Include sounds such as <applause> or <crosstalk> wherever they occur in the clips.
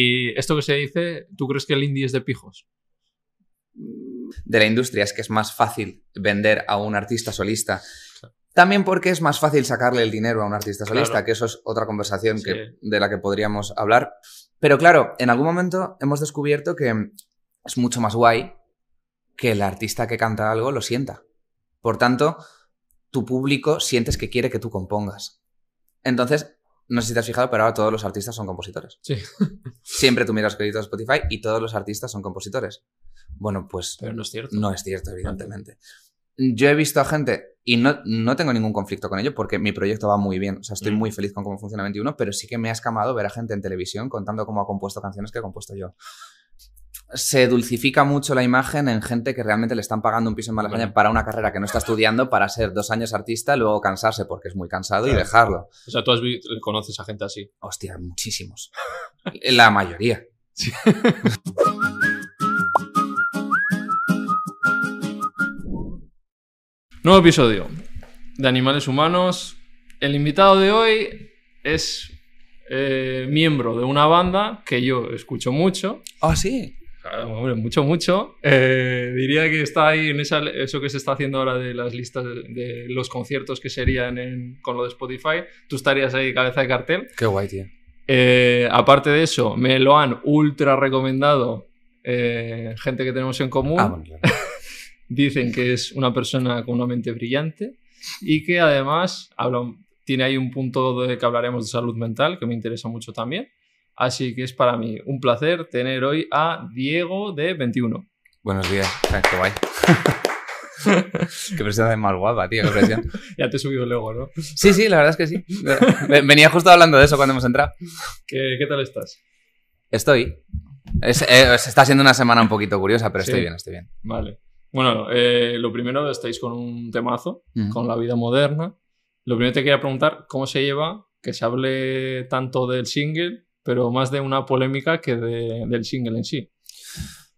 Y esto que se dice, ¿tú crees que el indie es de pijos? De la industria es que es más fácil vender a un artista solista. También porque es más fácil sacarle el dinero a un artista solista, Claro. que eso es otra conversación Sí. que, de la que podríamos hablar. Pero claro, en algún momento hemos descubierto que es mucho más guay que el artista que canta algo lo sienta. Por tanto, tu público sientes que quiere que tú compongas. Entonces, no sé si te has fijado, pero ahora todos los artistas son compositores. Sí. <laughs> Siempre tú miras créditos de Spotify y todos los artistas son compositores. Bueno, pues Pero no es cierto. no es cierto, evidentemente. Yo he visto a gente, y no, no tengo ningún conflicto con ello, porque mi proyecto va muy bien. O sea, estoy Mm. muy feliz con cómo funciona 21, pero sí que me ha escamado ver a gente en televisión contando cómo ha compuesto canciones que he compuesto yo. Se dulcifica mucho la imagen en gente que realmente le están pagando un piso en Malasaña Bueno. para una carrera que no está estudiando, para ser dos años artista, luego cansarse porque es muy cansado y dejarlo. O sea, tú has conoces a gente así. Hostia, muchísimos. La mayoría. <laughs> Nuevo episodio de Animales Humanos. El invitado de hoy es eh, miembro de una banda que yo escucho mucho. Ah, sí. Hombre, mucho, mucho. Eh, diría que está ahí en esa, eso que se está haciendo ahora de las listas de, de los conciertos que serían en- con lo de Spotify. Tú estarías ahí cabeza de cartel. Qué guay, tío. Eh, aparte de eso, me lo han ultra recomendado eh, gente que tenemos en común. Ah, bueno, claro. <laughs> Dicen que es una persona con una mente brillante y que además habla, tiene ahí un punto de que hablaremos de salud mental que me interesa mucho también. Así que es para mí un placer tener hoy a Diego de 21. Buenos días. Ah, Qué guay. <laughs> qué presión más guapa, tío. Qué presión. <laughs> Ya te he subido el ego, ¿no? Sí, sí, la verdad es que sí. Venía justo hablando de eso cuando hemos entrado. ¿Qué, qué tal estás? Estoy. Es, eh, se está siendo una semana un poquito curiosa, pero estoy bien, estoy bien. Vale. Bueno, eh, lo primero, estáis con un temazo, con la vida moderna. Lo primero te quería preguntar, ¿cómo se lleva que se hable tanto del single, pero más de una polémica que de- del single en sí?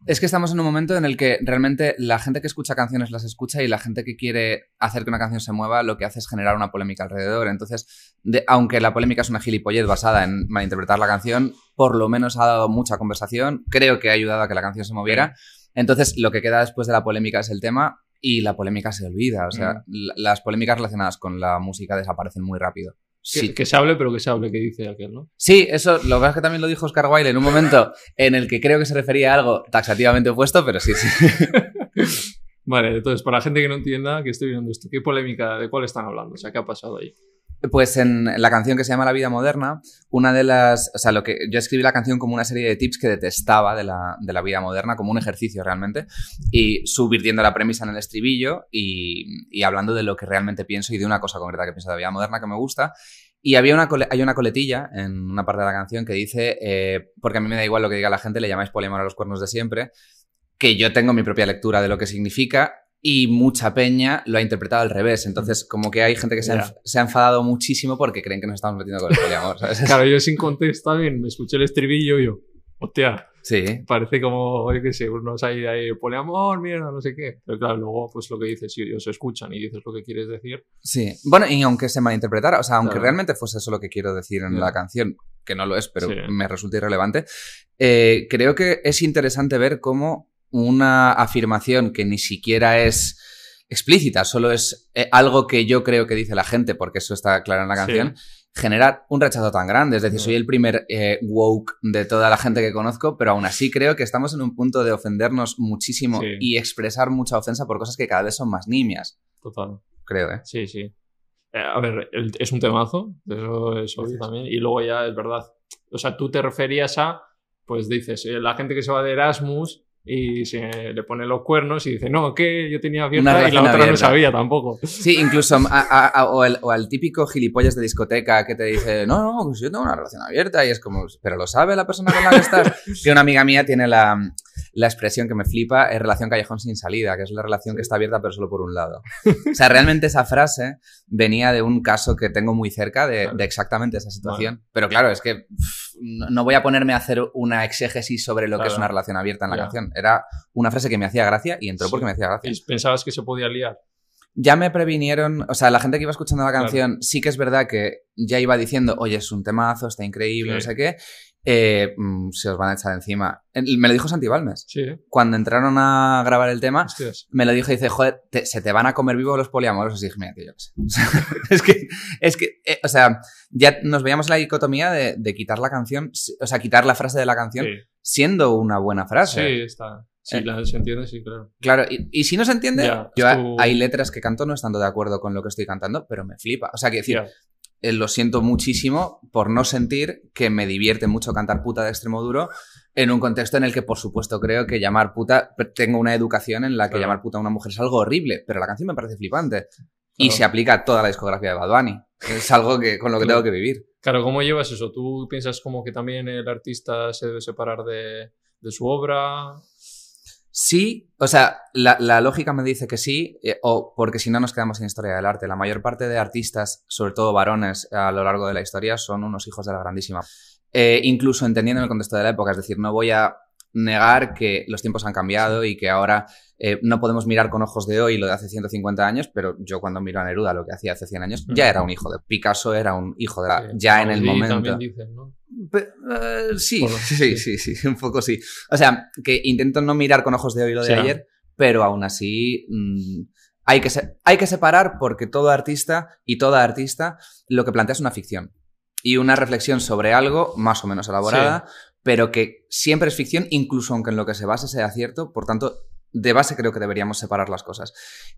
Es que estamos en un momento en el que realmente la gente que escucha canciones las escucha y la gente que quiere hacer que una canción se mueva lo que hace es generar una polémica alrededor. Entonces, de- aunque la polémica es una gilipollez basada en malinterpretar la canción, por lo menos ha dado mucha conversación. Creo que ha ayudado a que la canción se moviera. Entonces, lo que queda después de la polémica es el tema y la polémica se olvida. O sea, la- las polémicas relacionadas con la música desaparecen muy rápido. Que, Sí, que se hable, pero que se hable, que dice aquel, ¿no? Sí, eso, lo que pasa es que también lo dijo Oscar Wilde en un momento en el que creo que se refería a algo taxativamente opuesto, pero sí, sí. <laughs> Vale, entonces, para la gente que no entienda que estoy viendo esto, ¿qué polémica, de cuál están hablando? O sea, ¿qué ha pasado ahí? Pues en la canción que se llama La vida moderna, una de las. O sea, lo que yo escribí la canción como una serie de tips que detestaba de la, de la vida moderna, como un ejercicio realmente, y subvirtiendo la premisa en el estribillo y, hablando de lo que realmente pienso y de una cosa concreta que pienso de la vida moderna que me gusta. Y había una hay una coletilla en una parte de la canción que dice, eh, porque a mí me da igual lo que diga la gente, le llamáis poliamor a los cuernos de siempre, que yo tengo mi propia lectura de lo que significa y mucha peña lo ha interpretado al revés. Entonces, como que hay gente que se, ha, Ya. enf- se ha enfadado muchísimo porque creen que nos estamos metiendo con el poliamor. ¿sabes? <laughs> Claro, yo sin contexto también me escuché el estribillo y yo, hostia, Sí. parece como, yo qué sé, unos ahí, ahí, poliamor, mierda, no sé qué. Pero claro, luego, pues lo que dices, si ellos escuchan y dices lo que quieres decir, Sí. Bueno, y aunque se malinterpretara, o sea, aunque Claro. realmente fuese eso lo que quiero decir en Ya. la canción, que no lo es, pero Sí. me resulta irrelevante, eh, creo que es interesante ver cómo una afirmación que ni siquiera es explícita, solo es eh, algo que yo creo que dice la gente, porque eso está claro en la Sí. canción, genera un rechazo tan grande. Es decir, soy el primer eh, woke de toda la gente que conozco, pero aún así creo que estamos en un punto de ofendernos muchísimo Sí. y expresar mucha ofensa por cosas que cada vez son más nimias, total. creo, ¿eh? Sí, sí. Eh, a ver, el- es un temazo, eso es obvio también. Y luego ya es verdad. O sea, tú te referías a, pues dices, eh, la gente que se va de Erasmus y se le pone los cuernos y dice, no, que yo tenía abierta y la otra no abierta. sabía tampoco. Sí, incluso a- a- a- o, el- o al típico gilipollas de discoteca que te dice, no, no, pues yo tengo una relación abierta y es como, pero lo sabe la persona con la que estás. <laughs> que una amiga mía tiene la, la expresión que me flipa, es relación callejón sin salida, que es la relación que está abierta pero solo por un lado. O sea, realmente esa frase venía de un caso que tengo muy cerca de, Claro. de exactamente esa situación. Pero claro, es que pff, no voy a ponerme a hacer una exégesis sobre lo que es una relación abierta en la Ya. canción. Era una frase que me hacía gracia y entró Sí. porque me hacía gracia. Pensabas que se podía liar. Ya me previnieron, o sea, la gente que iba escuchando la Claro. canción sí que es verdad que ya iba diciendo, oye, es un temazo, está increíble, Sí. no sé qué. Eh, mm, se os van a echar encima. Me lo dijo Santi Balmes. Sí. Cuando entraron a grabar el tema, Hostias. me lo dijo y dice, joder, te- se te van a comer vivos los poliamorosos. Y dije, mira, tío, yo qué sé. <laughs> es que, es que eh, o sea, ya nos veíamos en la dicotomía de, de quitar la canción, si- o sea, quitar la frase de la canción Sí, siendo una buena frase. sí, está. Sí, Eh. se entiende, sí, claro. Claro, y, y si no se entiende, Ya, yo tu- hay letras que canto no estando de acuerdo con lo que estoy cantando, pero me flipa. O sea, que decir. Eh, lo siento muchísimo por no sentir que me divierte mucho cantar puta de extremo duro en un contexto en el que, por supuesto, creo que llamar puta, tengo una educación en la que Claro. llamar puta a una mujer es algo horrible, pero la canción me parece flipante. Y se aplica a toda la discografía de Bad Bunny. Es algo que, con lo que tengo que vivir. Claro, ¿cómo llevas eso? ¿Tú piensas como que también el artista se debe separar de, de su obra? Sí, o sea, la, lógica me dice que sí, eh, o porque si no nos quedamos sin historia del arte. La mayor parte de artistas, sobre todo varones, a lo largo de la historia, son unos hijos de la grandísima. Eh, incluso entendiendo el contexto de la época, es decir, no voy a negar que los tiempos han cambiado y que ahora eh, no podemos mirar con ojos de hoy lo de hace 150 años, pero yo cuando miro a Neruda lo que hacía hace 100 años, ya era un hijo de Picasso, era un hijo de la, Sí, ya en el momento. también dicen, ¿no? Pe- eh, <laughs> sí, sí, sí, sí, un poco sí. O sea, que intento no mirar con ojos de hoy lo de Sí. ayer, pero aún así mm, hay, que se- hay que separar porque todo artista y toda artista lo que plantea es una ficción y una reflexión sobre algo más o menos elaborada, pero que siempre es ficción, incluso aunque en lo que se base sea cierto, por tanto, de base creo que deberíamos separar las cosas.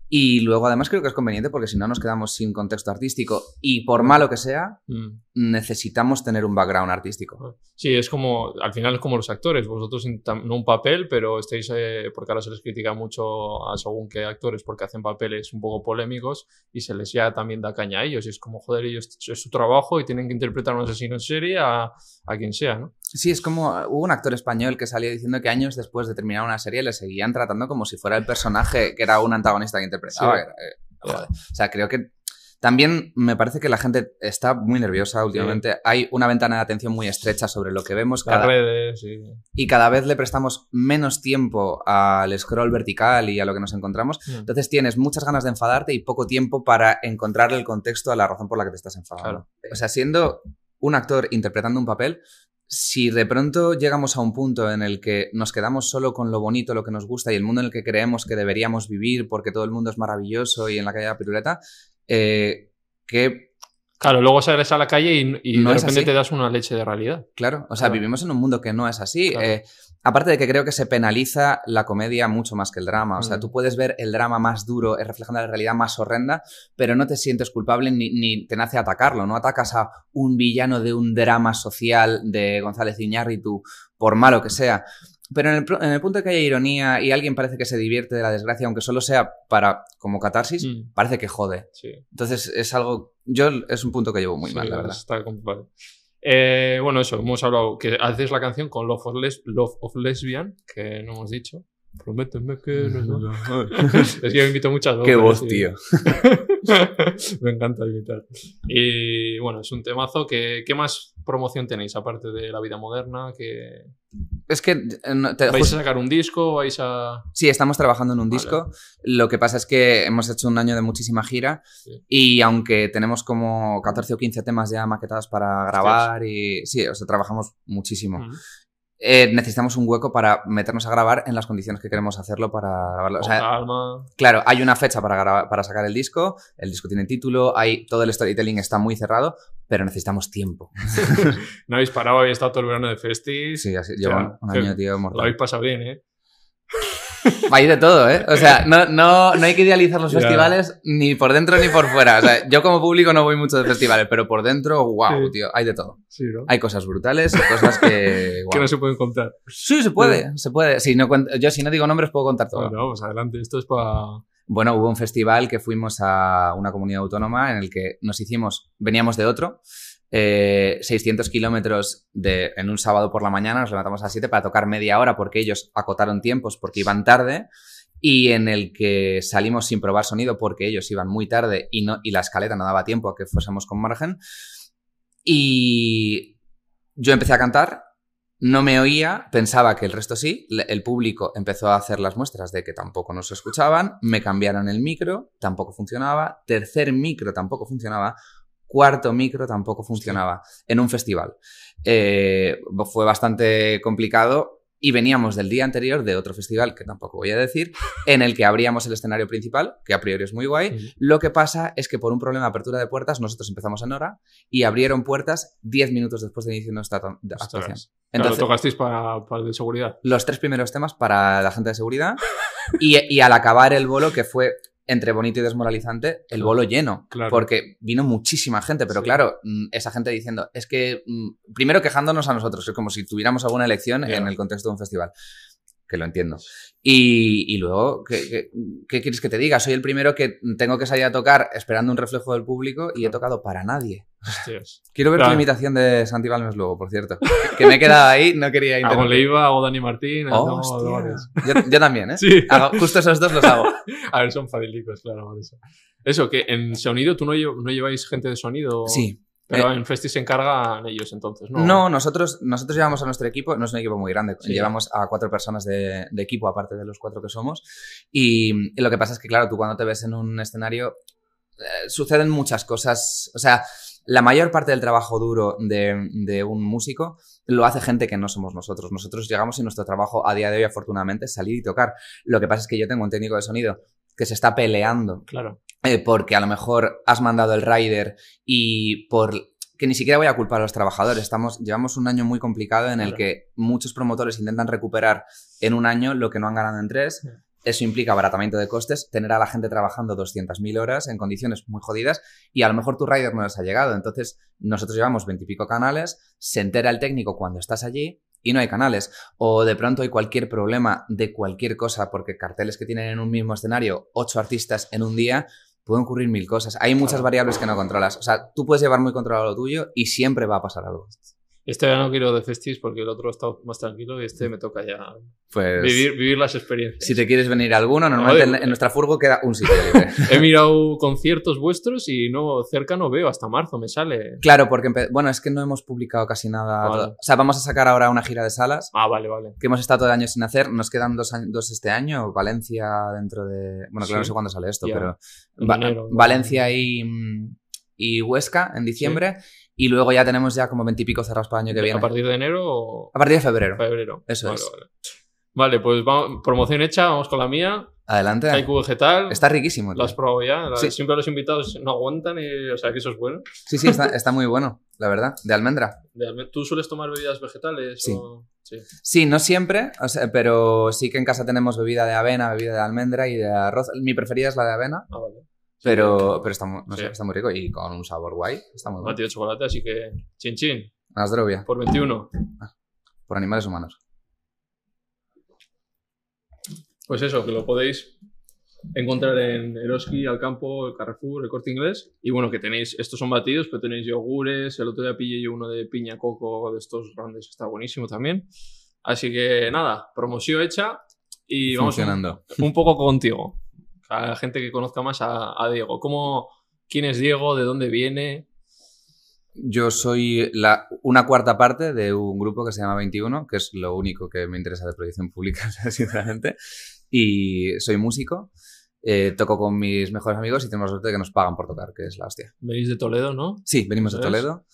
Y luego además creo que es conveniente porque si no nos quedamos sin contexto artístico y por malo que sea, Mm. necesitamos tener un background artístico. Sí, es como, al final es como los actores, vosotros no un papel, pero estáis, eh, porque ahora se les critica mucho a según qué actores porque hacen papeles un poco polémicos y se les ya también da caña a ellos y es como, joder, ellos es su trabajo y tienen que interpretar a un asesino en serie a, a quien sea, ¿no? Sí, es como hubo un actor español que salió diciendo que años después de terminar una serie le seguían tratando como si fuera el personaje que era un antagonista que interpretaba. Sí. eh, joder. O sea, creo que también me parece que la gente está muy nerviosa últimamente. Hay una ventana de atención muy estrecha sobre lo que vemos Las cada- redes y... y cada vez le prestamos menos tiempo al scroll vertical y a lo que nos encontramos. Mm. Entonces tienes muchas ganas de enfadarte y poco tiempo para encontrarle el contexto a la razón por la que te estás enfadando. O sea, siendo un actor interpretando un papel, si de pronto llegamos a un punto en el que nos quedamos solo con lo bonito, lo que nos gusta y el mundo en el que creemos que deberíamos vivir porque todo el mundo es maravilloso y en la calle de la piruleta, eh, que Claro, luego sales a la calle y, y No de es repente así. te das una leche de realidad. Claro, o sea, Claro. vivimos en un mundo que no es así. Claro. Eh, aparte de que creo que se penaliza la comedia mucho más que el drama. O sea, Mm. tú puedes ver el drama más duro, reflejando la realidad más horrenda, pero no te sientes culpable ni, ni te nace atacarlo. No atacas a un villano de un drama social de González Iñárritu, por malo que sea. Pero en el, en el punto de que haya ironía y alguien parece que se divierte de la desgracia, aunque solo sea para como catarsis, Mm, parece que jode. sí. Entonces es algo. Yo es un punto que llevo muy Sí, mal, la verdad. Está complicado. Eh, bueno, eso, hemos hablado que haces la canción con Love of, Les- Love of Lesbian, que no hemos dicho. Prométeme que no. <laughs> <laughs> es que yo invito muchas Qué veces, voz, sí. tío. <laughs> Me encanta imitar. Y bueno, es un temazo. que ¿Qué más promoción tenéis aparte de la vida moderna? que Es que. eh, no, te- ¿Vais justo- a sacar un disco? ¿Vais a...? Sí, estamos trabajando en un Vale. disco. Lo que pasa es que hemos hecho un año de muchísima gira Sí. y aunque tenemos como 14 o 15 temas ya maquetados para grabar y sí, o sea, trabajamos muchísimo. Mm. Eh, necesitamos un hueco para meternos a grabar en las condiciones que queremos hacerlo para grabarlo. O sea, calma. claro, hay una fecha para, grabar- para sacar el disco, el disco tiene título, hay, todo el storytelling está muy cerrado, pero necesitamos tiempo. <laughs> <laughs> No habéis parado, habéis estado todo el verano de festis. Sí, así, O llevo un año, tío, Lo mortal. habéis pasado bien, ¿eh? Hay de todo, ¿eh? O sea, no, no, no hay que idealizar los festivales ni por dentro ni por fuera. O sea, yo como público no voy mucho de festivales, pero por dentro, wow, Sí. tío, hay de todo. Sí, ¿no? Hay cosas brutales, cosas que... <laughs> Que guau. no se pueden contar. Sí, se puede, se puede. Si no yo si no digo nombres puedo contar todo. Bueno, vamos adelante. Esto es para... Bueno, hubo un festival que fuimos a una comunidad autónoma en el que nos hicimos, veníamos de otro, eh, 600 kilómetros en un sábado por la mañana, nos levantamos a las 7 para tocar media hora porque ellos acotaron tiempos porque iban tarde y en el que salimos sin probar sonido porque ellos iban muy tarde y, no, y la escaleta no daba tiempo a que fuésemos con margen. Y yo empecé a cantar, no me oía, pensaba que el resto sí, el público empezó a hacer las muestras de que tampoco nos escuchaban, me cambiaron el micro, tampoco funcionaba, tercer micro tampoco funcionaba, cuarto micro tampoco funcionaba en un festival. Eh, fue bastante complicado y veníamos del día anterior de otro festival, que tampoco voy a decir, <laughs> en el que abríamos el escenario principal, que a priori es muy guay. Lo que pasa es que por un problema de apertura de puertas, nosotros empezamos en hora y abrieron puertas 10 minutos después de inicio de nuestra actuación. Entonces, ¿Lo tocasteis para, para el de seguridad? Los tres primeros temas para la gente de seguridad <laughs> y, y al acabar el bolo, que fue entre bonito y desmoralizante, el bolo lleno. Porque vino muchísima gente, pero claro, mm, esa gente diciendo, es que, mm, primero quejándonos a nosotros, es como si tuviéramos alguna elección en el contexto de un festival que lo entiendo. Y, luego, ¿qué, quieres que te diga? Soy el primero que tengo que salir a tocar esperando un reflejo del público y he tocado para nadie. <laughs> Quiero ver tu imitación de Santi Balmes luego, por cierto. Que me he quedado ahí, no quería intentar. Hago Leiva, hago Dani Martín. yo, también, ¿eh? <laughs> Sí. justo esos dos los hago. <laughs> a ver, son fadilicos, claro. Eso. eso, que en sonido, ¿tú no, no lleváis gente de sonido? Sí. Pero eh, en Festi se encargan ellos entonces, ¿no? No, nosotros, nosotros llevamos a nuestro equipo, no es un equipo muy grande, llevamos a cuatro personas de, equipo, aparte de los cuatro que somos. Y, lo que pasa es que, claro, tú cuando te ves en un escenario, eh, suceden muchas cosas. O sea, la mayor parte del trabajo duro de, de, un músico lo hace gente que no somos nosotros. Nosotros llegamos y nuestro trabajo a día de hoy, afortunadamente, es salir y tocar. Lo que pasa es que yo tengo un técnico de sonido que se está peleando. Claro. Eh, porque a lo mejor has mandado el rider y por que ni siquiera voy a culpar a los trabajadores. Estamos, llevamos un año muy complicado en el que muchos promotores intentan recuperar en un año lo que no han ganado en tres. Eso implica abaratamiento de costes, tener a la gente trabajando 200.000 horas en condiciones muy jodidas y a lo mejor tu rider no les ha llegado. Entonces, nosotros llevamos veintipico canales, se entera el técnico cuando estás allí y no hay canales. O de pronto hay cualquier problema de cualquier cosa, porque carteles que tienen en un mismo escenario ocho artistas en un día, pueden ocurrir mil cosas. Hay muchas variables que no controlas. O sea, tú puedes llevar muy controlado lo tuyo y siempre va a pasar algo. Este no quiero de Festis porque el otro está más tranquilo y este me toca ya pues, vivir, vivir las experiencias. Si te quieres venir a alguno, normalmente en, nuestra furgo queda un sitio libre. <laughs> He mirado conciertos vuestros y no cerca no veo, hasta marzo me sale. Claro, porque bueno, es que no hemos publicado casi nada. O sea, vamos a sacar ahora una gira de salas. Ah, vale, vale. Que hemos estado todo el año sin hacer. Nos quedan dos, dos este año. Valencia dentro de. Bueno, claro, no sé cuándo sale esto, pero. Valencia y, y Huesca en diciembre. Y luego ya tenemos ya como veintipico cerrados para el año que viene. ¿A partir de enero o...? A partir de febrero. Febrero. Eso es. Vale. pues vamos, promoción hecha, vamos con la mía. Adelante. Haiku vegetal. Está riquísimo. Lo has probado ya. Siempre los invitados no aguantan y, o sea, que eso es bueno. Sí, sí, está, muy bueno, la verdad. De almendra. ¿Tú sueles tomar bebidas vegetales? Sí. sí. sí. no siempre, pero sí que en casa tenemos bebida de avena, bebida de almendra y de arroz. Mi preferida es la de avena. Ah, vale. Pero, pero está, muy, no sé, está muy rico y con un sabor guay. Está muy bueno. de chocolate, así que chin chin. Azdrovia. Por 21. Ah, por animales humanos. Pues eso, que lo podéis encontrar en Eroski, Alcampo, el Carrefour, el Corte Inglés. Y bueno, que tenéis, estos son batidos, pero tenéis yogures. El otro día pillé yo uno de piña coco de estos grandes, está buenísimo también. Así que nada, promoción hecha y vamos Funcionando. un poco contigo a la gente que conozca más a, Diego. ¿Cómo, ¿Quién es Diego? ¿De dónde viene? Yo soy la, una cuarta parte de un grupo que se llama 21, que es lo único que me interesa de proyección pública, <laughs> sinceramente. Y soy músico. Eh, toco con mis mejores amigos y tenemos la suerte de que nos pagan por tocar, que es la hostia. Venís de Toledo, ¿no? Sí, venimos de Toledo.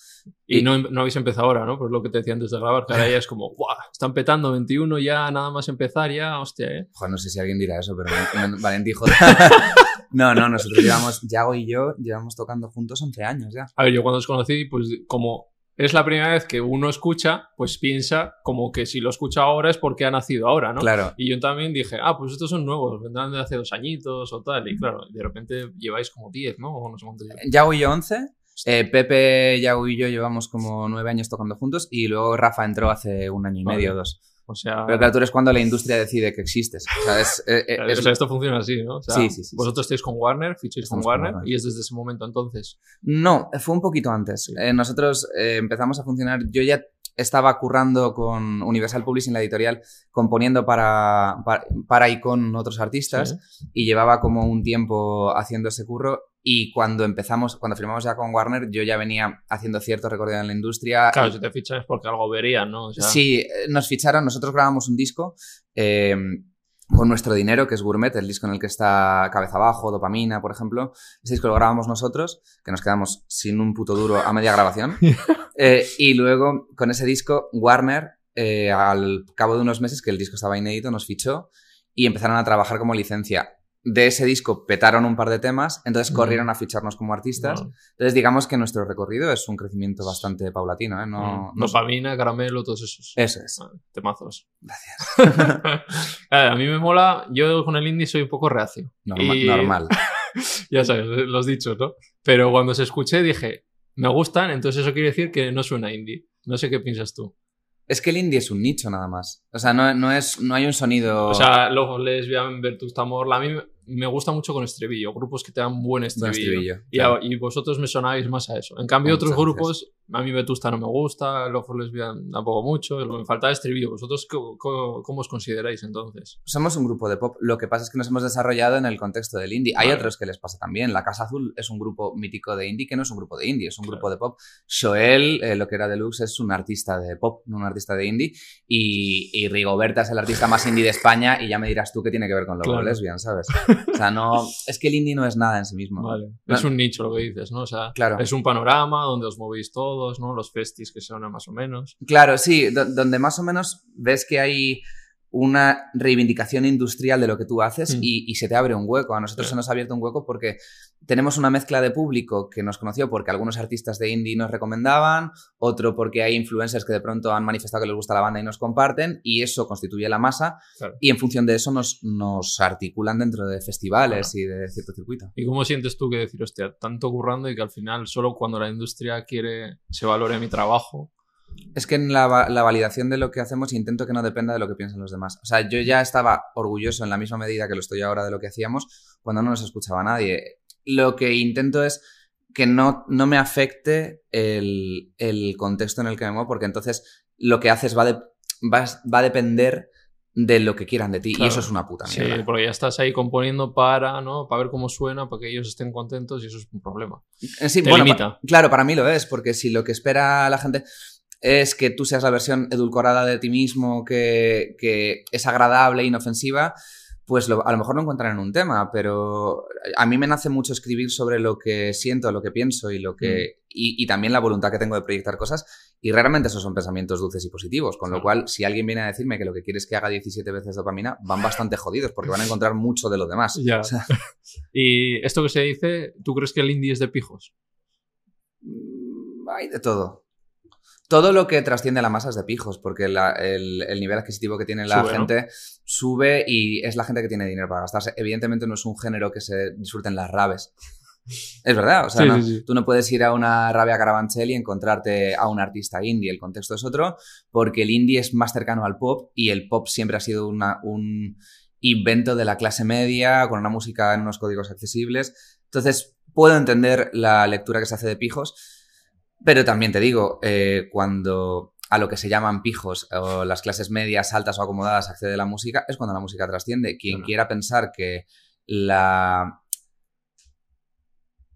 Y, no, no, habéis empezado ahora, ¿no? Pues lo que te decía antes de grabar, que ahora ya es como, <laughs> ¡guau! Están petando 21 ya, nada más empezar ya, hostia, ¿eh? Joder, no sé si alguien dirá eso, pero Valentín, joder. <laughs> no, no, nosotros llevamos, Yago y yo, llevamos tocando juntos 11 años ya. A ver, yo cuando os conocí, pues como es la primera vez que uno escucha, pues piensa como que si lo escucha ahora es porque ha nacido ahora, ¿no? Claro. Y yo también dije, ah, pues estos son nuevos, vendrán de hace dos añitos o tal. Y claro, de repente lleváis como 10, ¿no? O no sé cuánto Yago y yo 11. Eh, Pepe, y yo llevamos como nueve años tocando juntos y luego Rafa entró hace un año y medio o dos. O sea, Pero claro, tú eres cuando la industria decide que existes. O sea, eh, eh, esto funciona así, ¿no? sí, sí, sí, Vosotros estáis con Warner, ficháis con Warner, y es desde ese momento entonces. No, fue un poquito antes. Eh, nosotros empezamos a funcionar. Yo ya estaba currando con Universal Publishing, la editorial, componiendo para, para, y con otros artistas, y llevaba como un tiempo haciendo ese curro. Y cuando empezamos, cuando firmamos ya con Warner, yo ya venía haciendo cierto recorrido en la industria. Claro, si te fichan es porque algo verían, ¿no? Sí, nos ficharon, nosotros grabamos un disco. Eh, con nuestro dinero, que es Gourmet, el disco en el que está Cabeza Abajo, Dopamina, por ejemplo. Ese disco lo grabamos nosotros, que nos quedamos sin un puto duro a media grabación. <laughs> Eh, y luego, con ese disco, Warner, eh, al cabo de unos meses que el disco estaba inédito, nos fichó y empezaron a trabajar como licencia de ese disco petaron un par de temas, entonces corrieron a ficharnos como artistas. Entonces, digamos que nuestro recorrido es un crecimiento bastante paulatino, ¿eh? No, no Dopamina, caramelo, todos esos. Eso es. Ah, temazos. Gracias. <laughs> a mí me mola, yo con el indie soy un poco reacio. Normal. <laughs> ya sabes, los dichos, ¿no? Pero cuando se escuché dije, me gustan, entonces eso quiere decir que no suena indie. No sé qué piensas tú. Es que el indie es un nicho nada más. O sea, no, no, es, no hay un sonido. O sea, luego lesbian, Vetusta Morla. A mí me gusta mucho con estribillo, grupos que te dan buen estribillo. y, vosotros me sonáis más a eso. En cambio, otros grupos, a mí Vetusta no me gusta, Love Lesbian tampoco mucho, me falta estribillo. ¿Vosotros cómo, os consideráis entonces? Somos un grupo de pop, lo que pasa es que nos hemos desarrollado en el contexto del indie. Hay otros que les pasa también. La Casa Azul es un grupo mítico de indie que no es un grupo de indie, es un grupo de pop. Joel, eh, lo que era Deluxe, es un artista de pop, no un artista de indie. Y, y, Rigoberta es el artista más indie de España y ya me dirás tú qué tiene que ver con Love Lesbian, ¿sabes? O sea, no, es que el indie no es nada en sí mismo. Vale. Es un nicho lo que dices, ¿no? O sea, claro. es un panorama donde os movéis todos, ¿no? Los festis que son más o menos. Claro, sí, donde más o menos ves que hay una reivindicación industrial de lo que tú haces mm. y, se te abre un hueco. A nosotros se nos ha abierto un hueco porque tenemos una mezcla de público que nos conoció porque algunos artistas de indie nos recomendaban, otro porque hay influencers que de pronto han manifestado que les gusta la banda y nos comparten y eso constituye la masa y en función de eso nos, nos articulan dentro de festivales y de cierto circuito. ¿Y cómo sientes tú que decir, hostia, tanto currando y que al final solo cuando la industria quiere se valore mi trabajo? Es que en la, validación de lo que hacemos intento que no dependa de lo que piensan los demás. O sea, yo ya estaba orgulloso en la misma medida que lo estoy ahora de lo que hacíamos cuando no nos escuchaba nadie. Lo que intento es que no, no me afecte el, contexto en el que me muevo, porque entonces lo que haces va, va, a depender de lo que quieran de ti. Y eso es una puta mierda. Sí, porque ya estás ahí componiendo para, ¿no? Para ver cómo suena, para que ellos estén contentos y eso es un problema. Eh, sí, bueno, claro, para mí lo es, porque si lo que espera la gente es que tú seas la versión edulcorada de ti mismo, que, es agradable e inofensiva, pues a lo mejor no encuentran en un tema, pero a mí me nace mucho escribir sobre lo que siento, lo que pienso y lo que mm. y, también la voluntad que tengo de proyectar cosas y realmente esos son pensamientos dulces y positivos, con lo cual si alguien viene a decirme que lo que quiere es que haga 17 veces dopamina, van bastante jodidos porque van a encontrar mucho de lo demás. <laughs> y esto que se dice, ¿tú crees que el indie es de pijos? Mm, hay de todo todo lo que trasciende a la masa es de pijos, porque el, nivel adquisitivo que tiene la gente sube y es la gente que tiene dinero para gastarse. Evidentemente no es un género que se disfruten las raves. Es verdad, o sea, tú no puedes ir a una rabia caravanchel y encontrarte a un artista indie, el contexto es otro, porque el indie es más cercano al pop y el pop siempre ha sido una, un invento de la clase media, con una música en unos códigos accesibles. Entonces, puedo entender la lectura que se hace de pijos, pero también te digo, eh, cuando a lo que se llaman pijos o las clases medias, altas o acomodadas accede la música, es cuando la música trasciende. Quien quiera pensar que la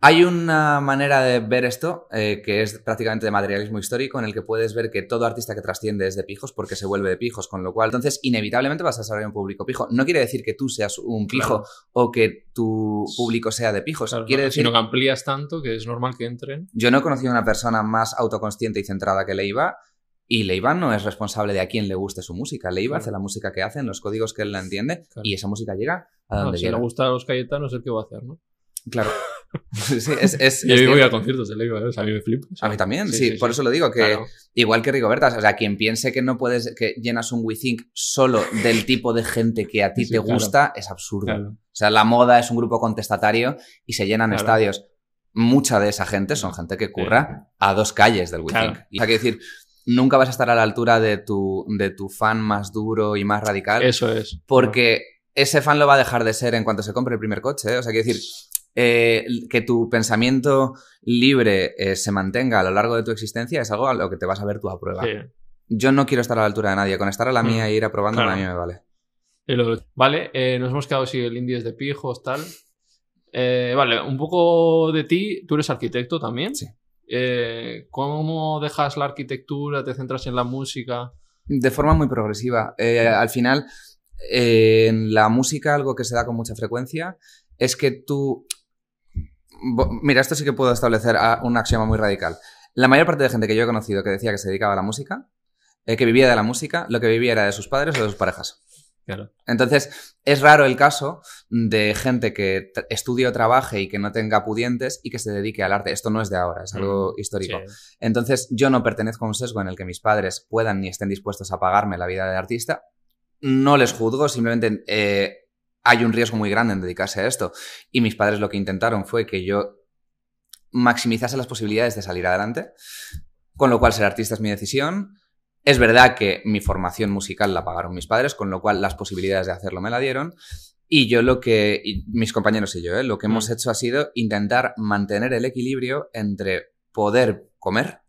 hay una manera de ver esto eh, que es prácticamente de materialismo histórico en el que puedes ver que todo artista que trasciende es de pijos porque se vuelve de pijos, con lo cual entonces inevitablemente vas a desarrollar un público pijo. No quiere decir que tú seas un pijo o que tu público sea de pijos. quiere decir... Sino que amplías tanto que es normal que entren. Yo no he conocido a una persona más autoconsciente y centrada que Leiva y Leiva no es responsable de a quién le guste su música. Leiva hace la música que hace en los códigos que él la entiende y esa música llega a donde Si le gusta a los Cayetanos, el que va a hacer, ¿no? Claro. <laughs> sí, es, es, yo voy a conciertos de Lego, ¿eh? a mí me a mí también, sí, por eso lo digo, que igual que Rigoberta, o sea, quien piense que no puedes, que llenas un WeThink solo del tipo de gente que a ti te gusta, es absurdo. O sea, la moda es un grupo contestatario y se llenan estadios. Mucha de esa gente son gente que curra a dos calles del WeThink. Y hay que decir, nunca vas a estar a la altura de tu, de tu fan más duro y más radical. Eso es. Porque ese fan lo va a dejar de ser en cuanto se compre el primer coche. ¿eh? O sea, quiero decir, eh, que tu pensamiento libre eh, se mantenga a lo largo de tu existencia es algo a lo que te vas a ver tú a prueba. Yo no quiero estar a la altura de nadie. Con estar a la mía mm. e ir aprobando a mí me vale. Vale, eh, nos hemos quedado si el indie es de pijos, tal. vale, un poco de ti. Tú eres arquitecto también. Sí. ¿Cómo dejas la arquitectura? ¿Te centras en la música? De forma muy progresiva. al final en la música algo que se da con mucha frecuencia es que tú... Mira, esto sí que puedo establecer a- un axioma muy radical. La mayor parte de gente que yo he conocido que decía que se dedicaba a la música, eh, que vivía de la música, lo que vivía era de sus padres o de sus parejas. Claro. Entonces, es raro el caso de gente que estudie o trabaje y que no tenga pudientes y que se dedique al arte. Esto no es de ahora, es algo Mm, histórico. sí. Entonces, yo no pertenezco a un sesgo en el que mis padres puedan ni estén dispuestos a pagarme la vida de artista. No les juzgo, simplemente eh, hay un riesgo muy grande en dedicarse a esto. Y mis padres lo que intentaron fue que yo maximizase las posibilidades de salir adelante, con lo cual ser artista es mi decisión. Es verdad que mi formación musical la pagaron mis padres, con lo cual las posibilidades de hacerlo me la dieron. Y yo lo que, y mis compañeros y yo, ¿eh? lo que hemos Mm. hecho ha sido intentar mantener el equilibrio entre poder comer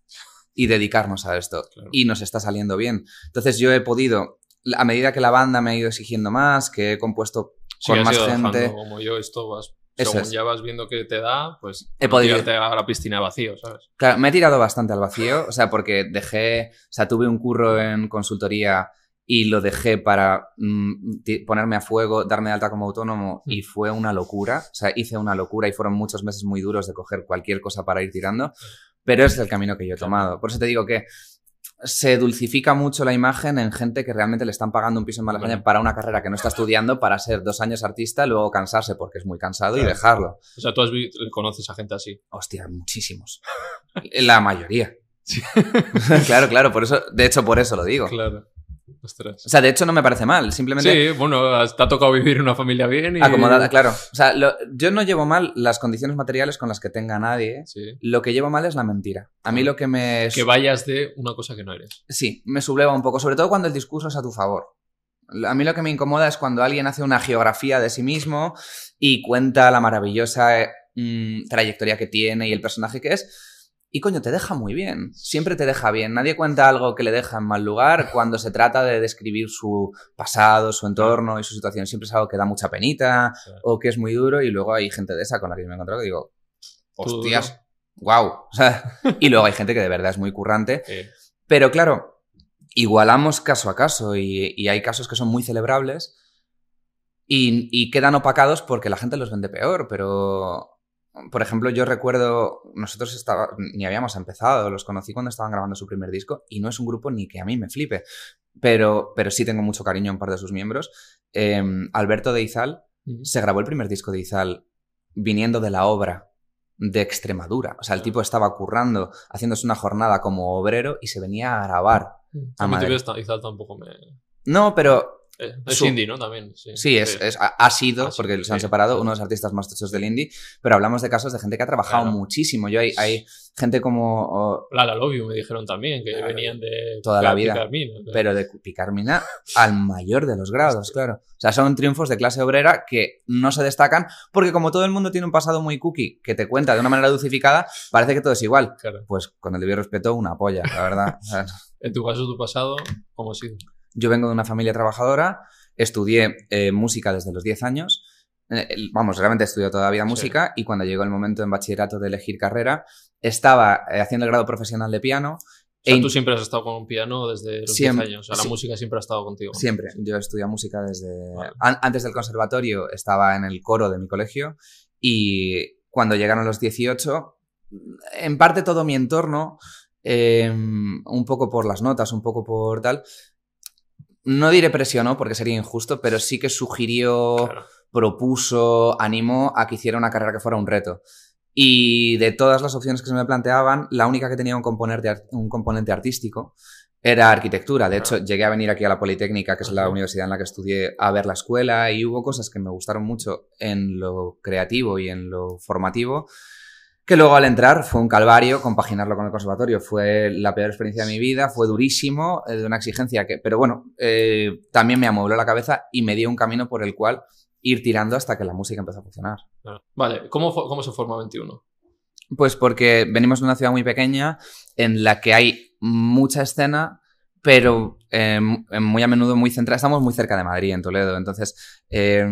y dedicarnos a esto. Claro. Y nos está saliendo bien. Entonces yo he podido, a medida que la banda me ha ido exigiendo más, que he compuesto Sí, con más gente, como yo, esto vas. Según es. ya vas viendo que te da, pues. He no podido- a la piscina vacío, ¿sabes? Claro, me he tirado bastante al vacío, o sea, porque dejé, o sea, tuve un curro en consultoría y lo dejé para mm, ponerme a fuego, darme de alta como autónomo y fue una locura, o sea, hice una locura y fueron muchos meses muy duros de coger cualquier cosa para ir tirando, pero es el camino que yo he tomado. Por eso te digo que se dulcifica mucho la imagen en gente que realmente le están pagando un piso en Malasaña Bueno. para una carrera que no está estudiando, para ser dos años artista, luego cansarse porque es muy cansado y dejarlo. O sea, tú has vi- conoces a gente así. Hostia, muchísimos. <laughs> La mayoría. Sí. <laughs> claro, claro, por eso, de hecho, por eso lo digo. Claro. Ostras. O sea, de hecho no me parece mal, simplemente Sí, bueno, te ha tocado vivir en una familia bien y. acomodada, claro. O sea, lo- yo no llevo mal las condiciones materiales con las que tenga nadie. Sí. Lo que llevo mal es la mentira. A mí lo que me... Que vayas de una cosa que no eres. Sí, me subleva un poco, sobre todo cuando el discurso es a tu favor. A mí lo que me incomoda es cuando alguien hace una geografía de sí mismo y cuenta la maravillosa eh, mm, trayectoria que tiene y el personaje que es. Y coño, te deja muy bien. Siempre te deja bien. Nadie cuenta algo que le deja en mal lugar cuando se trata de describir su pasado, su entorno y su situación. Siempre es algo que da mucha penita o que es muy duro y luego hay gente de esa con la que yo me he encontrado que digo, hostias, wow. <laughs> O sea, y luego hay gente que de verdad es muy currante pero claro, igualamos caso a caso y, y hay casos que son muy celebrables y, y quedan opacados porque la gente los vende peor, pero... Por ejemplo, yo recuerdo, nosotros estaba, ni habíamos empezado, los conocí cuando estaban grabando su primer disco y no es un grupo ni que a mí me flipe, pero, pero sí tengo mucho cariño a un par de sus miembros. Eh, Alberto de Izal se grabó el primer disco de Izal viniendo de la obra de Extremadura. O sea, el tipo estaba currando, haciéndose una jornada como obrero y se venía a grabar. A mí madre. te ves ta- quizá tampoco me. No, pero es Su- indie, ¿no? También. Sí, sí, es, es- ha sido, Ha sido, porque se han sí. separado, uno de los artistas más tochos del indie, pero hablamos de casos de gente que ha trabajado Claro. muchísimo. Yo hay, hay gente como... o- Lala Love You me dijeron también, que Claro. venían de. Toda la vida. Picar Mina, o sea, pero de picar mina al mayor de los grados, claro. O sea, son triunfos de clase obrera que no se destacan porque como todo el mundo tiene un pasado muy cookie que te cuenta de una manera dulcificada, parece que todo es igual. Claro. Pues con el debido respeto, una polla, la verdad. <laughs> En tu caso, tu pasado, ¿cómo ha sido? Yo vengo de una familia trabajadora, estudié eh, música desde los 10 años. Eh, vamos, realmente he estudiado toda la vida Sí. música y cuando llegó el momento en bachillerato de elegir carrera, estaba eh, haciendo el grado profesional de piano. O sea, e tú siempre has estado con un piano desde los Siempre, 10 años. O sea, sí. la música siempre ha estado contigo. Siempre. Yo estudié música desde... Vale. an- antes del conservatorio estaba en el coro de mi colegio y cuando llegaron los 18, en parte todo mi entorno, eh, un poco por las notas, un poco por tal, no diré presionó porque sería injusto, pero sí que sugirió, Claro. propuso, animó a que hiciera una carrera que fuera un reto. Y de todas las opciones que se me planteaban, la única que tenía un componente, un componente artístico era arquitectura. De hecho, llegué a venir aquí a la Politécnica, que es la universidad en la que estudié, a ver la escuela y hubo cosas que me gustaron mucho en lo creativo y en lo formativo, que luego al entrar fue un calvario compaginarlo con el conservatorio. Fue la peor experiencia de mi vida, fue durísimo, eh, de una exigencia que, pero bueno, eh, también me amuebló la cabeza y me dio un camino por el cual ir tirando hasta que la música empezó a funcionar. Vale, ¿cómo, ¿cómo se forma 21? Pues porque venimos de una ciudad muy pequeña en la que hay mucha escena, pero eh, muy a menudo muy centrada. Estamos muy cerca de Madrid, en Toledo. Entonces, eh,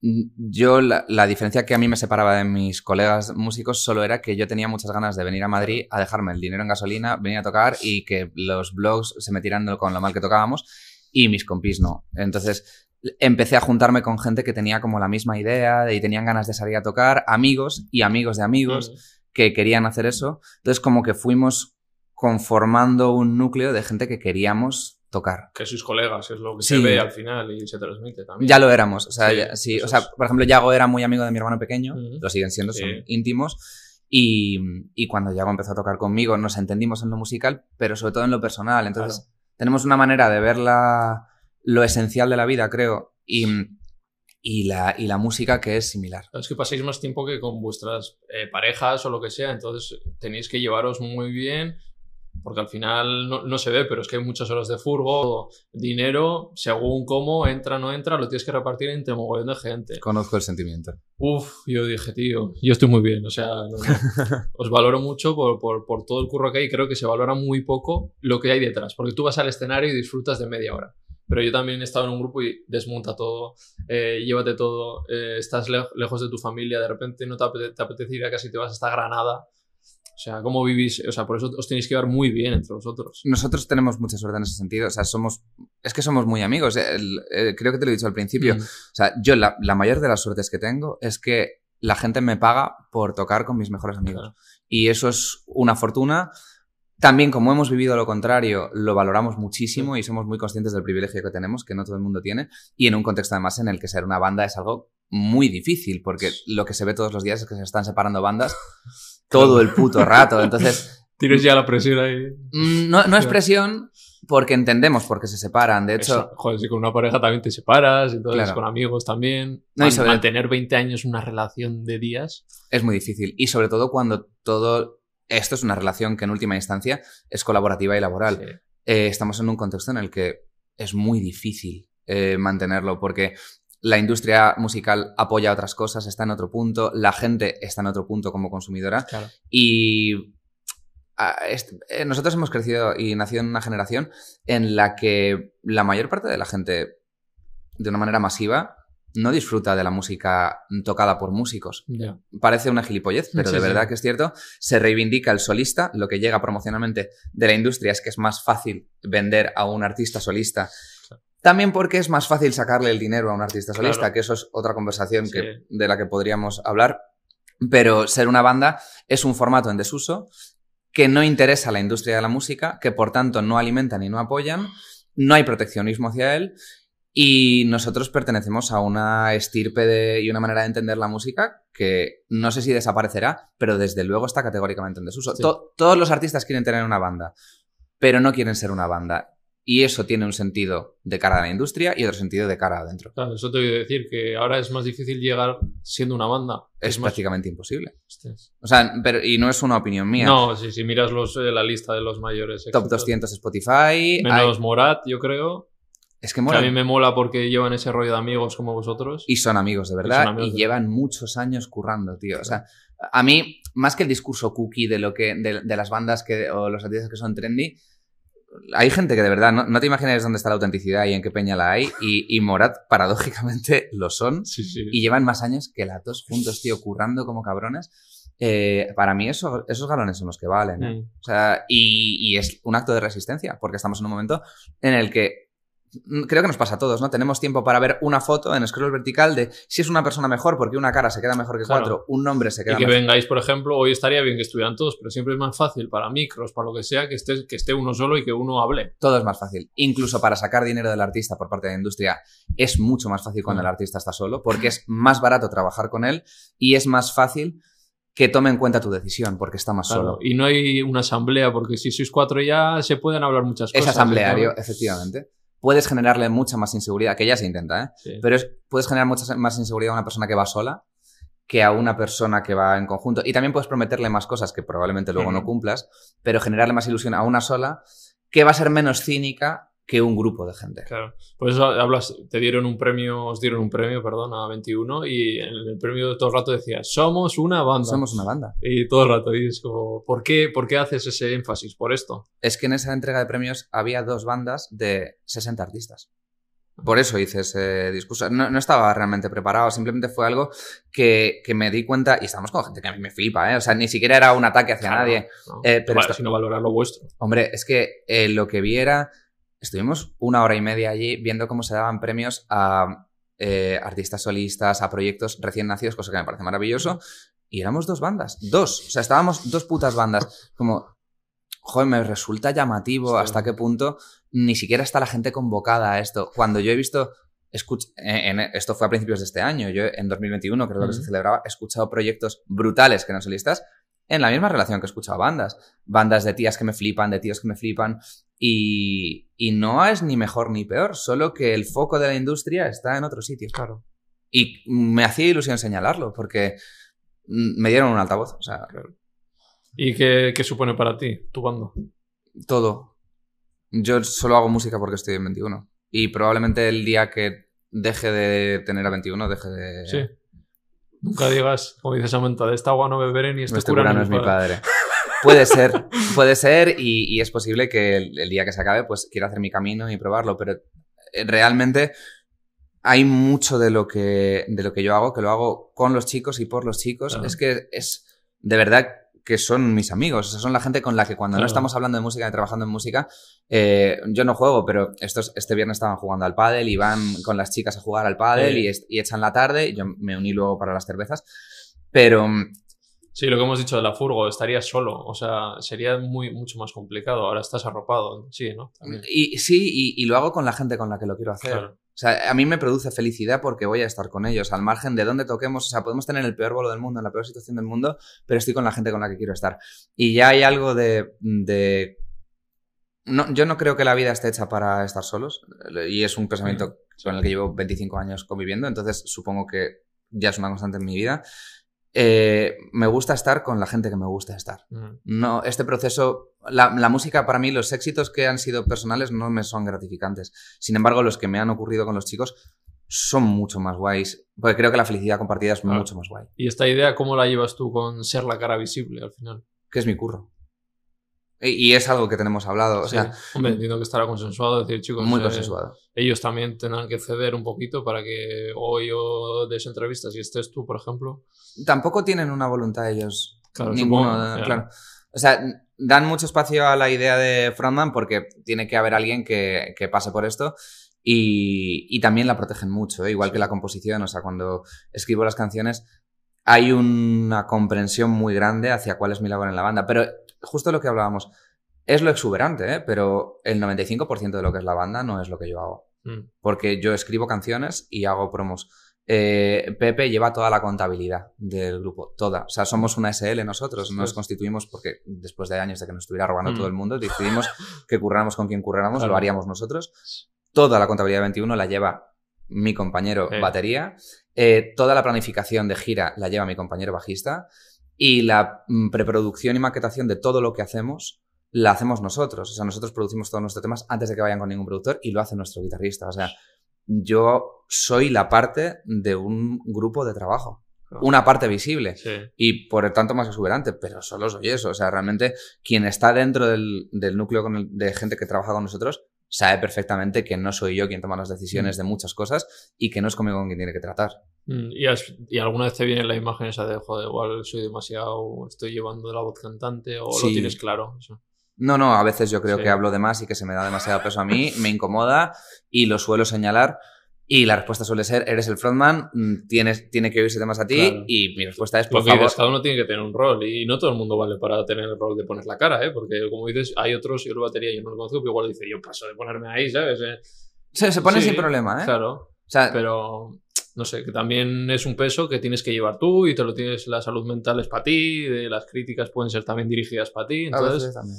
yo la, la diferencia que a mí me separaba de mis colegas músicos solo era que yo tenía muchas ganas de venir a Madrid a dejarme el dinero en gasolina, venir a tocar y que los blogs se metieran con lo mal que tocábamos y mis compis no. Entonces, empecé a juntarme con gente que tenía como la misma idea y tenían ganas de salir a tocar, amigos y amigos de amigos Mm. que querían hacer eso. Entonces como que fuimos conformando un núcleo de gente que queríamos tocar. Que sois colegas, es lo que Sí. se ve al final y se transmite también. Ya lo éramos, o sea, Sí, ya- sí, o sea, por ejemplo, Yago era muy amigo de mi hermano pequeño, Ujú. lo siguen siendo, son íntimos. Y, y cuando Yago empezó a tocar conmigo, nos entendimos en lo musical, pero sobre todo en lo personal. Entonces, tenemos una manera de ver la- lo esencial de la vida, creo, y, y, la, y la música que es similar. Es que pasáis más tiempo que con vuestras eh, parejas o lo que sea, entonces tenéis que llevaros muy bien, porque al final no, no se ve, pero es que hay muchas horas de furgo, dinero, según cómo entra o no entra, lo tienes que repartir entre mogollón de gente. Conozco el sentimiento. Uf, yo dije, tío, yo estoy muy bien, o sea, no, no. <laughs> os valoro mucho por, por, por todo el curro que hay, creo que se valora muy poco lo que hay detrás, porque tú vas al escenario y disfrutas de media hora. Pero yo también he estado en un grupo y desmonta todo, eh, llévate todo, eh, estás le- lejos de tu familia, de repente no te, apete- te apetece ir a casi te vas hasta Granada. O sea, ¿cómo vivís? O sea, por eso os tenéis que llevar muy bien entre vosotros. Nosotros tenemos mucha suerte en ese sentido. O sea, somos. Es que somos muy amigos. El- eh, creo que te lo he dicho al principio. Mm. O sea, yo la, la mayor de las suertes que tengo es que la gente me paga por tocar con mis mejores amigos. Claro. Y eso es una fortuna. También, como hemos vivido lo contrario, lo valoramos muchísimo y somos muy conscientes del privilegio que tenemos, que no todo el mundo tiene. Y en un contexto, además, en el que ser una banda es algo muy difícil, porque lo que se ve todos los días es que se están separando bandas todo el puto rato. Entonces, <laughs> Tienes ya la presión ahí. mm, no, no es presión porque entendemos por qué se separan. De hecho, Eso, joder, si con una pareja también te separas, entonces Claro. con amigos también. No, y sobre- Mantener 20 años una relación de días. es muy difícil. Y sobre todo cuando todo esto es una relación que en última instancia es colaborativa y laboral. Sí. Eh, estamos en un contexto en el que es muy difícil eh, mantenerlo porque la industria musical apoya otras cosas, está en otro punto, la gente está en otro punto como consumidora Claro. y ah, eh, nosotros hemos crecido y nacido en una generación en la que la mayor parte de la gente, de una manera masiva, no disfruta de la música tocada por músicos parece una gilipollez, pero Sí, de sí. verdad que es cierto, se reivindica el solista, lo que llega promocionalmente de la industria es que es más fácil vender a un artista solista. También porque es más fácil sacarle el dinero a un artista solista, Claro. que eso es otra conversación Sí. que, de la que podríamos hablar. Pero ser una banda es un formato en desuso que no interesa a la industria de la música, que por tanto no alimentan y no apoyan, no hay proteccionismo hacia él y nosotros pertenecemos a una estirpe de- y una manera de entender la música que no sé si desaparecerá, pero desde luego está categóricamente en desuso. Sí. To- todos los artistas quieren tener una banda, pero no quieren ser una banda. Y eso tiene un sentido de cara a la industria y otro sentido de cara adentro. Claro, eso te voy a decir, que ahora es más difícil llegar siendo una banda. Es, más... prácticamente imposible. Hostias. O sea, pero, y no es una opinión mía. No, si, si miras los, eh, la lista de los mayores Top éxitos, 200 Spotify. Menos hay- Morat, yo creo. es que Que a mola. mí me mola porque llevan ese rollo de amigos como vosotros. Y son amigos de Y verdad y, amigos de llevan muchos años currando, tío. O sea, a mí, más que el discurso cookie de lo que de, de las bandas que, o los artistas que son trendy, hay gente que de verdad no, no te imaginas dónde está la autenticidad y en qué peña la hay. Y, y Morat, paradójicamente, <laughs> lo son. Sí, sí. Y llevan más años que las dos juntos, tío, currando como cabrones. Eh, para mí eso, esos galones son los que valen. ¿eh? Mm. O sea, y, y es un acto de resistencia, porque estamos en un momento en el que creo que nos pasa a todos, ¿no? Tenemos tiempo para ver una foto en scroll vertical de si es una persona mejor, porque una cara se queda mejor que Claro. cuatro, un nombre se Y queda que mejor. vengáis, por ejemplo, hoy estaría bien que estuvieran todos, pero siempre es más fácil para micros, para lo que sea, que esté, que esté uno solo y que uno hable. Todo es más fácil. Incluso para sacar dinero del artista por parte de la industria es mucho más fácil cuando Mm. el artista está solo, porque es más barato trabajar con él y es más fácil que tome en cuenta tu decisión, porque está más Claro, solo. Y no hay una asamblea, porque si sois cuatro ya se pueden hablar muchas Es cosas. asambleario, ¿eh? efectivamente. Puedes generarle mucha más inseguridad, que ya se intenta, ¿eh? Sí. Pero es- puedes generar mucha más inseguridad a una persona que va sola que a una persona que va en conjunto. Y también puedes prometerle más cosas que probablemente luego no cumplas, pero generarle más ilusión a una sola que va a ser menos cínica que un grupo de gente. Claro. Por eso hablas, te dieron un premio, os dieron un premio, perdón, a 21 y en el premio todo el rato decías, somos una banda. Somos una banda. Y todo el rato y es como, ¿por qué, ¿por qué haces ese énfasis? Por esto. Es que en esa entrega de premios había dos bandas de 60 artistas. Por eso hice ese discurso. No, no estaba realmente preparado, simplemente fue algo que, que me di cuenta, y estamos con gente que a mí me flipa, ¿eh? O sea, ni siquiera era un ataque hacia Claro, nadie. ¿no? Eh, pero Vale, esto- sino valorar lo vuestro. Hombre, es que eh, lo que vi era estuvimos una hora y media allí viendo cómo se daban premios a eh, artistas solistas, a proyectos recién nacidos, cosa que me parece maravilloso. Y éramos dos bandas, dos. O sea, estábamos dos putas bandas. Como, joder, me resulta llamativo hasta qué punto ni siquiera está la gente convocada a esto. Cuando yo he visto, en, esto fue a principios de este año, yo en 2021, creo que se celebraba, he escuchado proyectos brutales que no solistas en la misma relación que he escuchado bandas. Bandas de tías que me flipan, de tíos que me flipan. Y, y no es ni mejor ni peor, solo que el foco de la industria está en otro sitio. Claro. Y me hacía ilusión señalarlo, porque me dieron un altavoz. O sea, ¿Y qué, qué supone para ti tu banda? Todo. Yo solo hago música porque estoy en 21. Y probablemente el día que deje de tener a 21, deje de... Sí. Nunca digas, como dices Samantha, de esta agua no beberé ni este, este cura, no es mi padre. <laughs> Puede ser, puede ser y, es posible que el, día que se acabe pues quiera hacer mi camino y probarlo, pero eh, realmente hay mucho de lo que, de lo que yo hago, que lo hago con los chicos y por los chicos. Es que es de verdad que son mis amigos, o son la gente con la que cuando no estamos hablando de música y trabajando en música, eh, yo no juego, pero estos, este viernes estaban jugando al pádel y van con las chicas a jugar al pádel y, y, echan la tarde, y yo me uní luego para las cervezas, pero Sí, lo que hemos dicho de la furgo, estarías solo, o sea, sería muy, mucho más complicado. Ahora estás arropado, sí, ¿no? Y, sí, y, lo hago con la gente con la que lo quiero hacer. O sea, a mí me produce felicidad porque voy a estar con ellos, al margen de donde toquemos. O sea, podemos tener el peor bolo del mundo, en la peor situación del mundo, pero estoy con la gente con la que quiero estar. Y ya hay algo de. de... No, yo no creo que la vida esté hecha para estar solos, y es un pensamiento con el que llevo 25 años conviviendo, entonces supongo que ya es una constante en mi vida. Eh, me gusta estar con la gente que me gusta estar. No, este proceso, la, música para mí, los éxitos que han sido personales no me son gratificantes. Sin embargo, los que me han ocurrido con los chicos son mucho más guays, porque creo que la felicidad compartida es mucho más guay. ¿Y esta idea cómo la llevas tú con ser la cara visible al final? Que es mi curro. Y, es algo que tenemos hablado. O sea, Hombre, entiendo que estará consensuado, decir, chicos. Muy eh, consensuado. Ellos también tendrán que ceder un poquito para que hoy o des entrevistas y estés tú, por ejemplo. Tampoco tienen una voluntad ellos. Claro, ninguno. claro. O sea, dan mucho espacio a la idea de frontman porque tiene que haber alguien que, que pase por esto. Y, y, también la protegen mucho, ¿eh? igual que la composición. O sea, cuando escribo las canciones hay una comprensión muy grande hacia cuál es mi labor en la banda. Pero justo lo que hablábamos, es lo exuberante, ¿eh? pero el 95% de lo que es la banda no es lo que yo hago. Mm. Porque yo escribo canciones y hago promos. Eh, Pepe lleva toda la contabilidad del grupo, toda. O sea, somos una SL nosotros, nos constituimos porque después de años de que nos estuviera robando todo mm. el mundo, decidimos que curráramos con quien curráramos, lo haríamos nosotros. Toda la contabilidad 21 la lleva mi compañero batería, eh, toda la planificación de gira la lleva mi compañero bajista y la mm, preproducción y maquetación de todo lo que hacemos la hacemos nosotros. O sea, nosotros producimos todos nuestros temas antes de que vayan con ningún productor y lo hace nuestro guitarrista. O sea, yo soy la parte de un grupo de trabajo. Una parte visible y por el tanto más exuberante, pero solo soy eso. O sea, realmente quien está dentro del, núcleo de gente que trabaja con nosotros sabe perfectamente que no soy yo quien toma las decisiones mm. de muchas cosas y que no es conmigo con quien tiene que tratar. Mm, ¿Y, alguna vez te viene la imagen esa de, joder, igual soy demasiado, estoy llevando la voz cantante o lo tienes claro? No, no, a veces yo creo que hablo de más y que se me da demasiado peso a mí, <laughs> me incomoda y lo suelo señalar y la respuesta suele ser, eres el frontman, mm, tienes, tiene que oírse más a ti y mi respuesta es, por favor... cada uno tiene que tener un rol y no todo el mundo vale para tener el rol de poner la cara, ¿eh? Porque como dices, hay otros, yo lo batería, yo no lo conozco, pero igual dice, yo paso de ponerme ahí, ¿sabes? Eh, se, se pone sin problema, ¿eh? Claro. O sea, pero no sé, que también es un peso que tienes que llevar tú y te lo tienes, la salud mental es para ti, de las críticas pueden ser también dirigidas para ti. Entonces... también.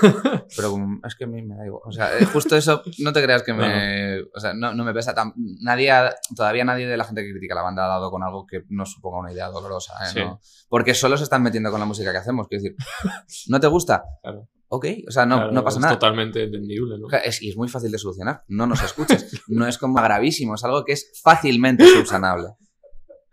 <laughs> Pero es que a mí me da igual. O sea, eh, justo eso, no te creas que me. O sea, no, no me pesa. Tan, nadie, todavía nadie de la gente que critica la banda ha dado con algo que no suponga una idea dolorosa. ¿eh? Porque solo se están metiendo con la música que hacemos. Quiero decir, <laughs> ¿no te gusta? Claro ok, o sea, no, no pasa nada. Es totalmente entendible, ¿no? Es, y es muy fácil de solucionar, no nos escuches. <laughs> no es como gravísimo, es algo que es fácilmente subsanable.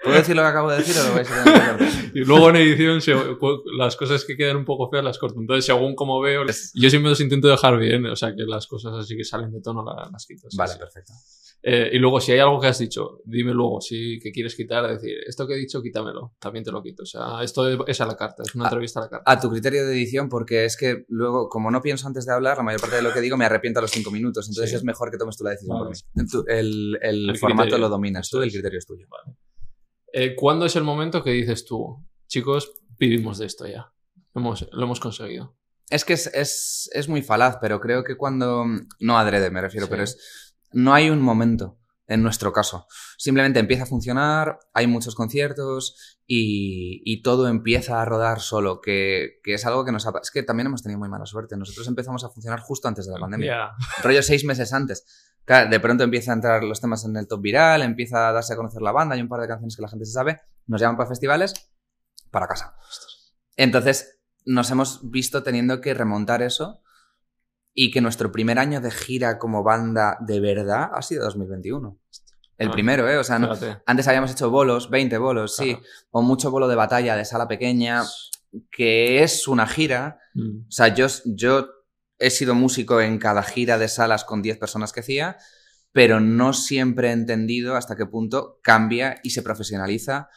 ¿Puedo decir lo que acabo de decir o lo vais a tener que? Y luego en edición, se- cu- las cosas que quedan un poco feas las corto. Entonces, según como veo, yo siempre los intento dejar bien. O sea, que las cosas así que salen de tono la- las quito. Vale, sí. perfecto. Eh, y luego, si hay algo que has dicho, dime luego si que quieres quitar, decir, esto que he dicho, quítamelo. También te lo quito. O sea, esto es a la carta, es una Ah, entrevista a la carta. A tu criterio de edición, porque es que luego, como no pienso antes de hablar, la mayor parte de lo que digo me arrepiento a los cinco minutos. Entonces Sí. es mejor que tomes tú la decisión Vale. por mí. Tú- el, el El formato criterio. lo dominas tú, el criterio es tuyo. Eh, ¿Cuándo es el momento que dices tú, chicos, vivimos de esto ya? Hemos, lo hemos conseguido. Es que es, es, es muy falaz, pero creo que cuando. No adrede, me refiero, Sí. pero es. No hay un momento en nuestro caso. Simplemente empieza a funcionar, hay muchos conciertos y, y todo empieza a rodar solo, que, que es algo que nos ha. Es que también hemos tenido muy mala suerte. Nosotros empezamos a funcionar justo antes de la pandemia. Ya. rollo seis meses antes. Claro, de pronto empieza a entrar los temas en el top viral, empieza a darse a conocer la banda, hay un par de canciones que la gente se sabe, nos llaman para festivales, para casa. Entonces nos hemos visto teniendo que remontar eso y que nuestro primer año de gira como banda de verdad ha sido 2021. El Ah, primero, ¿eh? O sea, no- antes habíamos hecho bolos, 20 bolos, sí, o mucho bolo de batalla de sala pequeña, que es una gira, Mm. o sea, yo, yo he sido músico en cada gira de salas con 10 personas que hacía, pero no siempre he entendido hasta qué punto cambia y se profesionaliza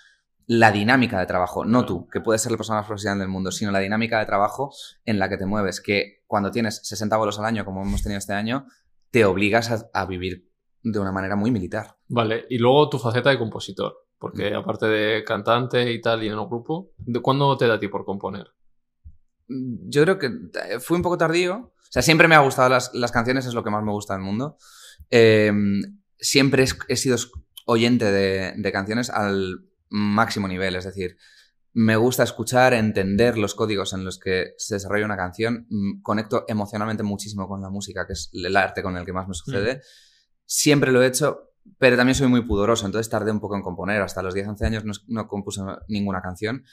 la dinámica de trabajo. No tú, que puedes ser la persona más profesional del mundo, sino la dinámica de trabajo en la que te mueves, que cuando tienes 60 bolos al año, como hemos tenido este año, te obligas a, a vivir de una manera muy militar. Vale, y luego tu faceta de compositor, Mm. porque aparte de cantante y tal y en el grupo, ¿de cuándo te da a ti por componer? Yo creo que eh, fui un poco tardío. O sea, siempre me ha gustado las, las canciones, es lo que más me gusta del mundo. Eh, siempre he sido oyente de, de canciones al máximo nivel, es decir, me gusta escuchar, entender los códigos en los que se desarrolla una canción. Mm, Conecto emocionalmente muchísimo con la música, que es el arte con el que más me sucede. Siempre lo he hecho, pero también soy muy pudoroso, entonces tardé un poco en componer. Hasta los 10-11 años no, no compuse ninguna canción.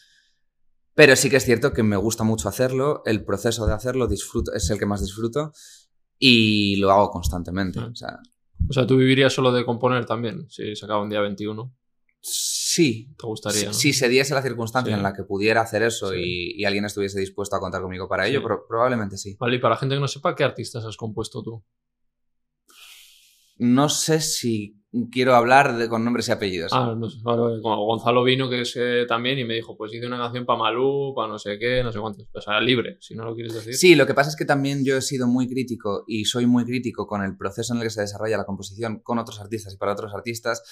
Pero sí que es cierto que me gusta mucho hacerlo, el proceso de hacerlo disfruto, es el que más disfruto y lo hago constantemente. Mm. O sea, O sea, tú vivirías solo de componer también, si se acaba un día 21, sí, te gustaría. ¿no? si se diese la circunstancia Sí. en la que pudiera hacer eso Sí. y, y alguien estuviese dispuesto a contar conmigo para ello, probablemente sí. Vale, y para la gente que no sepa, ¿qué artistas has compuesto tú? No sé si quiero hablar de, con nombres y apellidos. Ah, no sé, vale, como Gonzalo vino, que es eh, también, y me dijo, pues hice una canción para Malú, para no sé qué, no sé cuántos. O sea, libre, si no lo quieres decir. Sí, lo que pasa es que también yo he sido muy crítico y soy muy crítico con el proceso en el que se desarrolla la composición con otros artistas y para otros artistas.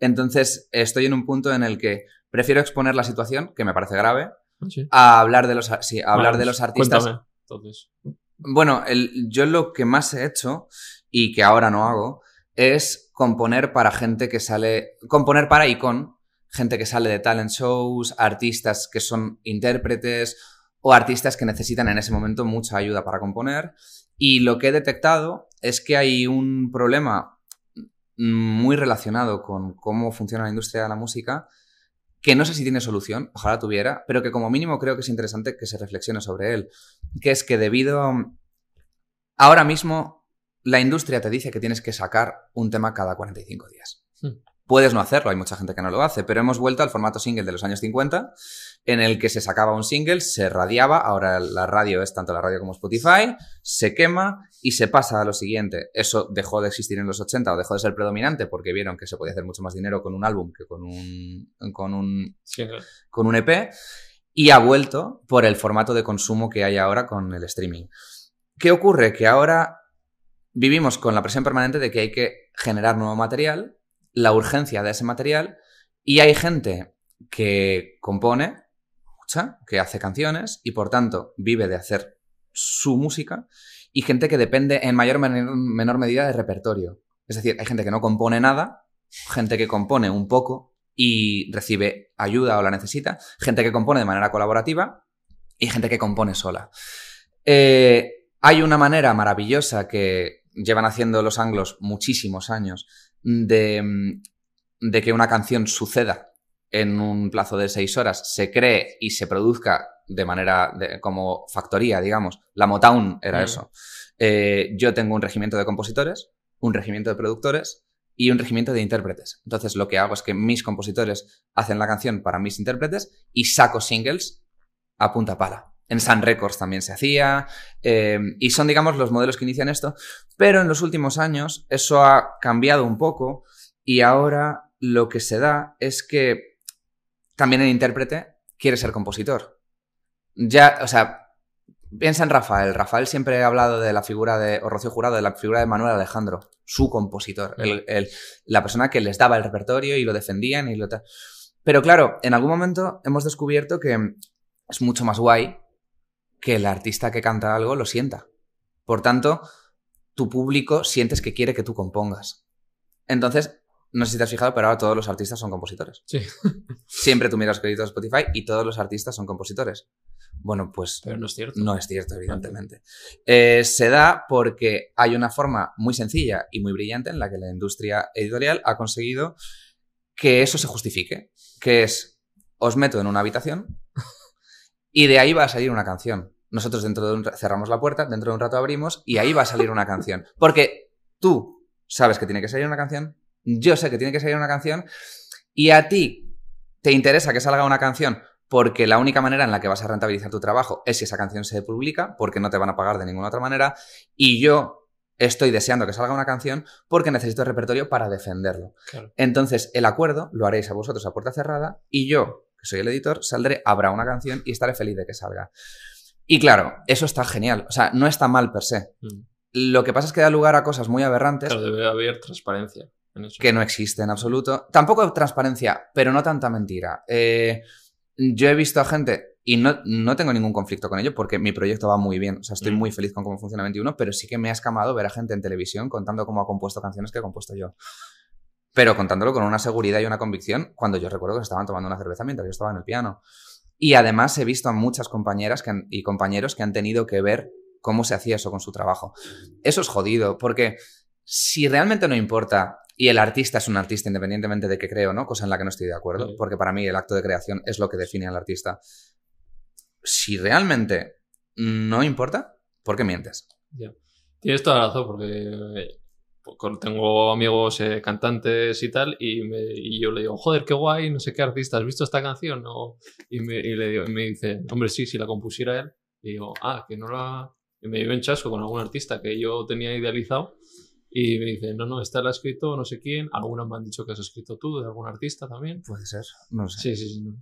Entonces estoy en un punto en el que prefiero exponer la situación, que me parece grave, Sí. a hablar de los, sí, a hablar de los artistas. Cuéntame, entonces. Bueno, el- yo lo que más he hecho y que ahora no hago es componer para gente que sale, componer para y con gente que sale de talent shows, artistas que son intérpretes o artistas que necesitan en ese momento mucha ayuda para componer. Y lo que he detectado es que hay un problema muy relacionado con cómo funciona la industria de la música que no sé si tiene solución, ojalá tuviera, pero que como mínimo creo que es interesante que se reflexione sobre él, que es que debido ahora mismo la industria te dice que tienes que sacar un tema cada 45 días. Hmm. Puedes no hacerlo, hay mucha gente que no lo hace, pero hemos vuelto al formato single de los años 50, en el que se sacaba un single, se radiaba, ahora la radio es tanto la radio como Spotify, se quema y se pasa a lo siguiente. Eso dejó de existir en los 80 o dejó de ser predominante porque vieron que se podía hacer mucho más dinero con un álbum que con un, con un, Sí, con un EP y ha vuelto por el formato de consumo que hay ahora con el streaming. ¿Qué ocurre? Que ahora vivimos con la presión permanente de que hay que generar nuevo material, la urgencia de ese material y hay gente que compone que hace canciones y por tanto vive de hacer su música y gente que depende en mayor o menor, menor medida de repertorio. Es decir, hay gente que no compone nada, gente que compone un poco y recibe ayuda o la necesita, gente que compone de manera colaborativa y gente que compone sola. Eh, hay una manera maravillosa que llevan haciendo los anglos muchísimos años de, de que una canción suceda en un plazo de seis horas, se cree y se produzca de manera de- como factoría, digamos. La Motown era Mm. eso. Eh, yo tengo un regimiento de compositores, un regimiento de productores y un regimiento de intérpretes. Entonces lo que hago es que mis compositores hacen la canción para mis intérpretes y saco singles a punta pala. En Sun Records también se hacía. eh, y son, digamos, los modelos que inician esto. Pero en los últimos años eso ha cambiado un poco y ahora lo que se da es que también el intérprete quiere ser compositor. Ya, o sea, piensa en Rafael. Rafael siempre ha hablado de la figura de, o Rocío Jurado, de la figura de Manuel Alejandro, su compositor. El- el- la persona que les daba el repertorio y lo defendían y lo tal. Pero claro, en algún momento hemos descubierto que es mucho más guay que el artista que canta algo lo sienta. Por tanto, tu público sientes que quiere que tú compongas. Entonces, no sé si te has fijado, pero ahora todos los artistas son compositores. Sí. <laughs> Siempre tú miras créditos de Spotify y todos los artistas son compositores. Bueno, pues Pero no es cierto. no es cierto, evidentemente. Eh, se da porque hay una forma muy sencilla y muy brillante en la que la industria editorial ha conseguido que eso se justifique, que es, os meto en una habitación <laughs> y de ahí va a salir una canción. Nosotros dentro de un ra- cerramos la puerta, dentro de un rato abrimos y ahí va a salir una canción. Porque tú sabes que tiene que salir una canción, yo sé que tiene que salir una canción y a ti te interesa que salga una canción porque la única manera en la que vas a rentabilizar tu trabajo es si esa canción se publica, porque no te van a pagar de ninguna otra manera, y yo estoy deseando que salga una canción porque necesito repertorio para defenderlo. Claro. Entonces, el acuerdo lo haréis a vosotros a puerta cerrada y yo, que soy el editor, saldré, habrá una canción y estaré feliz de que salga. Y claro, eso está genial, o sea, no está mal per se. Mm. Lo que pasa es que da lugar a cosas muy aberrantes Claro, debe haber transparencia en eso. que no existe en absoluto. Tampoco transparencia, pero no tanta mentira. Eh, yo he visto a gente, y no, no tengo ningún conflicto con ello, porque mi proyecto va muy bien. O sea, estoy Mm. muy feliz con cómo funciona 21, pero sí que me ha escamado ver a gente en televisión contando cómo ha compuesto canciones que he compuesto yo. Pero contándolo con una seguridad y una convicción, cuando yo recuerdo que se estaban tomando una cerveza mientras yo estaba en el piano. Y además he visto a muchas compañeras que han- y compañeros que han tenido que ver cómo se hacía eso con su trabajo. Eso es jodido, porque si realmente no importa y el artista es un artista independientemente de que creo, ¿no? Cosa en la que no estoy de acuerdo, Sí. porque para mí el acto de creación es lo que define al artista. Si realmente no importa, ¿por qué mientes? Ya. Tienes toda la razón, porque eh, tengo amigos eh, cantantes y tal, y, me- y yo le digo, joder, qué guay, no sé qué artista, ¿has visto esta canción? No. Y, me, y le digo- y me dice, hombre, sí, si la compusiera él. Y digo, ah, que no la. Y me llevé en chasco con algún artista que yo tenía idealizado. Y me dice, no, no, esta la ha escrito no sé quién. Algunas me han dicho que has escrito tú, de algún artista también. Puede ser, no sé. Sí, sí, sí. no.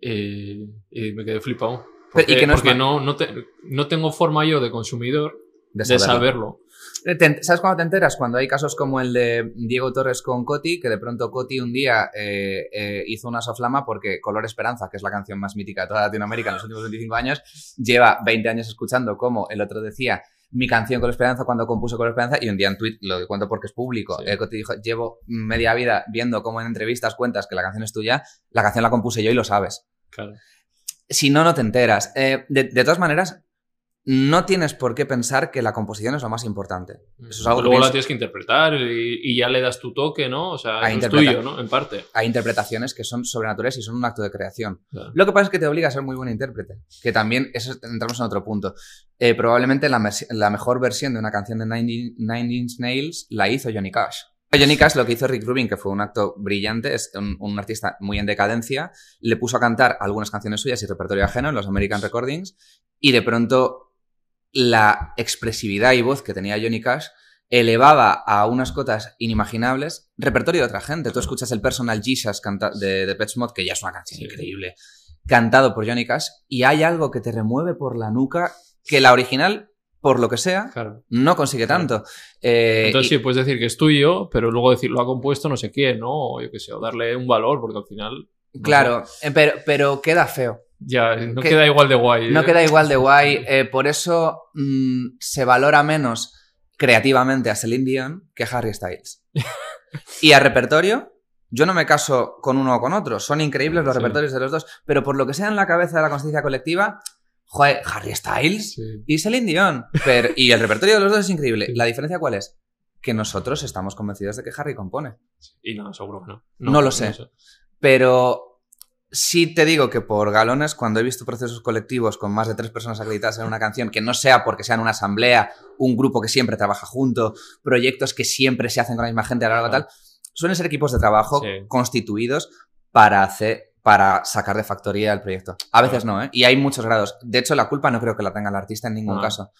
Y, y me quedé flipado. Porque, ¿y que no porque no, no, te- no tengo forma yo de consumidor De de saberlo. saberlo. Eh, ¿Sabes cuándo te enteras? Cuando hay casos como el de Diego Torres con Coti, que de pronto Coti un día eh, eh, hizo una soflama porque Color Esperanza, que es la canción más mítica de toda Latinoamérica en los últimos 25 años, lleva 20 años escuchando como el otro decía mi canción Color Esperanza cuando compuso Color Esperanza y un día en tweet, lo cuento porque es público, Sí. eh, Coti dijo, llevo media vida viendo cómo en entrevistas cuentas que la canción es tuya, la canción la compuse yo y lo sabes. Claro. Si no, no te enteras. De, de todas maneras, no tienes por qué pensar que la composición es lo más importante. Eso es algo que Luego la pienso- tienes que interpretar y, y ya le das tu toque, ¿no? O sea, es tuyo, ¿no? En parte. hay interpretaciones que son sobrenaturales y son un acto de creación. Claro. Lo que pasa es que te obliga a ser muy buen intérprete, que también eso entramos en otro punto. Eh, probablemente la, la mejor versión de una canción de Nine, In- Nine Inch Nails la hizo Johnny Cash. Johnny Cash lo que hizo Rick Rubin, que fue un acto brillante, es un, un artista muy en decadencia, le puso a cantar algunas canciones suyas y repertorio ajeno en los American Recordings y de pronto la expresividad y voz que tenía Johnny Cash elevaba a unas cotas inimaginables repertorio de otra gente. Tú escuchas el Personal Jesus canta- de, de Pet Mod, que ya es una canción Sí. increíble, cantado por Johnny Cash, y hay algo que te remueve por la nuca que la original, por lo que sea, Claro. no consigue Claro. tanto. Eh, Entonces y- sí, puedes decir que es tuyo, pero luego decir lo ha compuesto no sé quién, ¿no? O yo qué sé, o darle un valor, porque al final. no claro, eh, pero, pero queda feo. Ya, no Que- queda igual de guay. No ¿eh? queda igual de guay. eh, por eso mm, se valora menos creativamente a Celine Dion que a Harry Styles. <laughs> y a repertorio, yo no me caso con uno o con otro. Son increíbles los Sí. repertorios de los dos. Pero por lo que sea en la cabeza de la conciencia colectiva, joder, Harry Styles Sí. y Celine Dion. Pero, y el repertorio de los dos es increíble. Sí. ¿La diferencia cuál es? Que nosotros estamos convencidos de que Harry compone. Y no, seguro que no. No lo sé. Pero Sí te digo que por galones, cuando he visto procesos colectivos con más de tres personas acreditadas en una canción, que no sea porque sean una asamblea, un grupo que siempre trabaja junto, proyectos que siempre se hacen con la misma gente a la larga tal, suelen ser equipos de trabajo Sí. constituidos para hacer para sacar de factoría el proyecto. A veces no, ¿eh? Y hay muchos grados. De hecho, la culpa no creo que la tenga el artista en ningún Ah. caso.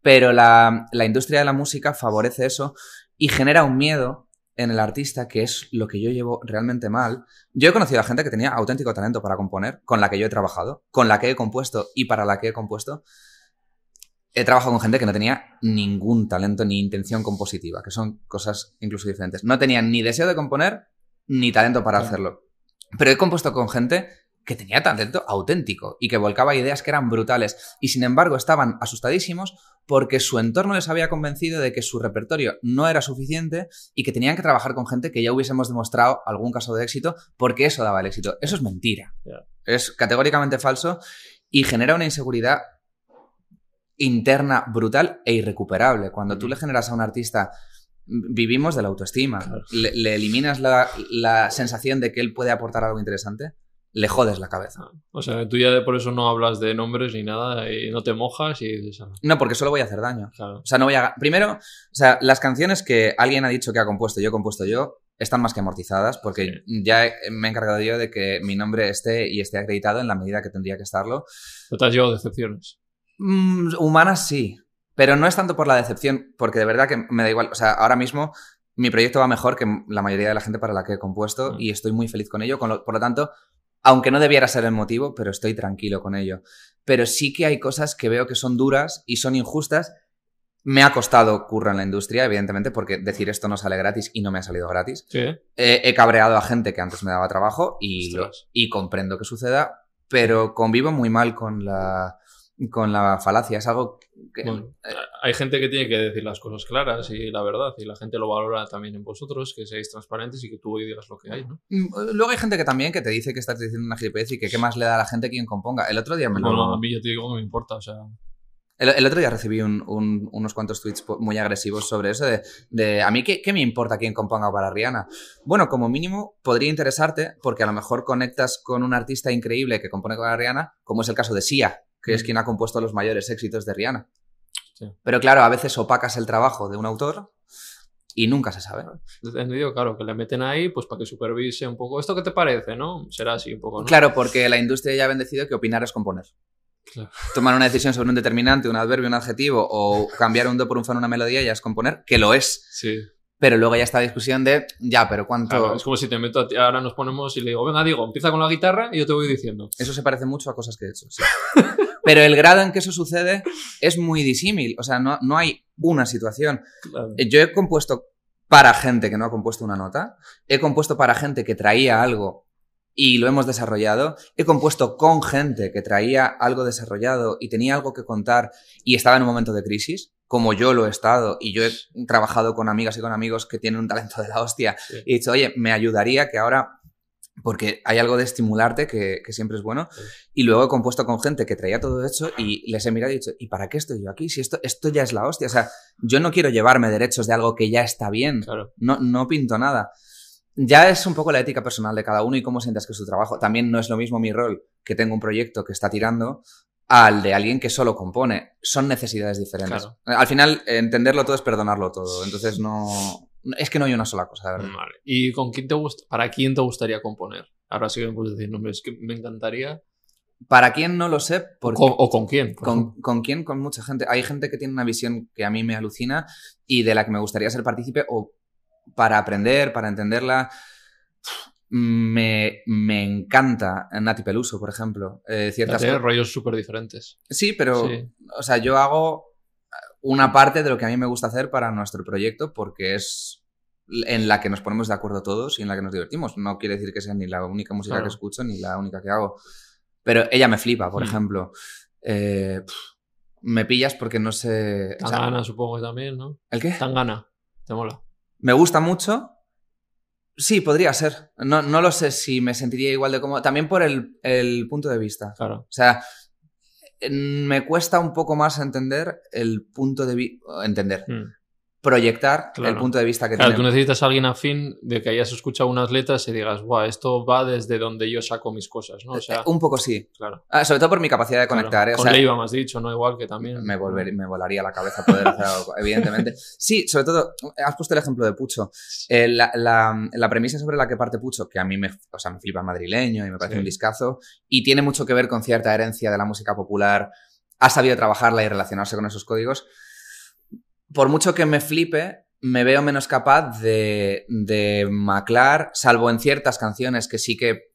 Pero la, la industria de la música favorece eso y genera un miedo en el artista, que es lo que yo llevo realmente mal. Yo he conocido a gente que tenía auténtico talento para componer, con la que yo he trabajado, con la que he compuesto y para la que he compuesto. He trabajado con gente que no tenía ningún talento ni intención compositiva, que son cosas incluso diferentes. No tenían ni deseo de componer ni talento para Claro. hacerlo. Pero he compuesto con gente que tenía talento auténtico y que volcaba ideas que eran brutales y sin embargo estaban asustadísimos porque su entorno les había convencido de que su repertorio no era suficiente y que tenían que trabajar con gente que ya hubiésemos demostrado algún caso de éxito porque eso daba el éxito. Eso es mentira. Es categóricamente falso y genera una inseguridad interna brutal e irrecuperable. Cuando tú le generas a un artista vivimos de la autoestima. Claro. Le, le eliminas la, la sensación de que él puede aportar algo interesante, le jodes la cabeza. O sea, tú ya por eso no hablas de nombres ni nada y no te mojas y dices, ah, No, porque solo voy a hacer daño. claro. O sea, no voy a... Primero, o sea, las canciones que alguien ha dicho que ha compuesto, yo he compuesto yo, están más que amortizadas porque ya he- me he encargado yo de que mi nombre esté y esté acreditado en la medida que tendría que estarlo. No te has llevado decepciones. Mm, humanas sí, pero no es tanto por la decepción, porque de verdad que me da igual. O sea, ahora mismo mi proyecto va mejor que la mayoría de la gente para la que he compuesto Mm. y estoy muy feliz con ello. con lo- por lo tanto, aunque no debiera ser el motivo, pero estoy tranquilo con ello. Pero sí que hay cosas que veo que son duras y son injustas. Me ha costado curro en la industria, evidentemente, porque decir esto no sale gratis y no me ha salido gratis. Sí. He, he cabreado a gente que antes me daba trabajo y, lo- y comprendo que suceda, pero convivo muy mal con la, con la falacia. Es algo que... Bueno, hay gente que tiene que decir las cosas claras y la verdad, y la gente lo valora también en vosotros, que seáis transparentes y que tú digas lo que hay, ¿no? Mm, Luego hay gente que también que te dice que estás diciendo una gilipollez y que qué más le da a la gente quien componga. El otro día me lo- Bueno, a mí yo te digo que me importa, o sea, el, el otro día recibí un- un- unos cuantos tweets muy agresivos sobre eso de, de a mí qué, qué me importa quién componga para Rihanna. Bueno, como mínimo podría interesarte porque a lo mejor conectas con un artista increíble que compone para Rihanna, como es el caso de Sia, que es quien ha compuesto los mayores éxitos de Rihanna. Sí. Pero claro, a veces opacas el trabajo de un autor y nunca se sabe. entendido, claro, que le meten ahí pues para que supervise un poco. ¿Esto qué te parece, no? Será así un poco, ¿no? Claro, porque la industria ya ha bendecido que opinar es componer. Claro. Tomar una decisión sobre un determinante, un adverbio, un adjetivo o cambiar un do por un fa en una melodía ya es componer, que lo es. Sí. Pero luego ya está la discusión de, ya, pero ¿cuánto...? Claro, es como si te meto a ti, ahora nos ponemos y le digo, venga, digo, empieza con la guitarra y yo te voy diciendo. Eso se parece mucho a cosas que he hecho, sí. <laughs> Pero el grado en que eso sucede es muy disímil. O sea, no, no hay una situación. Claro. Eh, Yo he compuesto para gente que no ha compuesto una nota. He compuesto para gente que traía algo y lo hemos desarrollado. He compuesto con gente que traía algo desarrollado y tenía algo que contar y estaba en un momento de crisis, como yo lo he estado. Y yo he trabajado con amigas y con amigos que tienen un talento de la hostia. Sí. Y he dicho, oye, me ayudaría que ahora porque hay algo de estimularte que, que siempre es bueno. Sí. Y luego he compuesto con gente que traía todo hecho y les he mirado y he dicho, ¿y para qué estoy yo aquí? Si esto, esto ya es la hostia. O sea, yo no quiero llevarme derechos de algo que ya está bien. Claro. No, no pinto nada. Ya es un poco la ética personal de cada uno y cómo sientas que es su trabajo. También no es lo mismo mi rol, que tengo un proyecto que está tirando, al de alguien que solo compone. Son necesidades diferentes. Claro. Al final, entenderlo todo es perdonarlo todo. Entonces, no. Es que no hay una sola cosa, de verdad. Vale. ¿Y con quién te para quién te gustaría componer? Ahora sí que me puedes decir nombres, que me encantaría. ¿Para quién no lo sé? Porque o con quién. ¿Con, ¿Con quién? Con mucha gente. Hay gente que tiene una visión que a mí me alucina y de la que me gustaría ser partícipe o para aprender, para entenderla. Me, me encanta Nati Peluso, por ejemplo. Eh, ciertas Tiene rollos súper diferentes. Sí, pero, Sí. o sea, yo hago una parte de lo que a mí me gusta hacer para nuestro proyecto porque es en la que nos ponemos de acuerdo todos y en la que nos divertimos. No quiere decir que sea ni la única música Claro. que escucho ni la única que hago. Pero ella me flipa, por Mm. ejemplo. Eh, me pillas porque no sé... o sea, Tangana, supongo que también, ¿no? ¿El qué? Tangana. Te mola. Me gusta mucho. Sí, podría ser. No, no lo sé si me sentiría igual de cómodo. También por el, el punto de vista. Claro. O sea, me cuesta un poco más entender el punto de vista. Entender. Mm. Proyectar el Claro. punto de vista que Claro, tiene. tú necesitas a alguien afín de que hayas escuchado unas letras y digas, Buah, esto va desde donde yo saco mis cosas, ¿no? O sea, Eh, Un poco sí. claro. Ah, sobre todo por mi capacidad de claro. conectar. ¿eh? O Con sea, Leiva me has dicho, ¿no? Igual que también. me, volver- me volaría la cabeza poder hacer algo, <laughs> evidentemente. Sí, sobre todo, has puesto el ejemplo de Pucho. Eh, la, la- la premisa sobre la que parte Pucho, que a mí me, o sea, me flipa el madrileño y me parece Sí. un discazo, y tiene mucho que ver con cierta herencia de la música popular, ha sabido trabajarla y relacionarse con esos códigos. Por mucho que me flipe, me veo menos capaz de, de maclar, salvo en ciertas canciones que sí que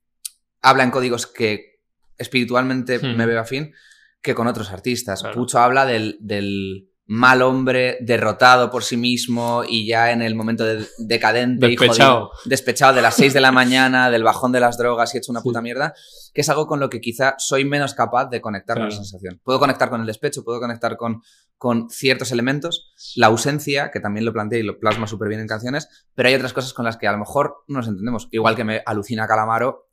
hablan códigos que espiritualmente Hmm. me veo afín, que con otros artistas. Claro. Pucho habla del, del mal hombre derrotado por sí mismo y ya en el momento de- decadente y Despechado. jodido, despechado de las 6 de la mañana, del bajón de las drogas y hecho una Sí. puta mierda, que es algo con lo que quizá soy menos capaz de conectar con esa sensación. Puedo conectar con el despecho, puedo conectar con, con ciertos elementos, la ausencia, que también lo plantea y lo plasma súper bien en canciones, pero hay otras cosas con las que a lo mejor no nos entendemos. Igual que me alucina Calamaro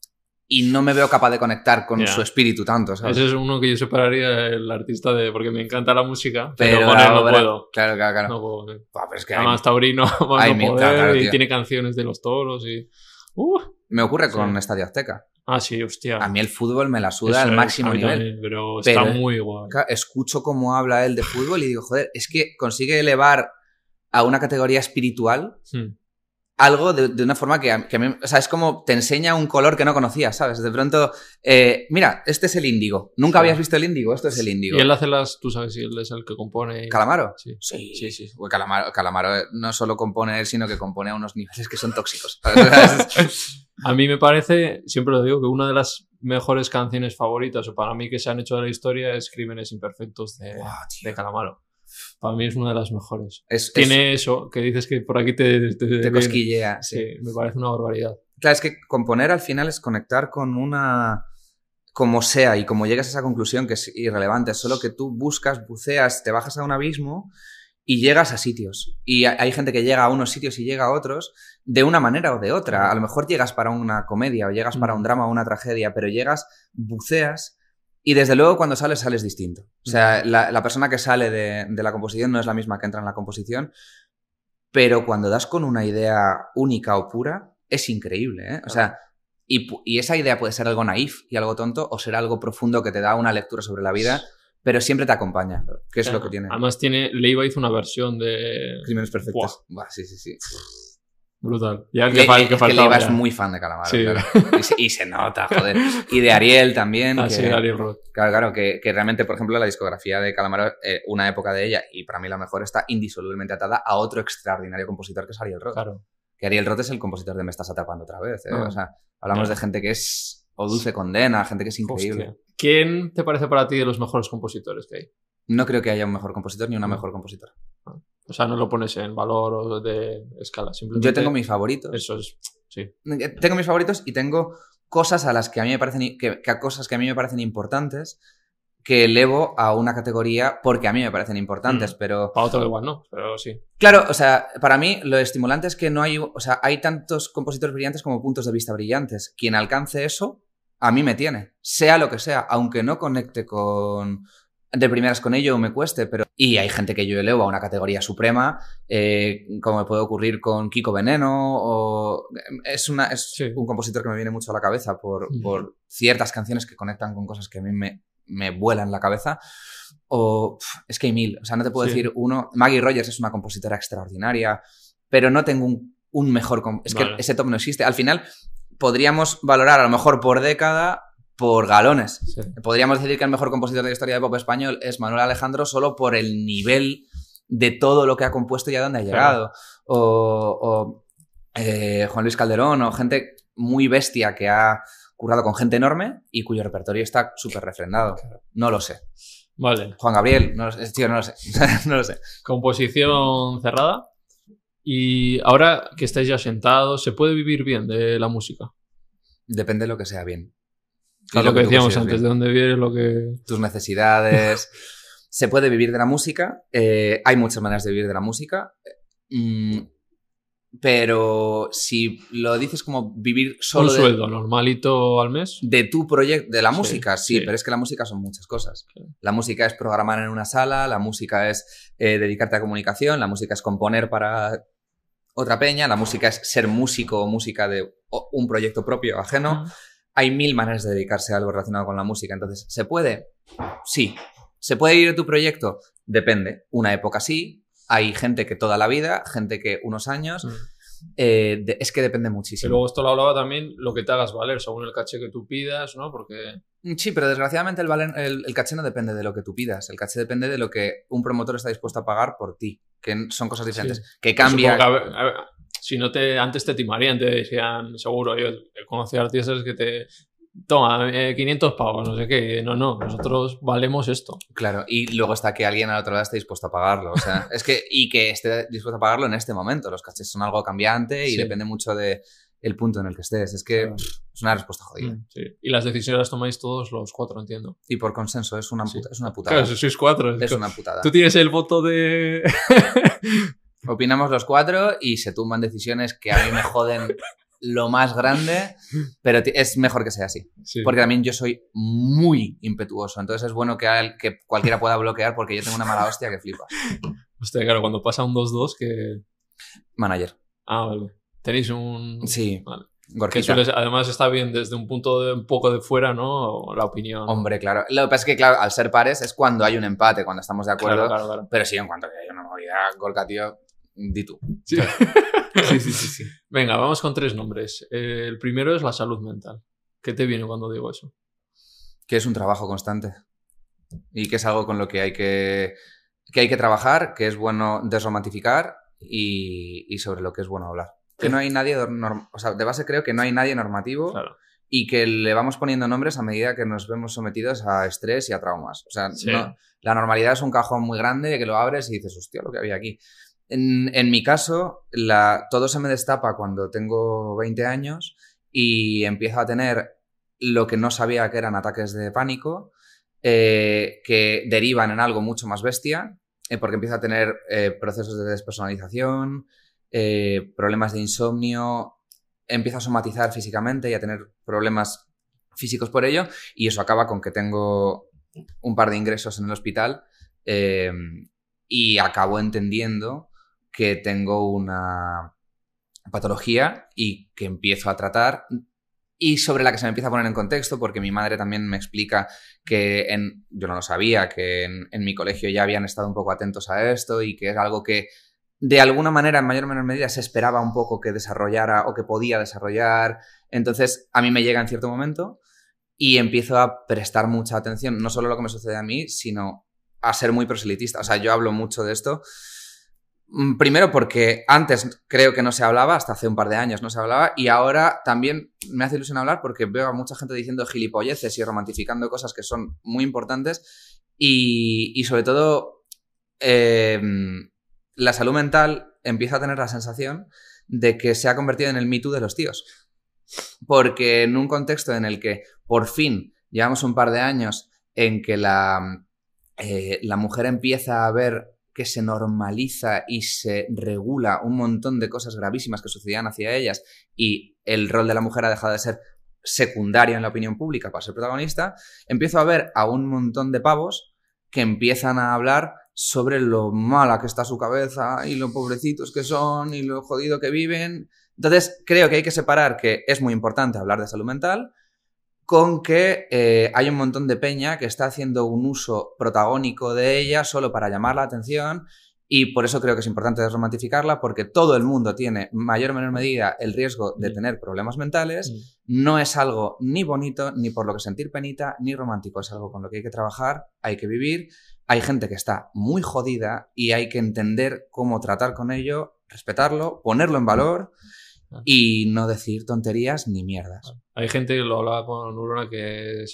y no me veo capaz de conectar con Ya. su espíritu tanto, ¿sabes? Ese es uno que yo separaría el artista de. porque me encanta la música, pero, Pero con él la no obra- puedo. Claro, claro, claro. No puedo. sí. Pero es que hay- Además, Taurino, <laughs> más hay no poder, claro, y tiene canciones de los toros y. ¡Uh! me ocurre con Sí. Estadio Azteca. Ah, sí, hostia. A mí el fútbol me la suda Eso al máximo nivel. también, pero, Pero- está muy guay. Escucho cómo habla él de fútbol y digo, joder, es que consigue elevar a una categoría espiritual Hmm. Algo de, de una forma que a, que a mí, o sea, es como te enseña un color que no conocías, ¿sabes? De pronto, eh, mira, este es el índigo. Nunca Sí. habías visto el índigo, esto es el índigo. Y él hace las. Tú sabes si él es el que compone. ¿Calamaro? Sí. Sí, Sí, Calamaro, Calamaro eh, no solo compone él, sino que compone a unos niveles que son tóxicos. <laughs> <laughs> A mí me parece, siempre lo digo, que una de las mejores canciones favoritas, o para mí que se han hecho de la historia, es Crímenes Imperfectos de Calamaro. Para mí es una de las mejores. Es, es- Tiene eso, que dices que por aquí te, te, te viene. cosquillea. sí. Sí, me parece una barbaridad. Claro, es que componer al final es conectar con una. Como sea y como llegas a esa conclusión que es irrelevante, es solo que tú buscas, buceas, te bajas a un abismo y llegas a sitios. Y ha- hay gente que llega a unos sitios y llega a otros de una manera o de otra. A lo mejor llegas para una comedia o llegas para Mm. un drama o una tragedia, pero llegas, buceas y desde luego cuando sales, sales distinto. O sea, la, la persona que sale de, de la composición no es la misma que entra en la composición, pero cuando das con una idea única o pura, es increíble, ¿eh? O sea, y, y esa idea puede ser algo naif y algo tonto o ser algo profundo que te da una lectura sobre la vida, pero siempre te acompaña, que es lo que tiene. Además, tiene, Leiva hizo una versión de. Crímenes perfectos. Buah, sí, sí, sí. Brutal. Ya el que, es que que. Leiva es ya. muy fan de Calamaro, Sí. claro. <laughs> Y se, y se nota, joder. Y de Ariel también. Ah, que- sí, Ariel Roth. Claro, claro, que, que realmente, por ejemplo, la discografía de Calamaro, eh, una época de ella, y para mí la mejor, está indisolublemente atada a otro extraordinario compositor que es Ariel Roth. Claro. Que Ariel Roth es el compositor de Me estás atrapando otra vez. ¿eh? Ah. O sea, hablamos de gente que es. O Dulce Condena, gente que es increíble. Hostia. ¿Quién te parece para ti de los mejores compositores que hay? No creo que haya un mejor compositor ni una mejor compositora. O sea, no lo pones en valor o de escala. Simplemente. Yo tengo mis favoritos. Eso es. Sí. Eh, Tengo mis favoritos y tengo cosas a las que a mí me parecen que, que a cosas que a mí me parecen importantes que elevo a una categoría porque a mí me parecen importantes, Mm. pero Para otro igual no, pero sí. claro, o sea, para mí lo estimulante es que no hay, o sea, hay tantos compositores brillantes como puntos de vista brillantes. Quien alcance eso a mí me tiene, sea lo que sea, aunque no conecte con de primeras con ello me cueste, pero y hay gente que yo elevo a una categoría suprema, eh, como me puede ocurrir con Kiko Veneno o es una es Sí. un compositor que me viene mucho a la cabeza por, por ciertas canciones que conectan con cosas que a mí me, me vuelan la cabeza. O es que hay mil, o sea, no te puedo Sí. decir uno. Maggie Rogers es una compositora extraordinaria, pero no tengo un, un mejor. Es Vale. que ese top no existe. Al final podríamos valorar a lo mejor por década por galones. sí. Podríamos decir que el mejor compositor de la historia de pop español es Manuel Alejandro solo por el nivel de todo lo que ha compuesto y a dónde ha llegado. O, o, eh, Juan Luis Calderón o gente muy bestia que ha currado con gente enorme y cuyo repertorio está súper refrendado. No lo sé. Vale. Juan Gabriel, no lo sé. Tío, no lo sé. <laughs> no lo sé. Composición cerrada. Y ahora que estáis ya sentados, ¿se puede vivir bien de la música? Depende de lo que sea bien. Claro, lo que decíamos antes, de dónde viene lo que. tus necesidades. <laughs> Se puede vivir de la música. eh, hay muchas maneras de vivir de la música. Mm, pero si lo dices como vivir solo Un de, sueldo normalito al mes. de tu proyecto, de la música, sí, sí. pero es que la música son muchas cosas. La música es programar en una sala, la música es eh, dedicarte a comunicación, la música es componer para otra peña, la música es ser músico o música de o- un proyecto propio ajeno. Ah, Hay mil maneras de dedicarse a algo relacionado con la música, entonces, ¿se puede? Sí. ¿Se puede ir de tu proyecto? Depende. Una época sí, hay gente que toda la vida, gente que unos años. mm. eh, de- es que depende Y muchísimo. luego esto lo hablaba también lo que te hagas valer, según el caché que tú pidas, ¿no? Porque Sí, pero desgraciadamente el, valen- el, el caché no depende de lo que tú pidas. El caché depende de lo que un promotor está dispuesto a pagar por ti, que son cosas diferentes. Que cambia. Supongo que, a ver, a ver, si no te antes te timarían, te decían, seguro, yo he conocido artistas que te toma eh, 500 pavos, no sé qué. No, no, nosotros valemos esto. Claro, y luego está que alguien al otro lado esté dispuesto a pagarlo. O sea, <laughs> es que, y que esté dispuesto a pagarlo en este momento. Los cachés son algo cambiante y Sí. depende mucho de el punto en el que estés. Es que Claro. es una respuesta jodida. Mm, sí. Y las decisiones las tomáis todos los cuatro, entiendo. Y por consenso, es una, Sí. puta- es una putada. Claro, si sois cuatro. es una putada. Tú tienes el voto de. <laughs> Opinamos los cuatro y se tumban decisiones que a mí me joden lo más grande, pero es mejor que sea así. Sí. Porque también yo soy muy impetuoso, entonces es bueno que, al- que cualquiera pueda bloquear porque yo tengo una mala hostia que flipa. Hostia, claro, cuando pasa un 2-2 que... Manager. Ah, vale. Tenéis un... Sí, Vale. Que además está bien desde un punto de un poco de fuera, ¿no? La opinión. Hombre, claro. Lo que pasa es que, claro, al ser pares es cuando hay un empate, cuando estamos de acuerdo. Claro, claro, claro. Pero sí, en cuanto que haya una movida, Gorka, tío, di tú. Sí. <laughs> Sí, sí, sí, sí. Venga, vamos con tres nombres. Eh, el primero es la salud mental. ¿Qué te viene cuando digo eso? Que es un trabajo constante. Y que es algo con lo que hay que, que, hay que trabajar, que es bueno desromantificar y, y sobre lo que es bueno hablar. Que no hay nadie, o sea, de base creo que no hay nadie normativo Claro. y que le vamos poniendo nombres a medida que nos vemos sometidos a estrés y a traumas. O sea, Sí. no- la normalidad es un cajón muy grande que lo abres y dices, hostia, lo que había aquí. En, mi caso, todo se me destapa cuando tengo 20 años y empiezo a tener lo que no sabía que eran ataques de pánico, eh, que derivan en algo mucho más bestia, eh, porque empiezo a tener eh, procesos de despersonalización, problemas de insomnio, empiezo a somatizar físicamente y a tener problemas físicos por ello, y eso acaba con que tengo un par de ingresos en el hospital y acabo entendiendo que tengo una patología y que empiezo a tratar y sobre la que se me empieza a poner en contexto porque mi madre también me explica que yo no lo sabía, que en, en mi colegio ya habían estado un poco atentos a esto y que es algo que de alguna manera, en mayor o menor medida, se esperaba un poco que desarrollara o que podía desarrollar. Entonces, a mí me llega en cierto momento y empiezo a prestar mucha atención, no solo a lo que me sucede a mí, sino a ser muy proselitista. O sea, yo hablo mucho de esto. Mm, Primero porque antes creo que no se hablaba, hasta hace un par de años no se hablaba, y ahora también me hace ilusión hablar porque veo a mucha gente diciendo gilipolleces y romantificando cosas que son muy importantes y, y sobre todo eh, la salud mental empieza a tener la sensación de que se ha convertido en el Me Too de los tíos. Porque en un contexto en el que por fin llevamos un par de años en que la, eh, la mujer empieza a ver que se normaliza y se regula un montón de cosas gravísimas que sucedían hacia ellas y el rol de la mujer ha dejado de ser secundario en la opinión pública para ser protagonista, empiezo a ver a un montón de pavos que empiezan a hablar sobre lo mala que está su cabeza y lo pobrecitos que son y lo jodido que viven. Entonces, creo que hay que separar que es muy importante hablar de salud mental con que eh, hay un montón de peña que está haciendo un uso protagónico de ella solo para llamar la atención y por eso creo que es importante desromantificarla porque todo el mundo tiene, mayor o menor medida, el riesgo de tener problemas mentales. No es algo ni bonito, ni por lo que sentir penita, ni romántico. Es algo con lo que hay que trabajar, hay que vivir. Hay gente que está muy jodida y hay que entender cómo tratar con ello, respetarlo, ponerlo en valor y no decir tonterías ni mierdas. Hay gente que lo hablaba con Urona que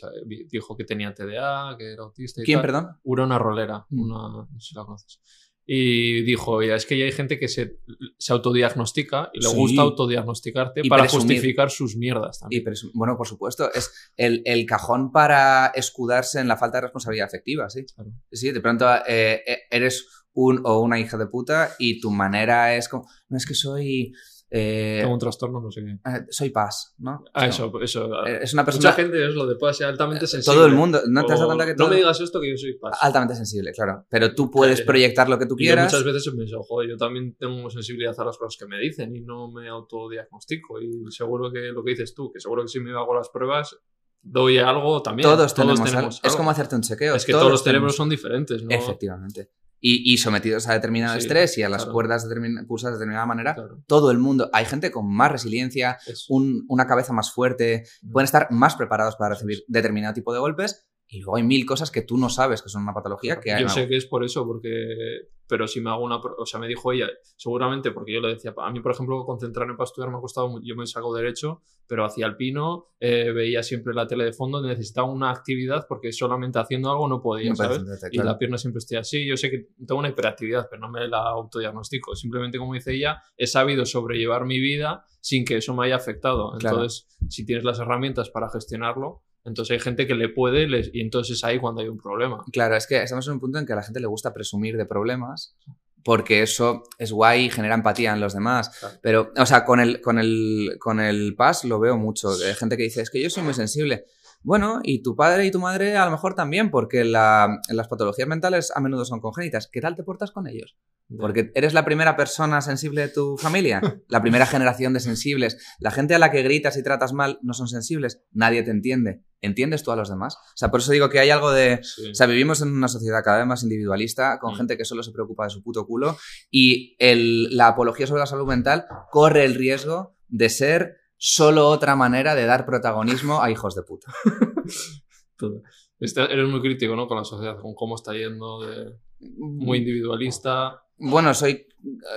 dijo que tenía TDA, que era autista y ¿Quién, tal. perdón? Urona Rolera, Mm. una, no sé si la conoces. Y dijo, ya, es que ya hay gente que se, se autodiagnostica y le Sí. gusta autodiagnosticarte Y para presumir. justificar sus mierdas Y también. presu- bueno, por supuesto, es el, el cajón para escudarse en la falta de responsabilidad afectiva, sí. Claro. Sí, de pronto eh, eh, eres un o una hija de puta y tu manera es como, no es que soy... eh, Tengo un trastorno, no sé qué. eh, soy paz, ¿no? Ah, eso, eso. eh, Es una persona... Mucha gente es lo de ser altamente sensible. Todo el mundo, ¿no te has dado cuenta que No todo- me digas esto que yo soy paz. altamente sensible, claro. Pero tú puedes Eh, proyectar lo que tú Y yo quieras. muchas veces he pensado, joder, yo también tengo sensibilidad a las cosas que me dicen y no me autodiagnostico. Y seguro que lo que dices tú, que seguro que si me hago las pruebas, doy algo también. Todos, tenemos, algo. Es como hacerte un chequeo. Es que todos, los tenemos- cerebros son diferentes, ¿no? Efectivamente. Y, y sometidos a determinado Sí, estrés y a las claro. cuerdas determin- pulsadas de determinada manera, Claro, todo el mundo, hay gente con más resiliencia, es- un- una cabeza más fuerte, Mm. pueden estar más preparados para recibir determinado tipo de golpes y luego hay mil cosas que tú no sabes que son una patología que hay. Yo sé que es por eso, porque. Pero si me hago una. O sea, me dijo ella, seguramente, porque yo le decía, a mí, por ejemplo, concentrarme para estudiar me ha costado mucho. Yo me saco Derecho, pero hacía alpino, eh, veía siempre la tele de fondo, necesitaba una actividad porque solamente haciendo algo no podía, No ¿sabes? Y la pierna siempre estoy así. Yo sé que tengo una hiperactividad, pero no me la autodiagnostico. Simplemente, como dice ella, he sabido sobrellevar mi vida sin que eso me haya afectado. Claro. Entonces, si tienes las herramientas para gestionarlo, entonces hay gente que le puede les- y entonces es ahí cuando hay un problema. Claro, es que estamos en un punto en que a la gente le gusta presumir de problemas porque eso es guay y genera empatía en los demás. Claro. Pero, o sea, con el, con el, con el PAS lo veo mucho. Hay gente que dice, es que yo soy muy sensible. Bueno, y tu padre y tu madre a lo mejor también, porque la- las patologías mentales a menudo son congénitas. ¿Qué tal te portas con ellos? Porque eres la primera persona sensible de tu familia, <laughs> la primera generación de sensibles. La gente a la que gritas y tratas mal no son sensibles, nadie te entiende. ¿Entiendes tú a los demás? O sea, por eso digo que hay algo de... Sí. O sea, vivimos en una sociedad cada vez más individualista, con Mm. gente que solo se preocupa de su puto culo, y el- la apología sobre la salud mental corre el riesgo de ser solo otra manera de dar protagonismo a hijos de puta. <laughs> Este- eres muy crítico, ¿no? Con la sociedad, con cómo está yendo, de muy individualista. Bueno, soy,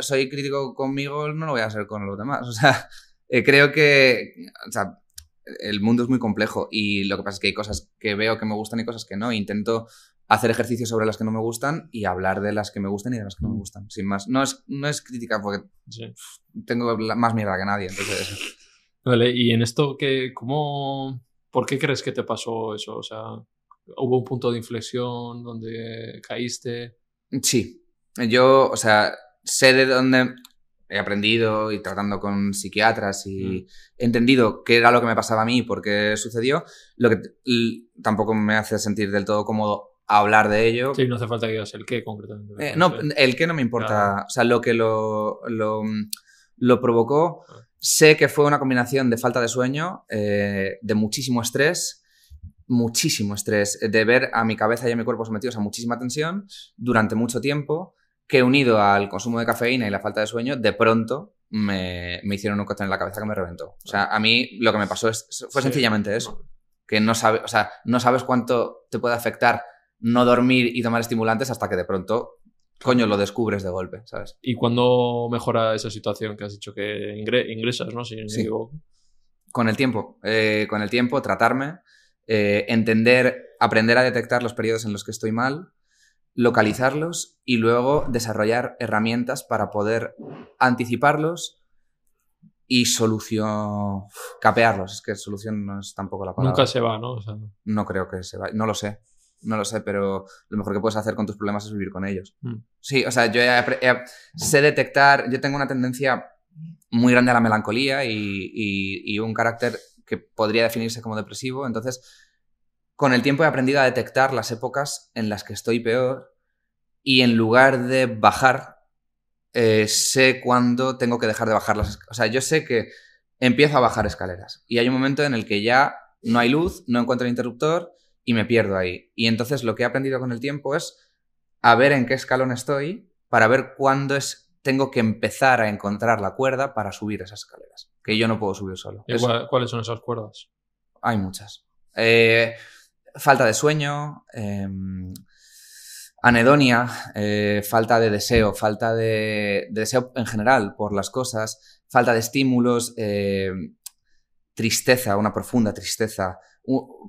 soy crítico conmigo, no lo voy a ser con los demás. O sea, <laughs> eh, creo que o sea, el mundo es muy complejo y lo que pasa es que hay cosas que veo que me gustan y cosas que no. Intento hacer ejercicios sobre las que no me gustan y hablar de las que me gustan y de las que no me gustan, sin más. No es, no es crítica porque Sí. tengo más mierda que nadie, entonces... Vale, y en esto, que, ¿cómo, ¿por qué crees que te pasó eso? O sea, ¿hubo un punto de inflexión donde caíste? Sí, yo, o sea, sé de dónde he aprendido y tratando con psiquiatras y he entendido qué era lo que me pasaba a mí y por qué sucedió, lo que tampoco me hace sentir del todo cómodo hablar de ello. Sí, no hace falta que digas el qué concretamente. Eh, no, el que no me importa, Claro. o sea, lo que lo, lo, lo provocó, Ah. Sé que fue una combinación de falta de sueño, eh, de muchísimo estrés, muchísimo estrés, de ver a mi cabeza y a mi cuerpo sometidos a muchísima tensión durante mucho tiempo, que unido al consumo de cafeína y la falta de sueño, de pronto me, me hicieron un cóctel en la cabeza que me reventó. O sea, a mí lo que me pasó es, fue Sí. sencillamente eso que no sabes, o sea, no sabes cuánto te puede afectar no dormir y tomar estimulantes hasta que de pronto, coño, lo descubres de golpe, ¿sabes? ¿Y cuándo mejora esa situación que has dicho que ingre- ingresas, no? Si no me Sí. Con el tiempo, eh, con el tiempo, tratarme, eh, entender, aprender a detectar los periodos en los que estoy mal, localizarlos y luego desarrollar herramientas para poder anticiparlos y solución, capearlos. Es que solución no es tampoco la palabra. Nunca se va, ¿no? O sea, No creo que se vaya. No lo sé. No lo sé, pero lo mejor que puedes hacer con tus problemas es vivir con ellos. Mm. Sí, o sea, yo he apre- he- sé detectar. Yo tengo una tendencia muy grande a la melancolía y, y- y un carácter que podría definirse como depresivo. Entonces, con el tiempo he aprendido a detectar las épocas en las que estoy peor y en lugar de bajar, eh, sé cuándo tengo que dejar de bajar las. O sea, yo sé que empiezo a bajar escaleras y hay un momento en el que ya no hay luz, no encuentro el interruptor y me pierdo ahí. Y entonces lo que he aprendido con el tiempo es a ver en qué escalón estoy para ver cuándo es, tengo que empezar a encontrar la cuerda para subir esas escaleras. Que yo no puedo subir solo. ¿y Es- cuál- ¿Cuáles son esas cuerdas? hay muchas. Eh, falta de sueño, eh, anedonia, eh, falta de deseo, falta de, de deseo en general por las cosas, falta de estímulos, eh, tristeza, una profunda tristeza.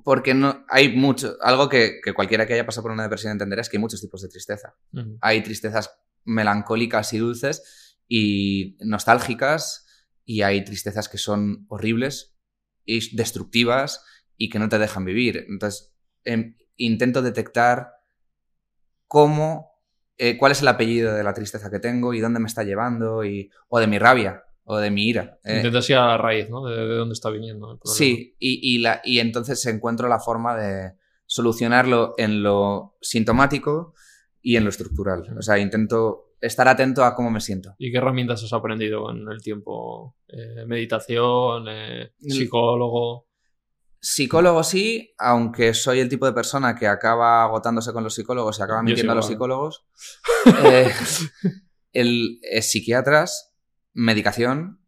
Porque no, hay mucho, algo que, que cualquiera que haya pasado por una depresión entenderá es que hay muchos tipos de tristeza. Hay tristezas melancólicas y dulces y nostálgicas y hay tristezas que son horribles y destructivas y que no te dejan vivir. Entonces, em, intento detectar cómo eh, cuál es el apellido de la tristeza que tengo y dónde me está llevando y, o de mi rabia o de mi ira. Eh, Intentas ir a la raíz, ¿no? De, de dónde está viniendo el problema. sí, y, y la, y entonces encuentro la forma de solucionarlo en lo sintomático y en lo estructural. O sea, intento estar atento a cómo me siento. ¿Y qué herramientas has aprendido con el tiempo? Eh, meditación, eh, psicólogo. Psicólogo sí, aunque soy el tipo de persona que acaba agotándose con los psicólogos y acaba mintiendo a los psicólogos. <laughs> Eh, el, psiquiatras, medicación,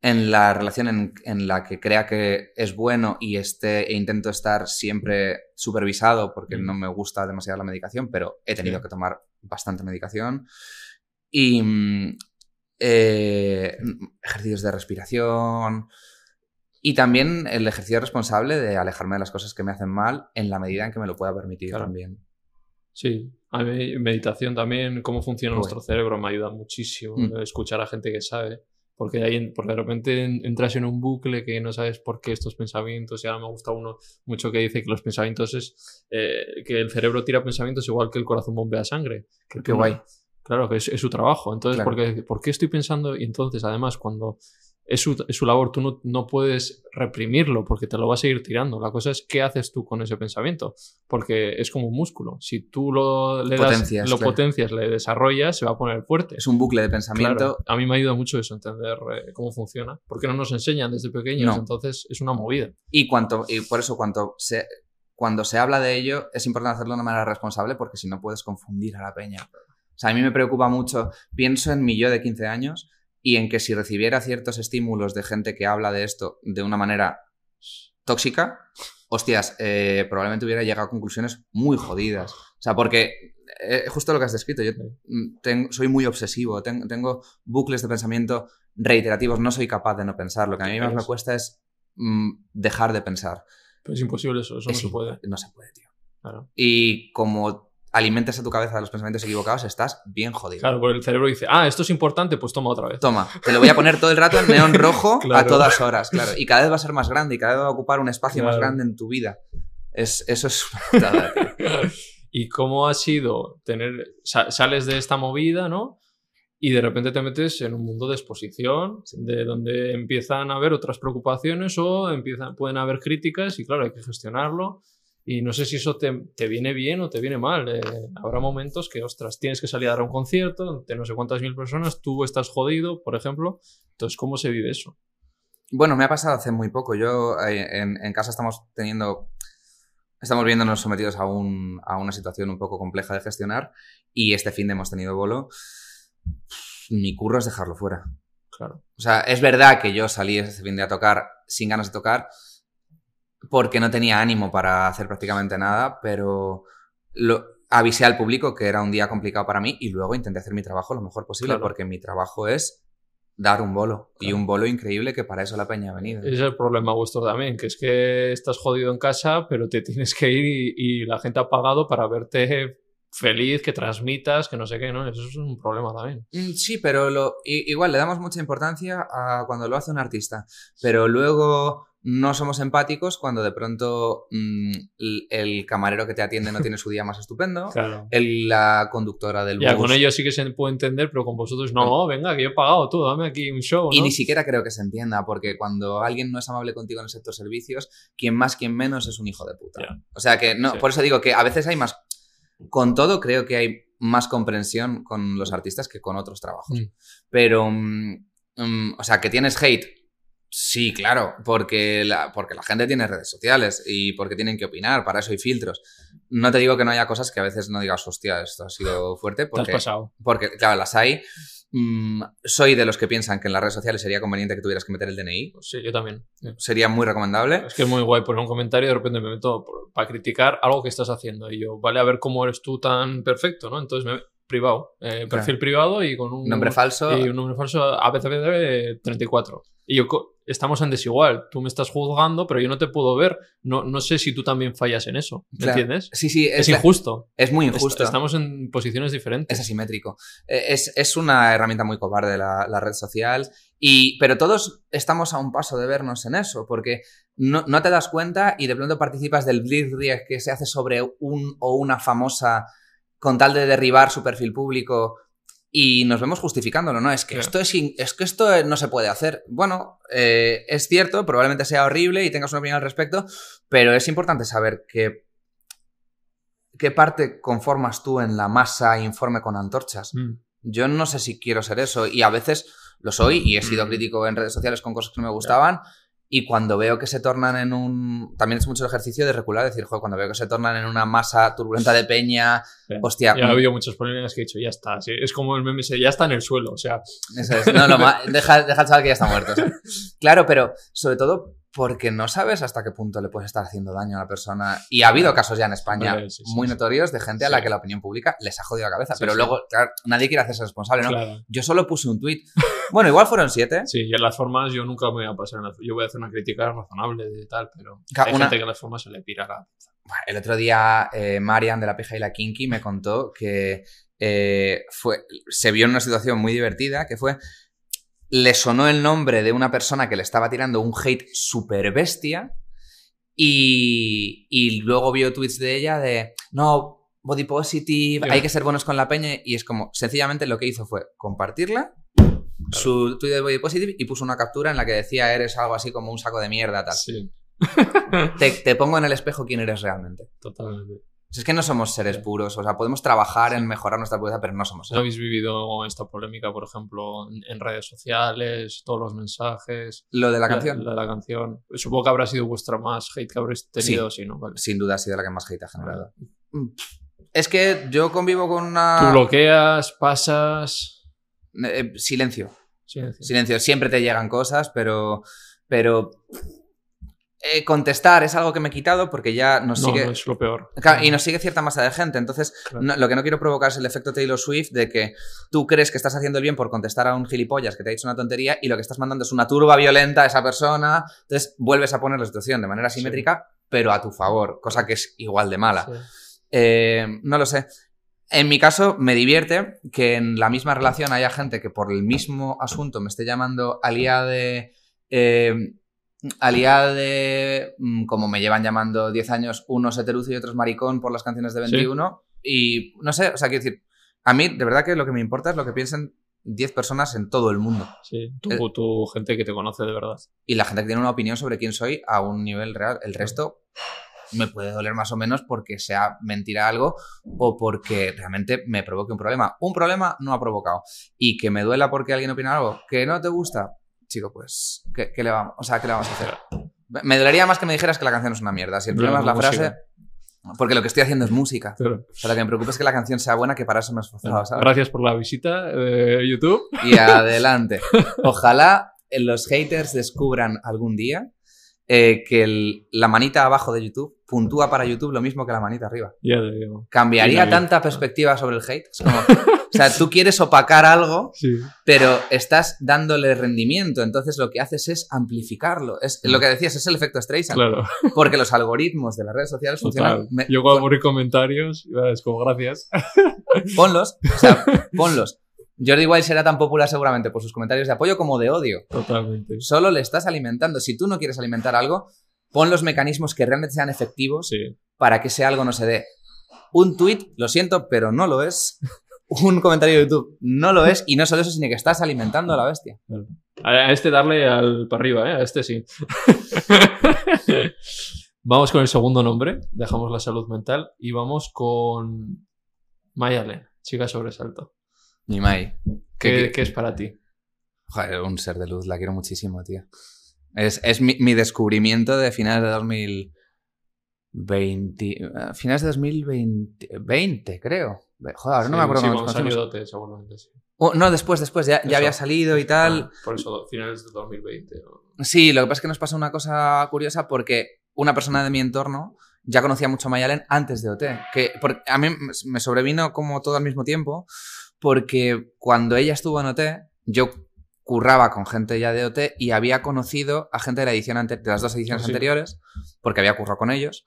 en la relación en, en la que crea que es bueno y esté, e intento estar siempre supervisado porque Mm. no me gusta demasiado la medicación, pero he tenido Sí. que tomar bastante medicación. Y mm, eh, ejercicios de respiración. Y también el ejercicio responsable de alejarme de las cosas que me hacen mal en la medida en que me lo pueda permitir Claro. también. Sí, a mí meditación también, cómo funciona nuestro cerebro, me ayuda muchísimo Mm. escuchar a gente que sabe. Porque, ahí, porque de repente en- entras en un bucle que no sabes por qué estos pensamientos. Y ahora me gusta uno mucho que dice que los pensamientos es eh, que el cerebro tira pensamientos igual que el corazón bombea sangre. Que Qué tú no- guay. Claro, que es, es su trabajo. Entonces, Claro. ¿por, qué, por qué estoy pensando? Y entonces, además, cuando es su, es su labor, tú no, no puedes reprimirlo porque te lo va a seguir tirando. La cosa es qué haces tú con ese pensamiento. Porque es como un músculo. Si tú lo, le das, Potencias, lo claro. potencias, le desarrollas, se va a poner fuerte. Es un bucle de pensamiento. Claro, a mí me ayuda mucho eso, entender eh, cómo funciona. Porque no nos enseñan desde pequeños, No. entonces es una movida. Y, cuanto, y por eso cuanto se, cuando se habla de ello es importante hacerlo de una manera responsable porque si no puedes confundir a la peña. O sea, a mí me preocupa mucho, pienso en mi yo de 15 años y en que si recibiera ciertos estímulos de gente que habla de esto de una manera tóxica, hostias, eh, probablemente hubiera llegado a conclusiones muy jodidas. O sea, porque eh, justo lo que has descrito, yo mm, tengo- soy muy obsesivo, ten- tengo bucles de pensamiento reiterativos, no soy capaz de no pensar. Lo que a mí más me cuesta es mm, dejar de pensar. Pero es imposible eso, eso no se puede. No se puede, tío. Claro. Y como alimentes a tu cabeza de los pensamientos equivocados, estás bien jodido. Claro, porque el cerebro dice, ah, esto es importante, pues toma otra vez. Toma, te lo voy a poner todo el rato en neón <laughs> rojo a todas horas, claro. Y cada vez va a ser más grande y cada vez va a ocupar un espacio más grande en tu vida. Es, eso es una. <laughs> ¿Y cómo ha sido tener, sa- sales de esta movida, ¿no? Y de repente te metes en un mundo de exposición, de donde empiezan a haber otras preocupaciones o empiezan, pueden haber críticas y claro, hay que gestionarlo. Y no sé si eso te, te viene bien o te viene mal. Eh, habrá momentos que, ostras, tienes que salir a dar un concierto de no sé cuántas mil personas, tú estás jodido, por ejemplo. Entonces, ¿cómo se vive eso? Bueno, me ha pasado hace muy poco. Yo eh, en, en casa estamos teniendo. Estamos viéndonos sometidos a, un, a una situación un poco compleja de gestionar y este fin de hemos tenido bolo. Mi curro es dejarlo fuera. Claro. O sea, es verdad que yo salí ese fin de a tocar sin ganas de tocar porque no tenía ánimo para hacer prácticamente nada, pero lo, avisé al público que era un día complicado para mí y luego intenté hacer mi trabajo lo mejor posible Claro. porque mi trabajo es dar un bolo y Claro. un bolo increíble que para eso la peña ha venido. Ese es el problema vuestro también, que es que estás jodido en casa, pero te tienes que ir y, y la gente ha pagado para verte feliz, que transmitas, que no sé qué, ¿no? Eso es un problema también. Mm, Sí, pero lo, igual le damos mucha importancia a cuando lo hace un artista, pero luego no somos empáticos cuando de pronto mm, el, camarero que te atiende no tiene su día más estupendo, Claro. el- la conductora del Ya, bus con ellos sí que se puede entender, pero con vosotros no, venga, que yo he pagado tú, dame aquí un show, Y ni siquiera creo que se entienda, porque cuando alguien no es amable contigo en el sector servicios, quien más, quien menos es un hijo de puta. Ya. O sea que no, Sí. por eso digo que a veces hay más. Con todo, creo que hay más comprensión con los artistas que con otros trabajos. Mm. Pero, mm, o sea, que tienes hate. Sí, claro, porque la, porque la gente tiene redes sociales y porque tienen que opinar, para eso hay filtros. No te digo que no haya cosas que a veces no digas, hostia, esto ha sido fuerte, Te has porque, pasado. porque claro, las hay. Mm, soy de los que piensan que en las redes sociales sería conveniente que tuvieras que meter el DNI. Sí, yo también. Sería muy recomendable. Es que es muy guay poner un comentario y de repente me meto para criticar algo que estás haciendo. Y yo, vale, a ver cómo eres tú tan perfecto, ¿no? Entonces me privado, eh, perfil privado y con un Nombre falso. y un número falso ABCD 34. Y yo, estamos en desigual. Tú me estás juzgando, pero yo no te puedo ver. No, no sé si tú también fallas en eso. ¿Me Claro. entiendes? Sí, sí, Es, es, injusto. es muy injusto. estamos en posiciones diferentes. Es asimétrico. Eh, Es, es una herramienta muy cobarde la, la red social. Y, pero todos estamos a un paso de vernos en eso, porque no, no te das cuenta y de pronto participas del blitzkrieg que se hace sobre un o una famosa con tal de derribar su perfil público y nos vemos justificándolo, ¿no? Es que, Claro. esto, es, es que esto no se puede hacer. Bueno, eh, es cierto, probablemente sea horrible y tengas una opinión al respecto, pero es importante saber que, qué parte conformas tú en la masa informe con antorchas. Mm. Yo no sé si quiero ser eso y a veces lo soy y he sido Mm. crítico en redes sociales con cosas que no me gustaban y cuando veo que se tornan en un... También es mucho el ejercicio de recular, decir, joder, cuando veo que se tornan en una masa turbulenta de peña, Sí. hostia, Ya ha habido muchas polémicas que he dicho, ya está. sí, Es como el meme, ya está en el suelo. O sea, Eso es. No, lo deja, deja al chaval que ya está muerto. o sea. <laughs> Claro, pero sobre todo porque no sabes hasta qué punto le puedes estar haciendo daño a la persona. Y ha habido casos ya en España Hombre, sí, sí, muy sí. notorios de gente a la que la opinión pública les ha jodido la cabeza. Pero luego, claro, nadie quiere hacerse responsable, ¿no? claro. Yo solo puse un tuit. <laughs> Bueno, igual fueron siete. Sí, y en las formas yo nunca me voy a pasar. Yo voy a hacer una crítica razonable de tal, pero hay una- gente que en las formas se le pirará. El otro día, eh, Marian de la Pija y la Kinky me contó que eh, fue, se vio en una situación muy divertida, que fue, le sonó el nombre de una persona que le estaba tirando un hate super bestia y, y luego vio tweets de ella de, no, body positive, hay que ser buenos con la peña y es como, sencillamente lo que hizo fue compartirla. Su tweet de body positive y puso una captura en la que decía eres algo así como un saco de mierda tal. Sí, Te, te pongo en el espejo quién eres realmente. totalmente. Es que no somos seres puros, o sea, podemos trabajar en mejorar nuestra pureza, pero no somos ¿No habéis vivido esta polémica, por ejemplo, en, redes sociales, todos los mensajes? Lo de la canción, La, de la canción. Supongo que habrá sido vuestra más hate que habréis tenido, sí, ¿no? Vale. sin duda ha sido la que más hate ha generado. Es que yo convivo con Tú una... bloqueas, pasas. Eh, silencio, Silencio. silencio. Siempre te llegan cosas, pero... Pero... eh, contestar es algo que me he quitado porque ya nos No, sigue... no es lo peor. Claro, y nos sigue cierta masa de gente. Entonces, Claro. no- lo que no quiero provocar es el efecto Taylor Swift de que tú crees que estás haciendo el bien por contestar a un gilipollas que te ha dicho una tontería y lo que estás mandando es una turba violenta a esa persona. Entonces, vuelves a poner la situación de manera Sí. simétrica, pero a tu favor, cosa que es igual de mala. Sí. Eh, no lo sé. En mi caso, me divierte que en la misma relación haya gente que por el mismo asunto me esté llamando aliada de. eh, aliada de. mm, como me llevan llamando 10 años, unos heterucio y otros maricón por las canciones de Sí. 21. Y no sé, o sea, quiero decir, a mí de verdad que lo que me importa es lo que piensen 10 personas en todo el mundo. Sí, tú, Eh. tú, gente que te conoce de verdad. Y la gente que tiene una opinión sobre quién soy a un nivel real. El resto me puede doler más o menos porque sea mentira algo o porque realmente me provoque un problema. Un problema no ha provocado. Y que me duela porque alguien opina algo que no te gusta, chico, pues, ¿qué, qué le vamos? O sea, ¿qué le vamos a hacer? Me dolería más que me dijeras que la canción es una mierda. Si el No, problema es la frase, porque lo que estoy haciendo es música. Pero- O sea, lo que me preocupa es que la canción sea buena, que para eso me he esforzado, ¿sabes? Gracias por la visita de YouTube. y adelante. <laughs> Ojalá eh, los haters descubran algún día eh, que el- la manita abajo de YouTube puntúa para YouTube lo mismo que la manita arriba. Ya te digo. Cambiaría tanta perspectiva sobre el hate. Es como, o sea, tú quieres opacar algo, <laughs> Sí. pero estás dándole rendimiento. Entonces lo que haces es amplificarlo. Es lo que decías, es el efecto Streisand. Claro. Porque los algoritmos de las redes sociales funcionan. Me- Yo cuando abrí comentarios, es como gracias. Ponlos, o sea, <laughs> ponlos. Jordi Wild será tan popular seguramente por sus comentarios de apoyo como de odio. Totalmente. Solo le estás alimentando. Si tú no quieres alimentar algo, pon los mecanismos que realmente sean efectivos Sí. para que ese algo no se dé. Un tweet, lo siento, pero no lo es. <laughs> Un comentario de YouTube, no lo es. Y no solo eso, sino que estás alimentando a la bestia. A este darle al para arriba, ¿eh? A este sí. <laughs> vamos con el segundo nombre. Dejamos la salud mental y vamos con Mayalen, chica sobresalto. Mi Mai. ¿Qué, ¿Qué- qué es para ti? Joder, un ser de luz, la quiero muchísimo, tío. Es, es mi, mi descubrimiento de finales de 2020. eh, Finales de 2020, 20, creo. Joder, ahora no me acuerdo sí, salió seguramente sí. Oh, no, después, después, ya, ya había salido y tal. Ah, por eso, finales de 2020. ¿no? Sí, lo que pasa es que nos pasa una cosa curiosa porque una persona de mi entorno ya conocía mucho a Mayalen antes de OT. Que a mí me sobrevino como todo al mismo tiempo porque cuando ella estuvo en OT, yo curraba con gente ya de OT y había conocido a gente de la edición de las dos ediciones Ah, sí. anteriores porque había currado con ellos.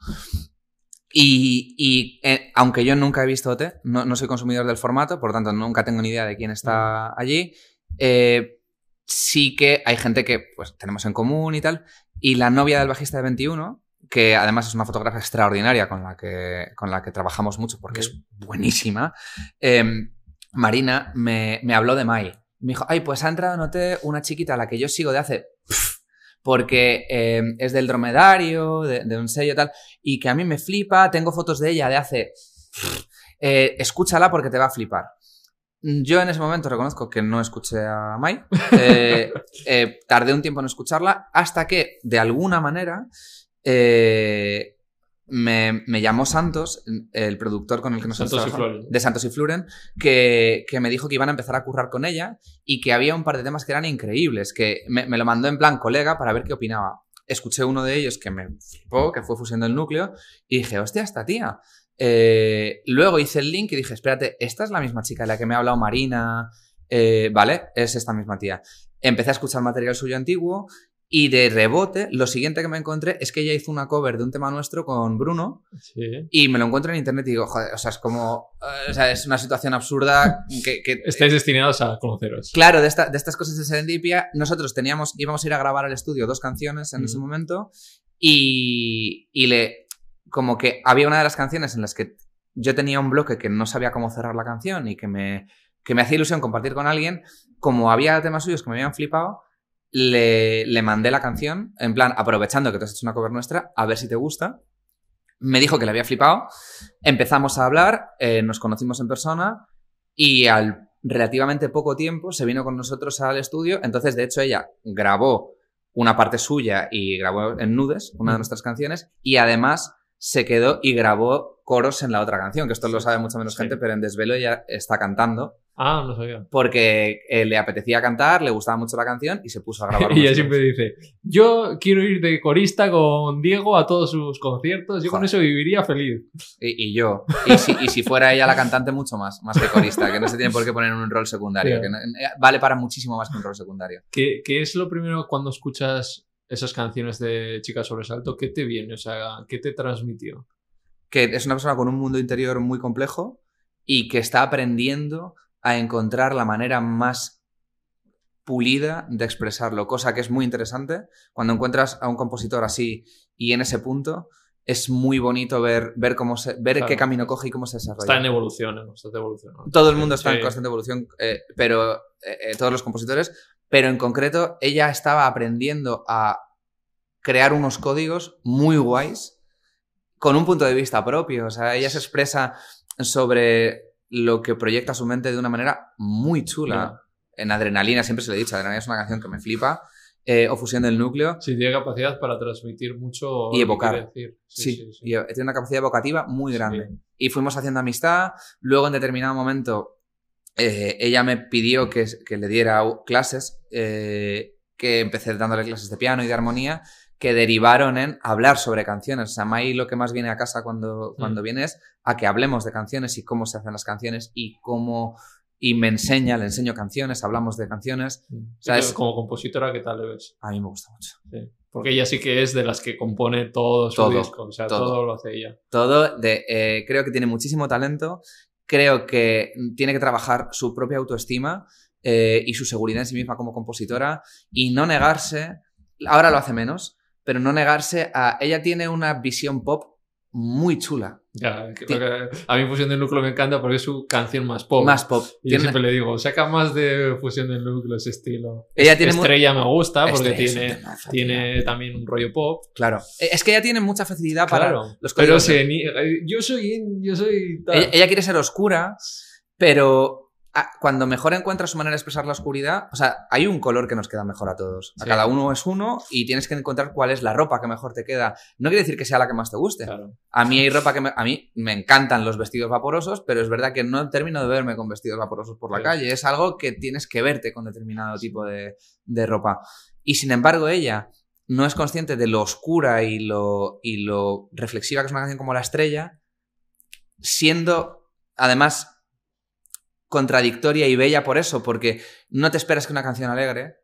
Y, y, eh, aunque yo nunca he visto OT, no, no soy consumidor del formato, por lo tanto nunca tengo ni idea de quién está allí. eh, sí que hay gente que pues tenemos en común y tal. Y la novia del bajista de 21, que además es una fotógrafa extraordinaria con la que, con la que trabajamos mucho porque es buenísima, em, Marina me, habló de Mai. Me dijo, ay, pues ha entrado, noté una chiquita a la que yo sigo de hace... porque em, es del dromedario, de, un sello tal, y que a mí me flipa, tengo fotos de ella de hace... Eh, escúchala porque te va a flipar. Yo en ese momento reconozco que no escuché a Mai. Eh, <laughs> eh, tardé un tiempo en escucharla hasta que, de alguna manera, eh, me, llamó Santos, el productor con el que nos Santos de Santos y Fluren, que, me dijo que iban a empezar a currar con ella y que había un par de temas que eran increíbles, que me, me lo mandó en plan colega para ver qué opinaba. Escuché uno de ellos que me flipó, que fue Fusión del Núcleo, y dije, hostia, esta tía eh, luego hice el link y dije, espérate, esta es la misma chica de la que me ha hablado Marina. Eh, vale, es esta misma tía. Empecé a escuchar material suyo antiguo y de rebote, lo siguiente que me encontré es que ella hizo una cover de un tema nuestro con Bruno y me lo encuentro en internet y digo, joder, o sea, es como, o sea, es una situación absurda que... <laughs> Estáis destinados a conoceros. Claro, de, de, estas cosas de serendipia, nosotros teníamos, íbamos a ir a grabar al estudio dos canciones en ese momento y, y le, como que había una de las canciones en las que yo tenía un bloque que no sabía cómo cerrar la canción y que me, que me hacía ilusión compartir con alguien, como había temas suyos que me habían flipado, le, le mandé la canción, en plan, aprovechando que tú has hecho una cover nuestra, a ver si te gusta. Me dijo que le había flipado, empezamos a hablar, eh, nos conocimos en persona y al relativamente poco tiempo se vino con nosotros al estudio, entonces de hecho ella grabó una parte suya y grabó en Nudes, una de nuestras canciones, y además se quedó y grabó coros en la otra canción, que esto lo sabe mucha menos gente, pero en Desvelo ya está cantando. Ah, no sabía. Porque eh, le apetecía cantar, le gustaba mucho la canción y se puso a grabar. <laughs> y ella siempre dice, yo quiero ir de corista con Diego a todos sus conciertos, yo con eso viviría feliz. Y, yo. Y si, y si, fuera ella la cantante, mucho más, más que corista, que no se tiene por qué poner en un rol secundario, que eh, vale para muchísimo más que un rol secundario. ¿Qué, ¿Qué es lo primero cuando escuchas esas canciones de Chica Sobresalto, ¿qué te viene? O sea, ¿qué te transmitió? Que es una persona con un mundo interior muy complejo y que está aprendiendo a encontrar la manera más pulida de expresarlo, cosa que es muy interesante. Cuando encuentras a un compositor así y en ese punto, es muy bonito ver, ver cómo se, ver qué camino coge y cómo se desarrolla. Está en evolución, en constante evolución. Todo el mundo está en constante evolución, eh, pero eh, eh, todos los compositores, pero en concreto ella estaba aprendiendo a crear unos códigos muy guays con un punto de vista propio. O sea, ella se expresa sobre lo que proyecta su mente de una manera muy chula. En Adrenalina, siempre se le he dicho, Adrenalina es una canción que me flipa. Eh, o Fusión del Núcleo. Sí, tiene capacidad para transmitir mucho. Y evocar. Sí, sí, tiene una capacidad evocativa muy grande. Y fuimos haciendo amistad. Luego, en determinado momento, eh, ella me pidió que, que le diera clases, eh, que empecé dándole clases de piano y de armonía, que derivaron en hablar sobre canciones. O sea, Mai lo que más viene a casa cuando, cuando mm. viene es a que hablemos de canciones y cómo se hacen las canciones y cómo... Y me enseña, le enseño canciones, hablamos de canciones. Mm. O sea, es, como compositora, ¿qué tal le ves? A mí me gusta mucho. Sí. Porque ella sí que es de las que compone todo su todo, disco. O sea, todo, lo hace ella. Todo. De, eh, creo que tiene muchísimo talento creo que tiene que trabajar su propia autoestima eh, y su seguridad en sí misma como compositora y no negarse, ahora lo hace menos, pero no negarse a... Ella tiene una visión pop muy chula. Ya, a mí Fusión del Núcleo me encanta porque es su canción más pop. Más pop. Y yo siempre le digo, saca más de Fusión del Núcleo ese estilo. Ella tiene Estrella me gusta porque tiene, tiene también un rollo pop. Claro. E, es que ella tiene mucha facilidad para los Pero yo soy... Yo soy ella quiere ser oscura, pero cuando mejor encuentras su manera de expresar la oscuridad, o sea, hay un color que nos queda mejor a todos. A cada uno es uno y tienes que encontrar cuál es la ropa que mejor te queda. No quiere decir que sea la que más te guste. A mí hay ropa que me, a mí me encantan los vestidos vaporosos, pero es verdad que no termino de verme con vestidos vaporosos por la calle. Es algo que tienes que verte con determinado tipo de, de ropa. Y sin embargo, ella no es consciente de lo oscura y lo, y lo reflexiva que es una canción como La Estrella, siendo además contradictoria y bella por eso, porque no te esperas que una canción alegre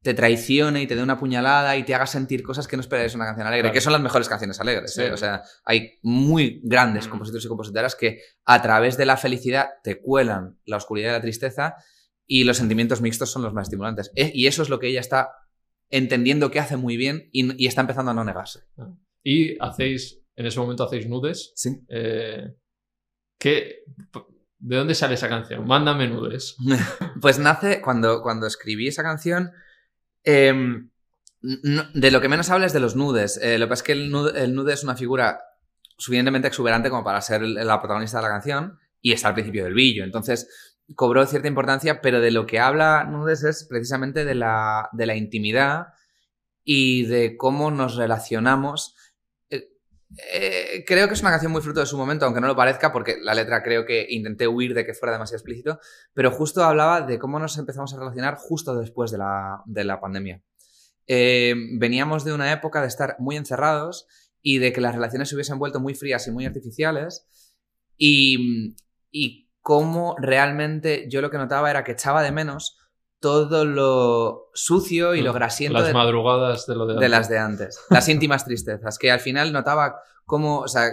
te traicione y te dé una puñalada y te haga sentir cosas que no esperas una canción alegre, que son las mejores canciones alegres. ¿eh? O sea, hay muy grandes mm. compositores y compositoras que a través de la felicidad te cuelan la oscuridad y la tristeza y los sentimientos mixtos son los más estimulantes. E, y eso es lo que ella está entendiendo que hace muy bien y, está empezando a no negarse. Ah. y hacéis, en ese momento hacéis nudes. Sí. Eh, ¿qué- ¿De dónde sale esa canción? Mándame nudes. <laughs> Pues nace cuando, cuando escribí esa canción. em, de lo que menos habla es de los nudes. Eh, lo que pasa es que el nude, el nude es una figura suficientemente exuberante como para ser la protagonista de la canción y está al principio del billo. Entonces cobró cierta importancia, pero de lo que habla nudes es precisamente de la, de la intimidad y de cómo nos relacionamos. Eh, creo que es una canción muy fruto de su momento, aunque no lo parezca, porque la letra creo que intenté huir de que fuera demasiado explícito, pero justo hablaba de cómo nos empezamos a relacionar justo después de la, de la pandemia. Eh, veníamos de una época de estar muy encerrados y de que las relaciones se hubiesen vuelto muy frías y muy artificiales y, y cómo realmente yo lo que notaba era que echaba de menos todo lo sucio y lo grasiento Las de, madrugadas de lo de, de las de antes. Las íntimas tristezas, que al final notaba cómo, o sea,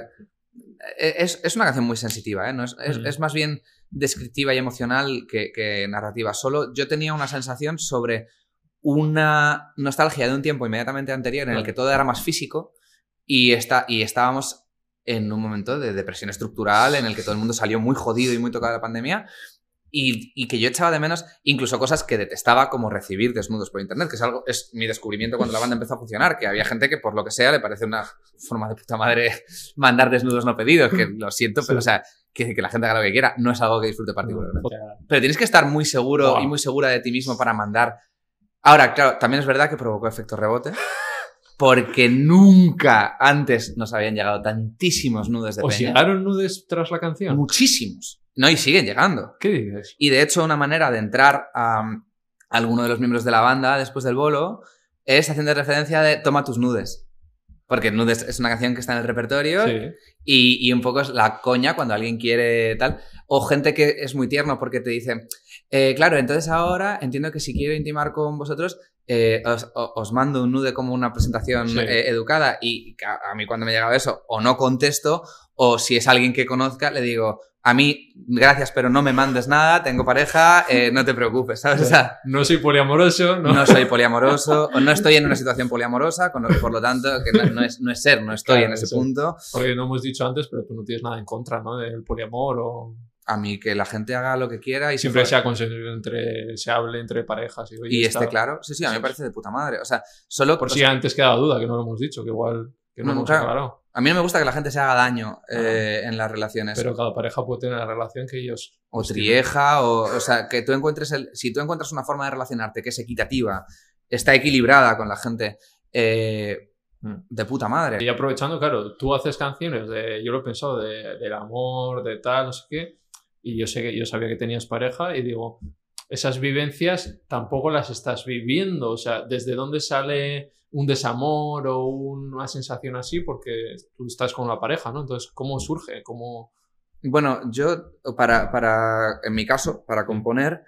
e, es, es una canción muy sensitiva, ¿eh? No es, es- Mm. es más bien descriptiva y emocional que, que narrativa. Solo yo tenía una sensación sobre una nostalgia de un tiempo inmediatamente anterior en el que todo era más físico y, está, y estábamos en un momento de depresión estructural en el que todo el mundo salió muy jodido y muy tocado de la pandemia y, y que yo echaba de menos incluso cosas que detestaba como recibir desnudos por internet, que es algo, es mi descubrimiento cuando la banda empezó a funcionar, que había gente que por lo que sea le parece una forma de puta madre <laughs> mandar desnudos no pedidos, que lo siento, pero o sea, que, que la gente haga lo que quiera, no es algo que disfrute particularmente. Pero tienes que estar muy seguro Wow. y muy segura de ti mismo para mandar. Ahora, claro, también es verdad que provocó efecto rebote. Porque nunca antes nos habían llegado tantísimos nudes de ¿Os peña. llegaron nudes tras la canción? Muchísimos. No, y siguen llegando. ¿Qué dices? Y de hecho, una manera de entrar a, alguno de los miembros de la banda después del bolo es haciendo referencia de toma tus nudes. Porque nudes es una canción que está en el repertorio Sí. y, y un poco es la coña cuando alguien quiere tal. O gente que es muy tierno porque te dice, eh, claro, entonces ahora entiendo que si quiero intimar con vosotros, eh, os, mando un nude como una presentación Sí. eh, educada. Y a, a mí cuando me llegaba eso, o no contesto, o si es alguien que conozca, le digo, a mí, gracias, pero no me mandes nada, tengo pareja, eh, no te preocupes, ¿sabes? O sea, No soy poliamoroso, ¿no? no soy poliamoroso, o no estoy en una situación poliamorosa, con lo- por lo tanto, que no, no es, no es ser, no estoy Claro, en ese punto. Porque no hemos dicho antes, pero tú no tienes nada en contra, ¿no? Del poliamor o... A mí que la gente haga lo que quiera y Siempre se ha conseguido entre... Se hable entre parejas y... oye, Y está- esté claro. Sí, sí, a mí me parece de puta madre. O sea, solo. Por si sea, antes quedaba duda, que no lo hemos dicho, que igual... Que no, No, hemos claro. aclarado. a mí no me gusta que la gente se haga daño eh, en las relaciones. Pero cada pareja puede tener la relación que ellos... o trieja, o, o sea, que tú encuentres el. Si tú encuentras una forma de relacionarte que es equitativa, está equilibrada con la gente, eh, Mm. de puta madre. Y aprovechando, claro, tú haces canciones de, yo lo he pensado, de, del amor, de tal, no sé qué, y yo sé que yo sabía que tenías pareja y digo, esas vivencias tampoco las estás viviendo, o sea, ¿desde dónde sale un desamor o una sensación así? Porque tú estás con la pareja, ¿no? Entonces, ¿cómo surge? ¿Cómo... Bueno, yo, para, para, en mi caso, para componer,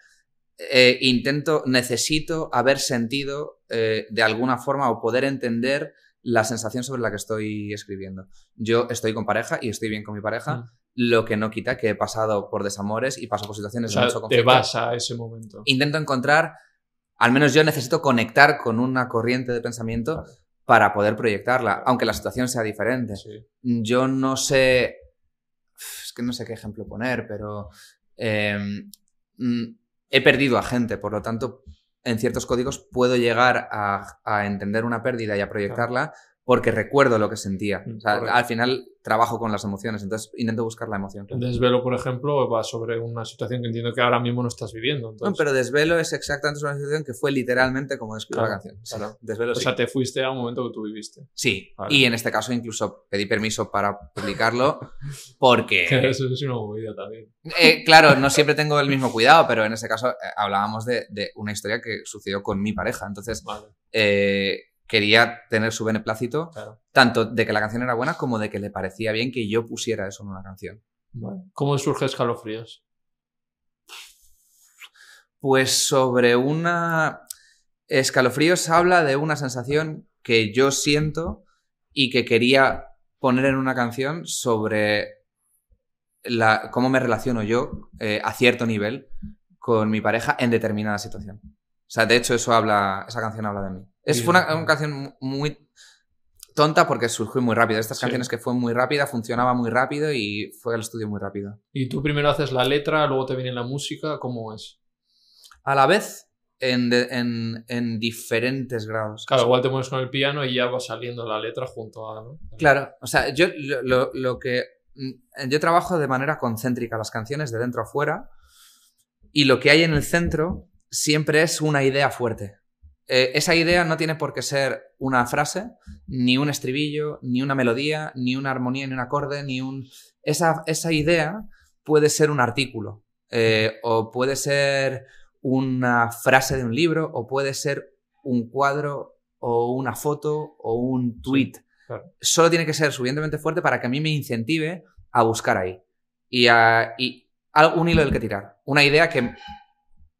eh, intento, necesito haber sentido eh, de alguna forma o poder entender la sensación sobre la que estoy escribiendo. Yo estoy con pareja y estoy bien con mi pareja, Mm. lo que no quita que he pasado por desamores y paso por O situaciones sea, de mucho te conflicto. vas a ese momento. Intento encontrar, al menos yo necesito conectar con una corriente de pensamiento para poder proyectarla, aunque la situación sea diferente Sí. yo no sé. Es que no sé qué ejemplo poner, pero. eh, mm, he perdido a gente, por lo tanto, en ciertos códigos puedo llegar a, a entender una pérdida y a proyectarla porque recuerdo lo que sentía. Mm, O sea, correcto. al final trabajo con las emociones, entonces intento buscar la emoción. El desvelo, por ejemplo, va sobre una situación que entiendo que ahora mismo no estás viviendo. No, Entonces, pero Desvelo es exactamente una situación que fue literalmente como describo la Claro, canción. Sí, claro. Desvelo o sí. sea, te fuiste a un momento que tú viviste. Sí, Vale. y en este caso incluso pedí permiso para publicarlo porque... <laughs> Eso es una movida también. Eh, claro, no siempre tengo el mismo cuidado, pero en ese caso eh, hablábamos de, de una historia que sucedió con mi pareja. Entonces, Vale, eh, quería tener su beneplácito, claro. tanto de que la canción era buena como de que le parecía bien que yo pusiera eso en una canción. ¿Cómo surge Escalofríos? Pues sobre una... Escalofríos habla de una sensación que yo siento y que quería poner en una canción sobre la, cómo me relaciono yo eh, a cierto nivel con mi pareja en determinada situación. O sea, de hecho, eso habla, esa canción habla de mí. Es fue una, una canción muy. Tonta porque surgió muy rápido. Estas Sí. canciones que fue muy rápida, funcionaba muy rápido y fue al estudio muy rápido. Y tú primero haces la letra, luego te viene la música, ¿cómo es? A la vez, en, en, en diferentes grados. Claro, igual te pones con el piano y ya va saliendo la letra junto a... ¿no? Claro, o sea, yo lo, lo- lo que. mm, Yo trabajo de manera concéntrica las canciones de dentro a fuera y lo que hay en el centro siempre es una idea fuerte. Eh, esa idea no tiene por qué ser una frase, ni un estribillo, ni una melodía, ni una armonía, ni un acorde, ni un. Esa, esa idea puede ser un artículo, eh, o puede ser una frase de un libro, o puede ser un cuadro, o una foto, o un tweet claro. solo tiene que ser suficientemente fuerte para que a mí me incentive a buscar ahí. Y, a, y al- un hilo del que tirar. Una idea que...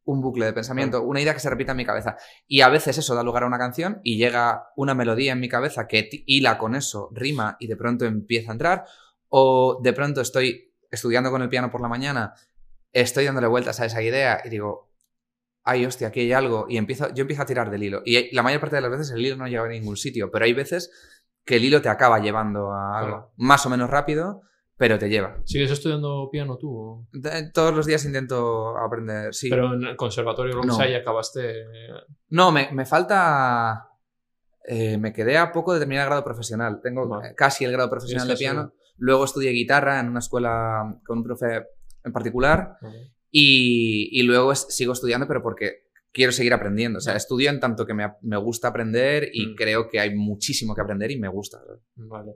Un bucle de pensamiento, una idea que se repita en mi cabeza. Y a veces eso da lugar a una canción y llega una melodía en mi cabeza que hila con eso, rima y de pronto empieza a entrar. O de pronto estoy estudiando con el piano por la mañana, estoy dándole vueltas a esa idea y digo, ay, hostia, aquí hay algo. Y empiezo, yo empiezo a tirar del hilo. Y la mayor parte de las veces el hilo no llega a ningún sitio, pero hay veces que el hilo te acaba llevando a algo. Claro. Más o menos rápido, pero te lleva. ¿Sigues estudiando piano tú? Todos los días intento aprender, sí. Pero en el conservatorio lo No. y acabaste... No, me, me falta... eh, me quedé a poco de terminar el grado profesional. Tengo Vale. casi el grado profesional de piano. Luego estudié guitarra en una escuela con un profe en particular. Y, y luego es- sigo estudiando, pero porque quiero seguir aprendiendo. O sea, estudio en tanto que me, me gusta aprender y Mm. creo que hay muchísimo que aprender y me gusta. Vale.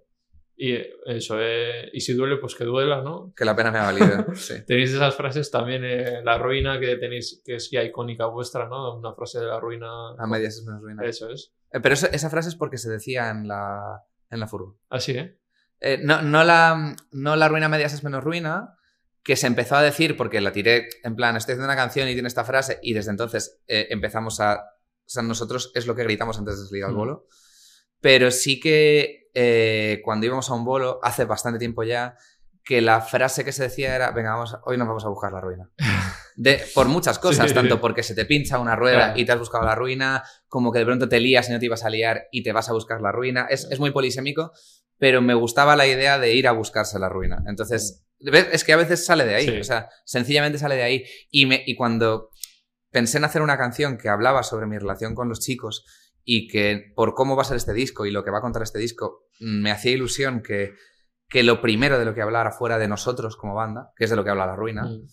Y eso, eh, y si duele, pues que duela, ¿no? Que la pena me ha valido. <laughs> sí. Tenéis esas frases también, eh, la ruina que tenéis, que es ya icónica vuestra, ¿no? Una frase de la ruina. A medias es menos ruina. Eso es. Eh, Pero eso- esa frase es porque se decía en la, en la furgo. Así, ¿eh? Eh, no, no, la, no la ruina a medias es menos ruina, que se empezó a decir porque la tiré en plan, estoy haciendo una canción y tiene esta frase y desde entonces eh, empezamos a... O sea, nosotros es lo que gritamos antes de salir al bolo. Pero sí que eh, cuando íbamos a un bolo, hace bastante tiempo ya, que la frase que se decía era, venga, vamos, hoy nos vamos a buscar la ruina. <laughs> De, por muchas cosas, Sí. tanto porque se te pincha una rueda Claro. y te has buscado la ruina, como que de pronto te lías y no te ibas a liar y te vas a buscar la ruina. Es, es muy polisémico, pero me gustaba la idea de ir a buscarse la ruina. Entonces, ¿ves? es que a veces sale de ahí, Sí. o sea, sencillamente sale de ahí. Y, me, y cuando pensé en hacer una canción que hablaba sobre mi relación con los chicos y que por cómo va a ser este disco y lo que va a contar este disco, mm, me hacía ilusión que, que lo primero de lo que hablara fuera de nosotros como banda, que es de lo que habla la ruina, Mm.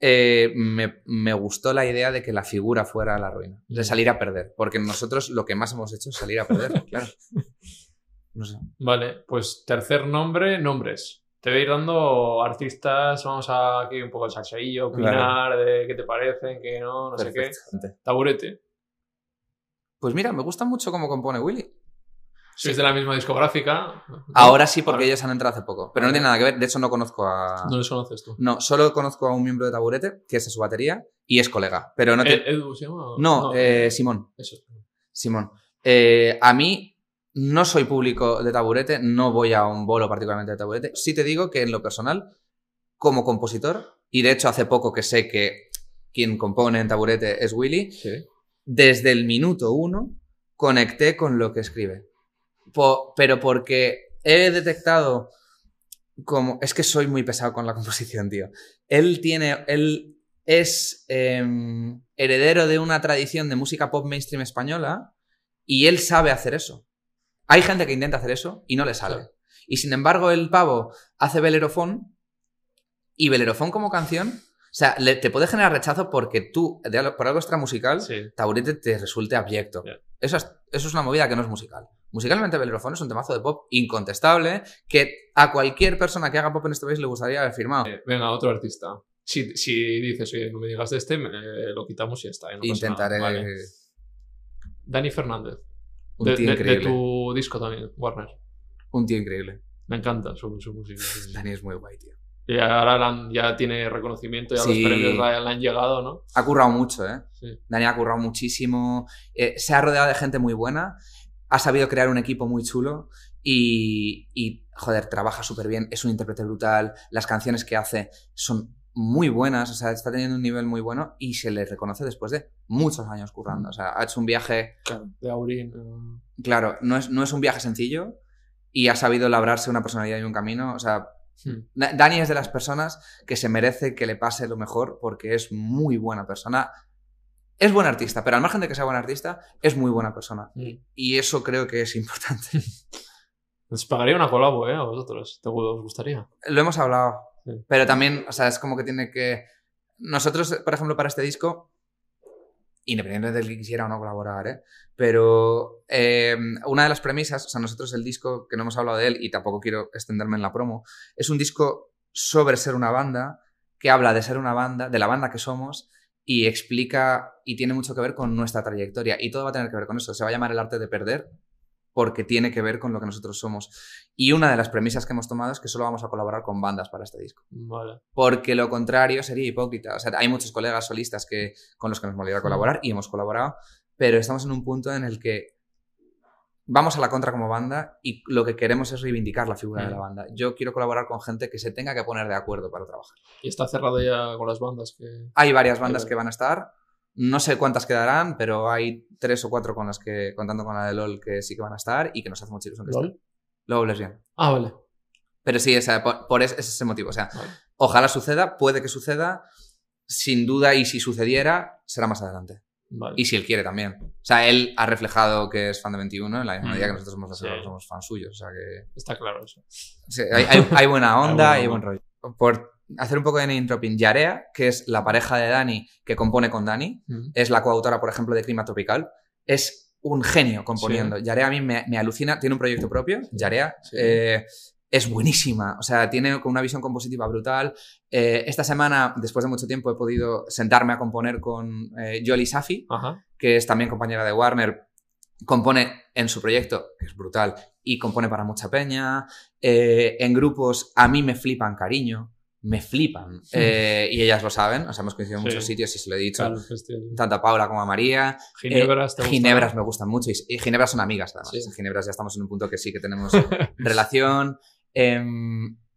eh, me, me gustó la idea de que la figura fuera la ruina, de salir a perder, porque nosotros lo que más hemos hecho es salir a perder, <laughs> claro. <laughs> No sé. Vale, pues tercer nombre, nombres. Te voy a ir dando artistas, vamos a aquí un poco el salseillo, opinar de qué te parecen, qué no, no sé qué. Taburete. Pues mira, me gusta mucho cómo compone Willy. Sois de la misma discográfica. Ahora sí, porque ellos han entrado hace poco, pero no tiene nada que ver, de hecho no conozco a... No les conoces tú. No, solo conozco a un miembro de Taburete, que es de su batería, y es colega, pero no... te- ¿Ed- ¿Edu se llama? No, eh, Simón. Eso. Simón. Eh, a mí no soy público de taburete, no voy a un bolo particularmente de taburete. Sí te digo que en lo personal, como compositor, y de hecho hace poco que sé que quien compone en taburete es Willy, Sí. Desde el minuto uno conecté con lo que escribe. Po- pero porque he detectado como... Es que soy muy pesado con la <laughs> composición, tío. Él tiene... Él es em, heredero de una tradición de música pop mainstream española y él sabe hacer eso. Hay gente que intenta hacer eso y no le sale. Y sin embargo, el pavo hace Belerofón y Belerofón como canción, o sea, le- te puede generar rechazo porque tú, de algo- por algo extra musical, Sí. Taburete te resulte abyecto. Ya. Eso, es, eso es una movida que no es musical. Musicalmente, Belerofón es un temazo de pop incontestable que a cualquier persona que haga pop en este país le gustaría haber firmado. Eh, venga, otro artista. Si, si dices, oye, no me digas de este, me- eh, lo quitamos y ya está. no pasa Intentaré. Vale. Dani Fernández. Un De, tío de- de increíble. tu disco también, Warner. Un tío increíble. Me encanta su, su música. Dani es muy guay, tío. Y ahora ya tiene reconocimiento, ya Sí. los premios le han llegado, ¿no? Ha currado mucho, ¿eh? Sí. Dani ha currado muchísimo. eh, se ha rodeado de gente muy buena. Ha sabido crear un equipo muy chulo. Y, y, joder, trabaja súper bien. Es un intérprete brutal. Las canciones que hace son muy buenas. O sea, está teniendo un nivel muy bueno. Y se le reconoce después de muchos años currando. O sea, ha hecho un viaje. Claro. De Aurín. Claro, no es, no es un viaje sencillo. y ha sabido labrarse una personalidad y un camino. O sea, Hmm. Na- Dani es de las personas que se merece que le pase lo mejor porque es muy buena persona. Es buen artista, pero al margen de que sea buen artista, es muy buena persona. Mm. Y eso creo que es importante. <laughs> Os pagaría una colabo, ¿eh? A vosotros. ¿Te os gustaría? Lo hemos hablado. Sí. Pero también, o sea, es como que tiene que. Nosotros, por ejemplo, para este disco, independientemente del que quisiera o no colaborar, ¿eh? Pero eh, una de las premisas, o sea, nosotros el disco, que no hemos hablado de él y tampoco quiero extenderme en la promo, es un disco sobre ser una banda, que habla de ser una banda, de la banda que somos, y explica y tiene mucho que ver con nuestra trayectoria. Y todo va a tener que ver con eso. Se va a llamar el arte de perder porque tiene que ver con lo que nosotros somos. Y una de las premisas que hemos tomado es que solo vamos a colaborar con bandas para este disco. Vale. Porque lo contrario sería hipócrita. O sea, hay muchos colegas solistas que, con los que nos molaría colaborar y hemos colaborado, pero estamos en un punto en el que vamos a la contra como banda y lo que queremos es reivindicar la figura de la Mm. banda. Yo quiero colaborar con gente que se tenga que poner de acuerdo para trabajar. Y está cerrado ya con las bandas que. Hay varias bandas que van a estar. No sé cuántas quedarán, pero hay tres o cuatro con las que, contando con la de LOL, que sí que van a estar y que nos hace mucha ilusión que ¿Lol? estén. LOL Lesbian. Ah, vale. Pero sí, o sea, por, por es- ese, ese motivo. O sea, Vale. ojalá suceda, puede que suceda. Sin duda, y si sucediera, será más adelante. Vale. Y si él quiere también. O sea, él ha reflejado que es fan de 21 en la misma Mm. medida que nosotros somos, Sí. somos fans suyos. O sea que. Está claro eso. sí, hay, hay- hay buena <laughs> onda y buen rollo. Por hacer un poco de name dropping, Yarea, que es la pareja de Dani que compone con Dani, Mm. es la coautora, por ejemplo, de Clima Tropical, es un genio componiendo. Yarea a mí me, me alucina, tiene un proyecto propio, Yarea, Sí. eh, es buenísima, o sea, tiene una visión compositiva brutal. Eh, esta semana, después de mucho tiempo, he podido sentarme a componer con eh, Yoli Safi, Ajá. que es también compañera de Warner, compone en su proyecto, que es brutal, y compone para mucha peña. Eh, en grupos, a mí me flipan cariño, me flipan. Eh, y ellas lo saben, o sea, hemos coincidido en Sí. muchos sitios y se lo he dicho, Claro, festival. tanto a Paula como a María. Ginebras, ¿te Eh? Ginebras me gustan mucho y, Ginebras son amigas, además. Sí. Ginebras ya estamos en un punto que sí que tenemos <laughs> relación. Eh,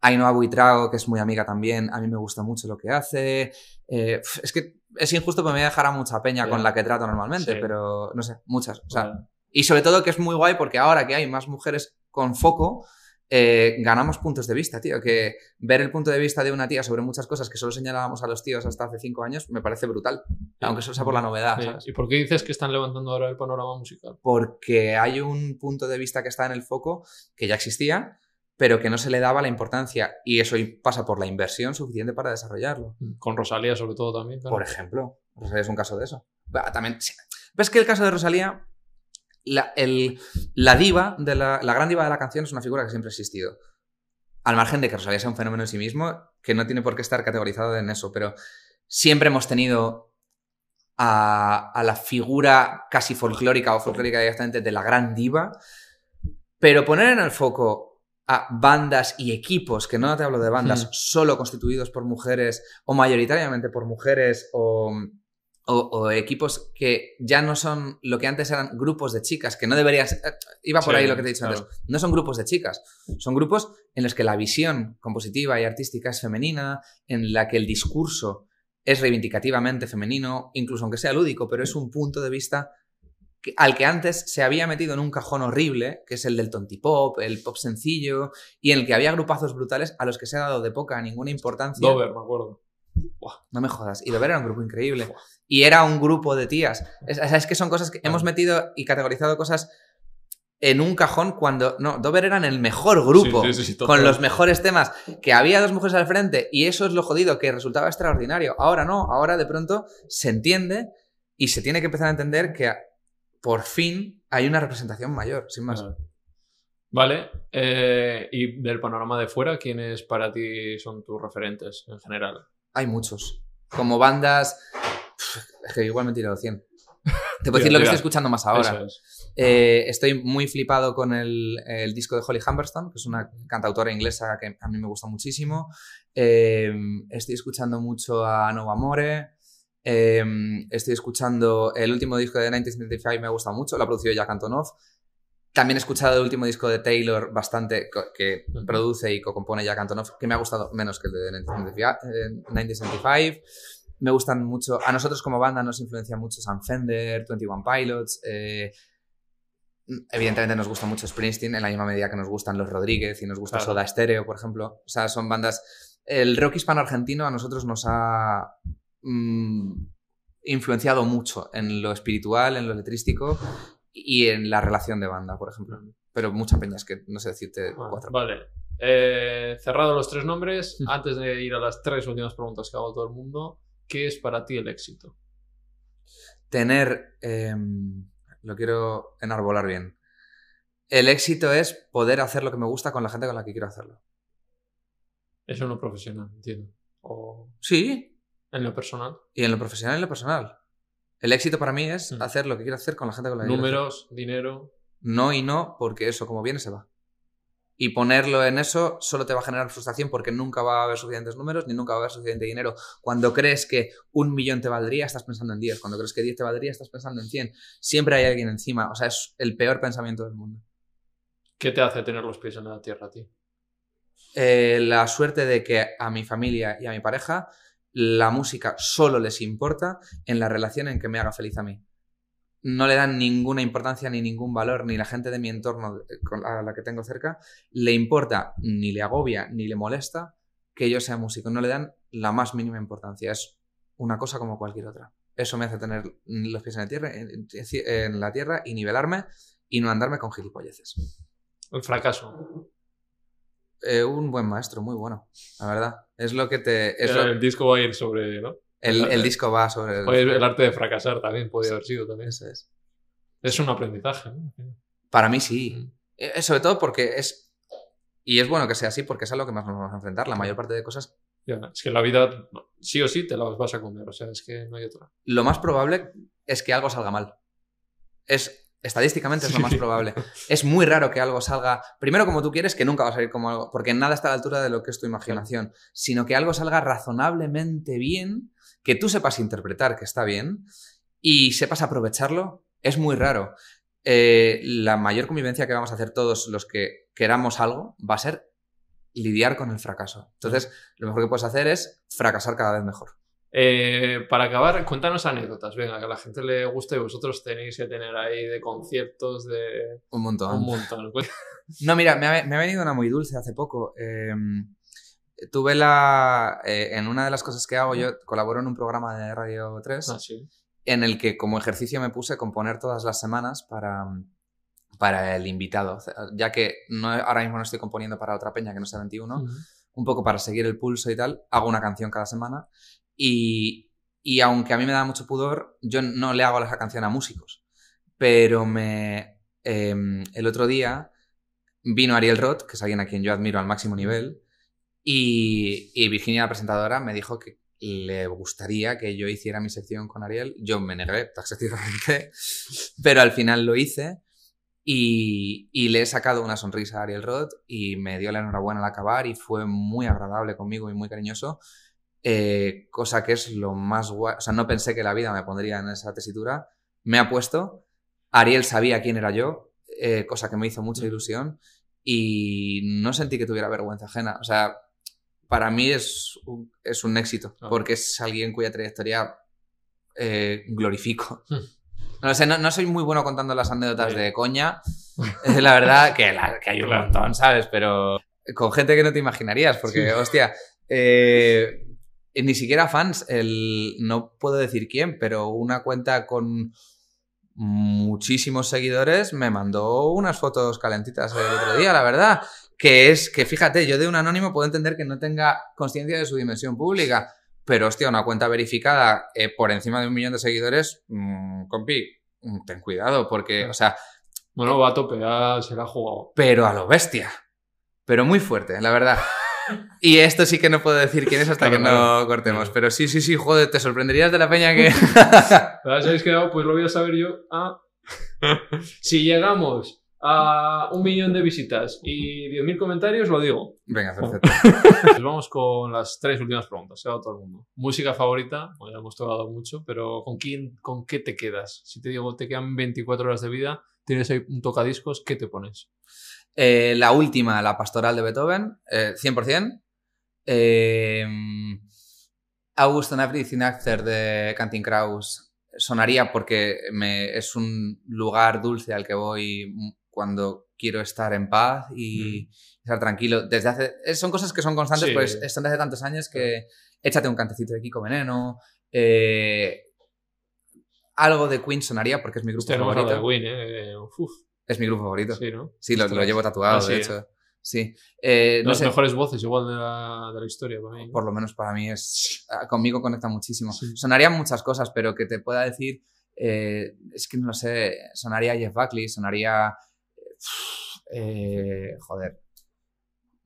Ainhoa Buitrago, que es muy amiga también, a mí me gusta mucho lo que hace. Eh, es que es injusto porque me voy a dejar a mucha peña con la que trato normalmente, pero no sé, muchas. O sea, y sobre todo que es muy guay porque ahora que hay más mujeres con foco, eh, ganamos puntos de vista, tío. Que ver el punto de vista de una tía sobre muchas cosas que solo señalábamos a los tíos hasta hace cinco años me parece brutal. Aunque eso sea por la novedad, Sí. ¿sabes? ¿Y por qué dices que están levantando ahora el panorama musical? Porque hay un punto de vista que está en el foco que ya existía, pero que no se le daba la importancia. Y eso pasa por la inversión suficiente para desarrollarlo. Con Rosalía, sobre todo también. claro. Por ejemplo, Rosalía es un caso de eso. También, sí. ves que el caso de Rosalía, la, el- la diva, de la, la gran diva de la canción es una figura que siempre ha existido. Al margen de que Rosalía sea un fenómeno en sí mismo, que no tiene por qué estar categorizado en eso, pero siempre hemos tenido a, a la figura casi folclórica o folclórica directamente de la gran diva, pero poner en el foco a bandas y equipos, que no te hablo de bandas Hmm. solo constituidos por mujeres o mayoritariamente por mujeres o, o- o equipos que ya no son lo que antes eran grupos de chicas, que no deberían ser, eh, iba por Sí, ahí lo que te he dicho claro. antes, no son grupos de chicas, son grupos en los que la visión compositiva y artística es femenina, en la que el discurso es reivindicativamente femenino, incluso aunque sea lúdico, pero es un punto de vista que- al que antes se había metido en un cajón horrible, que es el del tontipop, el pop sencillo, y en el que había grupazos brutales a los que se ha dado de poca ninguna importancia. Dover, me acuerdo. No me jodas. Y Dover era un grupo increíble. Y era un grupo de tías. Es, es que son cosas que hemos metido y categorizado cosas en un cajón cuando. No, Dover era en el mejor grupo. Sí, sí, sí, con los mejores temas. Que había dos mujeres al frente. Y eso es lo jodido, que resultaba extraordinario. Ahora no. Ahora de pronto se entiende y se tiene que empezar a entender que por fin hay una representación mayor, sin más. Vale. Vale. eh, y del panorama de fuera, ¿quiénes para ti son tus referentes en general? Hay muchos. Como bandas. Que igual me he tirado 100. Te puedo decir lo que estoy escuchando más ahora. Es. Eh, estoy muy flipado con el, el disco de Holly Humberstone, que es una cantautora inglesa que a mí me gusta muchísimo. Eh, estoy escuchando mucho a Nova Amore. Eh, estoy escuchando el último disco de 1975, me ha gustado mucho, lo ha producido Jack Antonoff. También he escuchado el último disco de Taylor bastante, co- que produce y co-compone Jack Antonoff, que me ha gustado menos que el de 1975. 1975. Me gustan mucho, a nosotros como banda nos influencia mucho Sam Fender, 21 Pilots. eh, Evidentemente nos gusta mucho Springsteen en la misma medida que nos gustan los Rodríguez y nos gusta Claro. Soda Stereo, por ejemplo. O sea, son bandas... El rock hispano-argentino a nosotros nos ha mm, influenciado mucho en lo espiritual, en lo letrístico y en la relación de banda, por ejemplo. Pero mucha peña, es que no sé decirte Bueno, cuatro. Vale. Eh, cerrado los tres nombres, Mm. <laughs> antes de ir a las tres últimas preguntas que hago a todo el mundo, ¿qué es para ti el éxito? tener, em, lo quiero enarbolar bien, el éxito es poder hacer lo que me gusta con la gente con la que quiero hacerlo. Eso en lo profesional, entiendo. O Sí, en lo personal. y en lo profesional y en lo personal. El éxito para mí es Mm. hacer lo que quiero hacer con la gente con la que quiero hacerlo. Números, dinero. No y no, porque eso como viene se va. Y ponerlo en eso solo te va a generar frustración porque nunca va a haber suficientes números ni nunca va a haber suficiente dinero. Cuando crees que un millón te valdría, estás pensando en 10. Cuando crees que 10 te valdría, estás pensando en 100. Siempre hay alguien encima. O sea, es el peor pensamiento del mundo. ¿Qué te hace tener los pies en la tierra a ti? Eh, la suerte de que a mi familia y a mi pareja la música solo les importa en la relación en que me haga feliz a mí. No le dan ninguna importancia ni ningún valor, ni la gente de mi entorno eh, a la que tengo cerca le importa, ni le agobia, ni le molesta que yo sea músico. No le dan la más mínima importancia. Es una cosa como cualquier otra. Eso me hace tener los pies en la tierra, en, en la tierra y nivelarme y no andarme con gilipolleces. El fracaso. Eh, un buen maestro, muy bueno, la verdad. Es lo que te. Es lo- el disco va a ir sobre, ¿no? El, el disco va sobre. el- el arte de fracasar también podría haber sido también. Eso es. Es un aprendizaje, ¿no? Para mí sí. Mm. Eh, sobre todo porque es. Y es bueno que sea así porque es a lo que más nos vamos a enfrentar. La mayor parte de cosas. Es que la vida, sí o sí, te la vas a comer. O sea, es que no hay otra. Lo más probable es que algo salga mal. Es. Estadísticamente es lo más probable. Es muy raro que algo salga. Primero, como tú quieres, que nunca va a salir como algo. Porque nada está a la altura de lo que es tu imaginación. Sino que algo salga razonablemente bien, que tú sepas interpretar que está bien y sepas aprovecharlo. Es muy raro. Eh, la mayor convivencia que vamos a hacer todos los que queramos algo va a ser lidiar con el fracaso. Entonces, lo mejor que puedes hacer es fracasar cada vez mejor. Eh, para acabar, cuéntanos anécdotas. Venga, que a la gente le guste y vosotros tenéis que tener ahí de conciertos de Un montón. un montón. No, mira, me ha, me ha venido una muy dulce hace poco. Eh, tuve la. eh, en una de las cosas que hago, yo colaboro en un programa de Radio 3 Ah, sí. en el que como ejercicio me puse a componer todas las semanas para, para el invitado. Ya que no, ahora mismo no estoy componiendo para otra peña que no sea 21, Ujú. un poco para seguir el pulso y tal, hago una canción cada semana. Y, y aunque a mí me da mucho pudor, yo no le hago esa canción a músicos. Pero me. em, el otro día vino Ariel Roth, que es alguien a quien yo admiro al máximo nivel, y, y Virginia, la presentadora, me dijo que le gustaría que yo hiciera mi sección con Ariel. Yo me negué taxativamente, <laughs> pero al final lo hice y, y le he sacado una sonrisa a Ariel Roth y me dio la enhorabuena al acabar y fue muy agradable conmigo y muy cariñoso. eh, cosa que es lo más guay. O sea, no pensé que la vida me pondría en esa tesitura. Me ha puesto. Ariel sabía quién era yo, eh, cosa que me hizo mucha ilusión y no sentí que tuviera vergüenza ajena. O sea, para mí es un, es un éxito, Ah. porque es alguien cuya trayectoria eh, glorifico. <laughs> Hmm. No lo sé, no, no soy muy bueno contando las anécdotas Bien. de coña. Es <laughs> la verdad que, la- que hay un montón, ¿sabes? Pero con gente que no te imaginarías, porque, hostia, eh, ni siquiera fans, el, no puedo decir quién, pero una cuenta con muchísimos seguidores me mandó unas fotos calentitas el otro día, la verdad. Que es que, fíjate, yo de un anónimo puedo entender que no tenga conciencia de su dimensión pública, pero hostia, una cuenta verificada eh, por encima de un millón de seguidores, mm, compi, mm, ten cuidado, porque, o sea, Bueno, va a tope, ya se la ha jugado. pero a lo bestia. Pero muy fuerte, la verdad. Y esto sí que no puedo decir quién es hasta Claro, que no cortemos. Pero sí, sí, sí, joder, te sorprenderías de la peña que. <laughs> ¿Verdad? ¿Os habéis quedado? Pues lo voy a saber yo. Ah. <laughs> si llegamos a un millón de visitas y 10.000 comentarios, lo digo. Venga, perfecto. <laughs> Pues vamos con las tres últimas preguntas, se va todo el mundo. Música favorita, bueno, ya hemos tocado mucho, pero ¿con quién, con qué te quedas? Si te digo, te quedan 24 horas de vida, tienes ahí un tocadiscos, ¿qué te pones? Eh, la última, la pastoral de Beethoven, eh, 100%. Eh, August and Everything After de Canting Kraus, sonaría porque me, es un lugar dulce al que voy cuando quiero estar en paz y estar tranquilo. Desde hace, eh, son cosas que son constantes, Sí. pues están desde tantos años que échate un cantecito de Kiko Veneno. eh, algo de Queen sonaría porque es mi grupo favorito. de ¿eh? Uf, Es mi grupo favorito. Sí, sí, ¿no? lo, lo Ostras. llevo tatuado, Ah, sí, de ¿eh? hecho. Sí. Eh, no Las sé, mejores voces igual de la, de la historia para mí. por lo menos para mí es. ah, Conmigo conecta muchísimo. Sí. Sonarían muchas cosas, pero que te pueda decir. eh, es que no lo sé. Sonaría Jeff Buckley, sonaría. Eh, joder.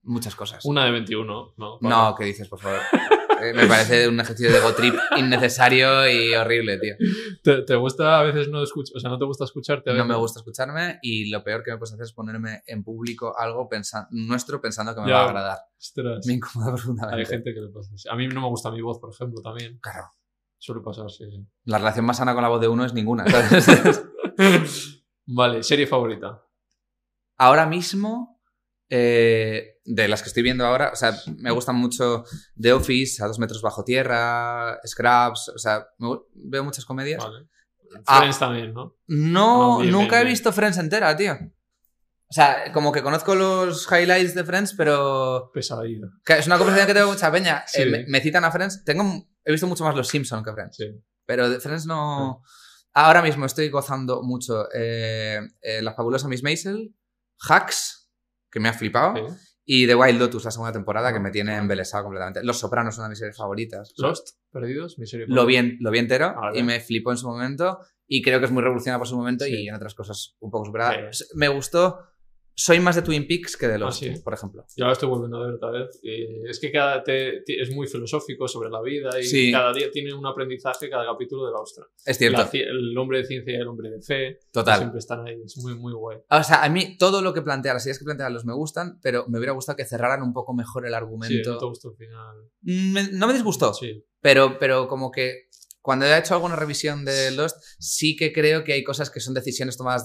Muchas cosas. Una de 21, ¿no? Para- No, ¿qué dices, por favor? Eh, me parece un ejercicio de ego trip innecesario y horrible, tío. ¿Te, te gusta a veces no escuchar? O sea, ¿no te gusta escucharte? a No veces? me gusta escucharme y lo peor que me puedes hacer es ponerme en público algo pensa- nuestro pensando que me Ya. va a agradar. Ostras. Me incomoda <laughs> profundamente. Hay gente que le pasa. A mí no me gusta mi voz, por ejemplo, también. Claro. Suele pasar, sí. sí. La relación más sana con la voz de uno es ninguna. <laughs> ¿sabes? vale, serie favorita. Ahora mismo, eh, de las que estoy viendo ahora, o sea, me gustan mucho The Office, A dos metros bajo tierra, Scraps, o sea, me veo muchas comedias. Vale. Ah. Friends también, ¿no? No, No, bien, nunca bien, he visto Friends entera, tío. O sea, como que conozco los highlights de Friends, pero Pesadilla. que es una conversación que tengo mucha peña. Sí. Eh, me, me citan a Friends. Tengo, he visto mucho más Los Simpsons que Friends. Sí. Pero de Friends no... Ahora mismo estoy gozando mucho eh, eh, La fabulosa Miss Maisel, Hacks, que me ha flipado, Sí. y The Wild Lotus, la segunda temporada, que Ah, me tiene embelesado completamente. Los Sopranos es una de mis series favoritas. Lost, Perdidos, mi serie Lo vi, lo vi entero Ah, y me flipó en su momento y creo que es muy revolucionaria por su momento Sí. y en otras cosas un poco superada. Sí. Me gustó... Soy más de Twin Peaks que de Lost, Ah, sí. por ejemplo. Yo la estoy volviendo a ver otra vez. y es que cada te- ti- es muy filosófico sobre la vida y Sí. cada día tiene un aprendizaje cada capítulo de la ostra. Es cierto, La el hombre de ciencia y el hombre de fe total. siempre están ahí. Es muy, muy guay. O sea, a mí todo lo que plantea, las ideas que plantea los me gustan, pero me hubiera gustado que cerraran un poco mejor el Sí, argumento. no te gustó el final. Me- no me disgustó, Sí. pero, pero como que cuando he hecho alguna revisión de Lost, sí que creo que hay cosas que son decisiones tomadas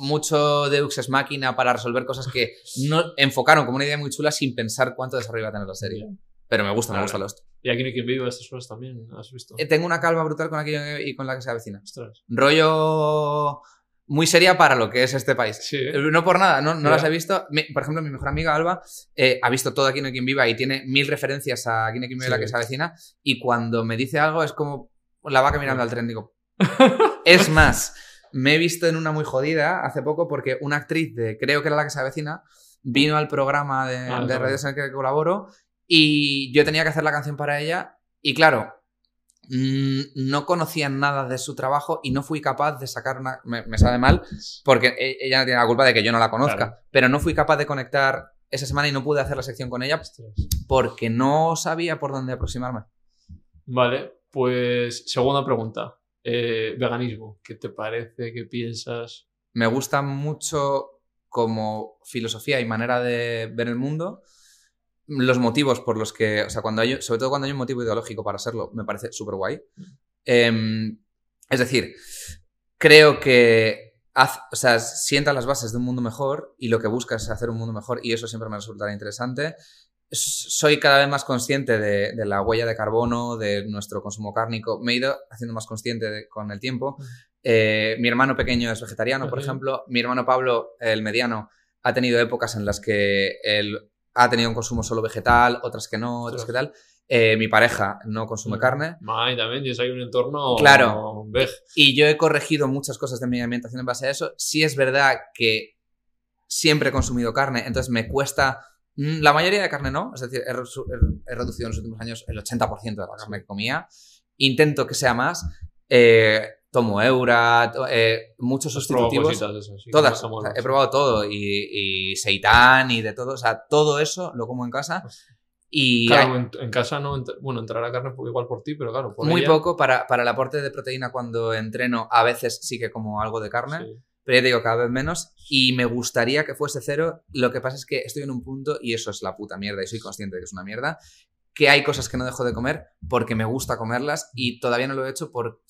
mucho Deux Ex Máquina para resolver cosas que no <laughs> enfocaron como una idea muy chula sin pensar cuánto desarrollo iba a tener la serie. Ya. Pero me gusta, me gusta Lost. Y aquí no hay quien vive estas horas también, ¿has visto? Eh, Tengo una calma brutal con aquello y con la que se avecina. Ostras. Rollo muy seria para lo que es este país. Sí, Eh, No por nada, no, no las he visto. Mi- por ejemplo, mi mejor amiga Alba eh, ha visto todo Aquí no hay quien viva y tiene mil referencias a Aquí no hay quien viva Sí. la que se avecina. Y cuando me dice algo es como la vaca mirando al tren. Digo, <laughs> es más, me he visto en una muy jodida hace poco porque una actriz de creo que era la que se avecina vino al programa de, Ah, de claro. redes en el que colaboro y yo tenía que hacer la canción para ella. Y claro, mm, no conocía nada de su trabajo y no fui capaz de sacar una. Me, me sabe mal porque e- ella no tiene la culpa de que yo no la conozca, Claro. pero no fui capaz de conectar esa semana y no pude hacer la sección con ella porque no sabía por dónde aproximarme. Vale, pues segunda pregunta. Eh, veganismo. ¿Qué te parece? ¿Qué piensas? Me gusta mucho como filosofía y manera de ver el mundo. Los motivos por los que, o sea, cuando hay, sobre todo cuando hay un motivo ideológico para serlo, me parece súper guay. Em, es decir, creo que haz- o sea, sienta las bases de un mundo mejor y lo que buscas es hacer un mundo mejor y eso siempre me resultará interesante. Soy cada vez más consciente de, de la huella de carbono, de nuestro consumo cárnico. Me he ido haciendo más consciente de- con el tiempo. Eh, mi hermano pequeño es vegetariano, por ejemplo. Mi hermano Pablo, el mediano, ha tenido épocas en las que él ha tenido un consumo solo vegetal, otras que no, otras que tal. Eh, mi pareja no consume carne. Mai, también tienes ahí un entorno Claro. veg. Y yo he corregido muchas cosas de mi alimentación en base a eso. Sí es verdad que siempre he consumido carne, entonces me cuesta... mm, La mayoría de carne no, es decir, he, reducido en los últimos años el 80% de la carne que comía. Intento que sea más. Eh, tomo Eura, to- eh, muchos Has probado sustitutivos. sí, Todas. O sea, he probado todo. Y, y seitan y de todo. O sea, todo eso lo como en casa. Y Claro, hay en, en casa no, bueno, entrará carne igual por ti, pero claro, por muy ella, poco para, para el aporte de proteína cuando entreno. A veces sí que como algo de carne. sí. Pero ya digo, cada vez menos. Y me gustaría que fuese cero. Lo que pasa es que estoy en un punto, y eso es la puta mierda, y soy consciente de que es una mierda, que hay cosas que no dejo de comer porque me gusta comerlas y todavía no lo he hecho por...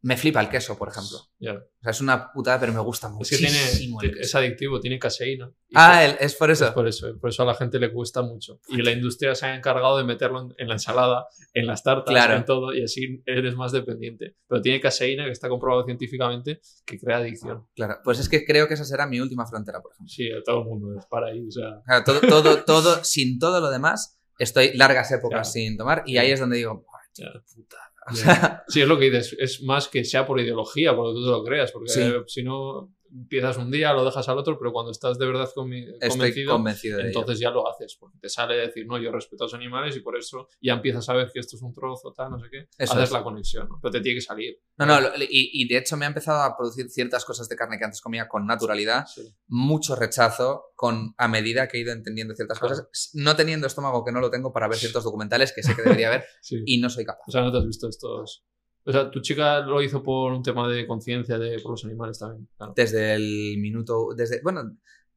Me flipa el queso, por ejemplo. O sea, es una putada, pero me gusta Es que muchísimo. tiene, el es adictivo, tiene caseína. Ah, el- es por eso. Es por eso, por eso a la gente le cuesta mucho. Y la industria se ha encargado de meterlo en, en la ensalada, en las tartas, Claro. en todo, y así eres más dependiente. Pero tiene caseína, que está comprobado científicamente, que crea adicción. Claro, pues es que creo que esa será mi última frontera, por ejemplo. Sí, a todo el mundo es para ahí. O sea, todo, todo, <laughs> todo, sin todo lo demás, estoy largas épocas Claro. sin tomar y ahí es donde digo, "Buah, tío, Ya. puta. O Ya. sea, <laughs> sí, es lo que dices. Es más que sea por ideología, porque tú te lo creas. Porque Sí. si no, empiezas un día, lo dejas al otro, pero cuando estás de verdad convencido, convencido de ello. entonces ya lo haces. Porque te sale decir, no, yo respeto a los animales y por eso ya empiezas a ver que esto es un trozo, tal, no sé qué. Eso haces es. la conexión, ¿no? Pero te tiene que salir. No, no, lo- y, y de hecho me ha empezado a producir ciertas cosas de carne que antes comía con naturalidad, Sí. mucho rechazo con a medida que he ido entendiendo ciertas Claro. cosas, no teniendo estómago que no lo tengo para ver ciertos <laughs> documentales que sé que debería ver Sí. y no soy capaz. O sea, no te has visto estos. O sea, tu chica lo hizo por un tema de conciencia de por los animales también. Claro. Desde el minuto, desde, bueno,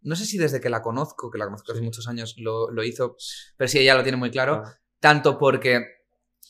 no sé si desde que la conozco, que la conozco hace Sí. muchos años, lo, lo hizo, pero sí, ella lo tiene muy claro. Claro. tanto porque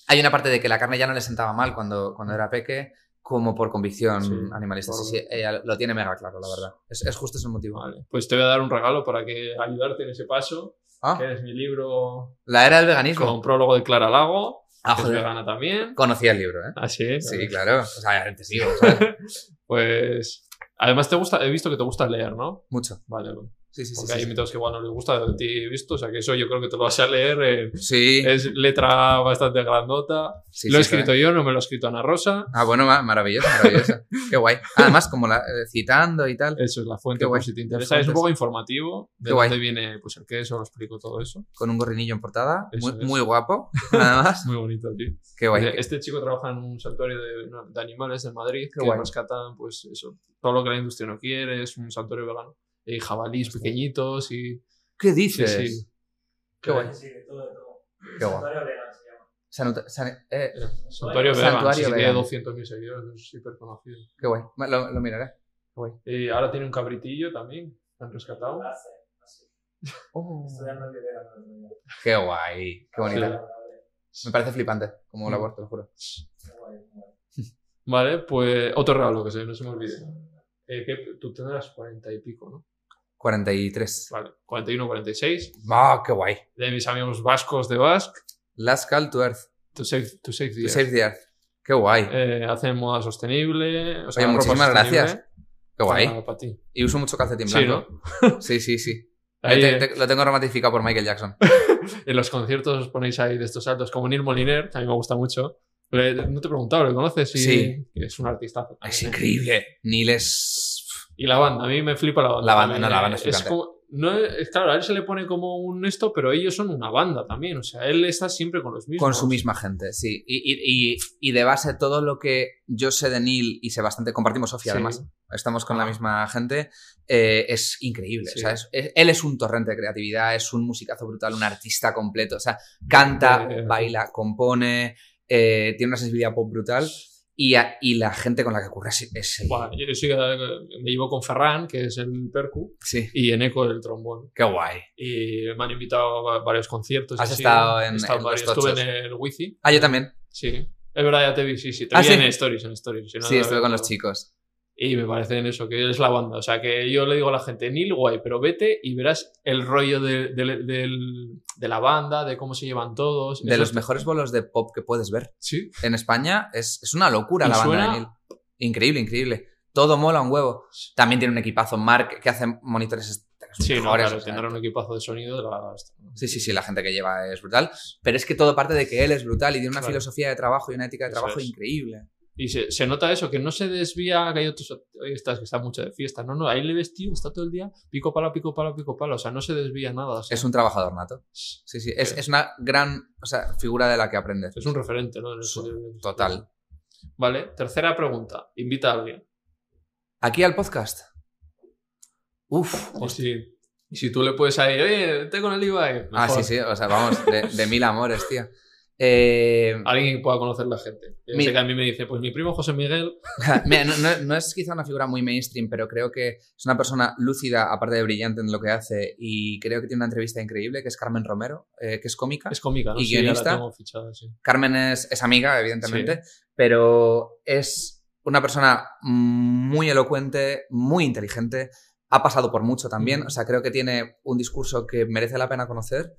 hay una parte de que la carne ya no le sentaba mal cuando, cuando era peque, como por convicción Sí, animalista. por- Sí, sí, ella lo tiene mega claro, la verdad. Es, es justo ese motivo. Vale. Pues te voy a dar un regalo para que ayudarte en ese paso, Ah, que es mi libro la era del veganismo. con prólogo de Clara Lago, Ah, que es joder. vegana también. Conocía el libro, ¿eh? Así. Sí, claro. O sea, te sigo, ¿sabes? Pues. Además, te gusta, he visto que te gusta leer, ¿no? Mucho. Vale, Sí, sí, sí. porque sí, hay invitados que igual no les gusta, de ti visto, o sea que eso yo creo que te lo vas a leer. eh, Sí, es letra bastante grandota. lo he escrito yo, no me lo ha escrito Ana Rosa. Ah, bueno, ma- maravilloso, maravilloso. <laughs> Qué guay. Además, como la, eh, citando y tal, Eso es la fuente, guay. por si te interesa. Es un poco informativo de Qué guay. dónde viene pues, el queso, lo explico todo eso. con un gorrinillo en portada, muy, muy guapo, además. <laughs> Muy bonito, sí. Qué guay. Este chico trabaja en un santuario de, de animales de Madrid Qué que guay. rescatan pues eso, todo lo que la industria no quiere, es un santuario vegano. Y jabalís pequeñitos y... ¿Qué Sí, dices? sí. Qué guay. Sí, de todo, de todo. Qué guay. Santuario se llama. Sanuta- san- eh, Eh, Santuario Santuario vegano, sí, tiene 200.000 seguidores, es súper conocido. qué guay. Lo, lo miraré. Qué guay. Y ahora tiene un cabritillo también, han rescatado. Hace, así. <laughs> Oh. Qué guay. Qué bonito. Sí. Me parece flipante como Mm. labor, te lo juro. Qué guay, qué guay. Vale, pues otro regalo que se, no se me olvide. Eh, que tú tendrás 40 y pico, ¿no? 43. Vale, 41, 46. ¡Ah, qué guay! De mis amigos vascos de Basque, Last Call to Earth. To Save, to save the To Earth. Save the Earth. Qué guay. Eh, hacen moda sostenible. O sea, Oye, muchísimas gracias. Qué guay. Para, para ti. Y uso mucho calcetín Sí, blanco. ¿no? Sí, sí, sí. <laughs> Ahí, Te- te- lo tengo romatificado por Michael Jackson. <laughs> en los conciertos os ponéis ahí de estos saltos, como Neil Moliner, que a mí me gusta mucho. Le- no te he preguntado, ¿le conoces? Sí. Sí. Es un artistazo. Es ¿eh? increíble. Neil es. Y la banda, a mí me flipa la banda. La banda, no, la eh, banda es flipante. como, no es, claro, a él se le pone como un esto, pero ellos son una banda también. O sea, él está siempre con los mismos. Con su misma gente, sí. Y, y- y- y de base, todo lo que yo sé de Neil y sé bastante, compartimos Sofía Sí. además, estamos con la misma gente, eh, es increíble. Sí. O sea, es- es- él es un torrente de creatividad, es un musicazo brutal, un artista completo. O sea, canta, Eh, baila, compone, eh, tiene una sensibilidad pop brutal. Y, a- y la gente con la que ocurre es, es- yo que me llevo con Ferran, que es el percu, Sí, y Eneco el trombón. qué guay. Y me han invitado a varios conciertos. Has así. estado en- estado en varios. los Estuve en el Wifi. Ah, yo también. Sí. Es verdad, ya te vi, sí, sí. Te Ah, vi ¿sí? en stories, en stories. si no, Sí, estuve con los chicos. Y me parece en eso, que es la banda. O sea, que yo le digo a la gente, Neil, guay, pero vete y verás el rollo de, de- la banda, de cómo se llevan todos. De Eso los es- mejores bolos de pop que puedes ver. Sí. en España es, es una locura la banda de Neil. Increíble, increíble. Todo mola un huevo. También tiene un equipazo Mark que hace monitores Sí, no, claro, o sea, tendrá un equipazo de sonido de la... Sí, sí, sí, la gente que lleva es brutal. Pero es que todo parte de que él es brutal y tiene una Claro. filosofía de trabajo y una ética de Eso trabajo es. increíble. Y se, se nota eso, que no se desvía, que hay otros, hoy estás que está mucho de fiesta. No, no, ahí le ves, tío, está todo el día pico pala, pico pala, pico pala. O sea, no se desvía nada. o sea, Es un trabajador nato. Sí, sí. Es, Sí. es una gran o sea, figura de la que aprendes. es un referente, ¿no? Sí, Total. Vale, tercera pregunta. Invita a alguien. Aquí al podcast. Uf. Y si, y si tú le puedes ahí, oye, con el Ibai. Ah, sí, sí. O sea, vamos, de, de mil amores, tío. Eh, Alguien que pueda conocer la gente. Yo Mi- sé que a mí me dice, pues mi primo José Miguel. <laughs> Mira, no, no- no es quizá una figura muy mainstream, pero creo que es una persona lúcida, aparte de brillante en lo que hace, y creo que tiene una entrevista increíble, que es Carmen Romero, eh, que es cómica. Es cómica, ¿no? ¿Y Sí, ya la guionista? tengo fichada, sí. Carmen es, es amiga, evidentemente, pero es una persona muy elocuente, muy inteligente, ha pasado por mucho también, Ujú. o sea, creo que tiene un discurso que merece la pena conocer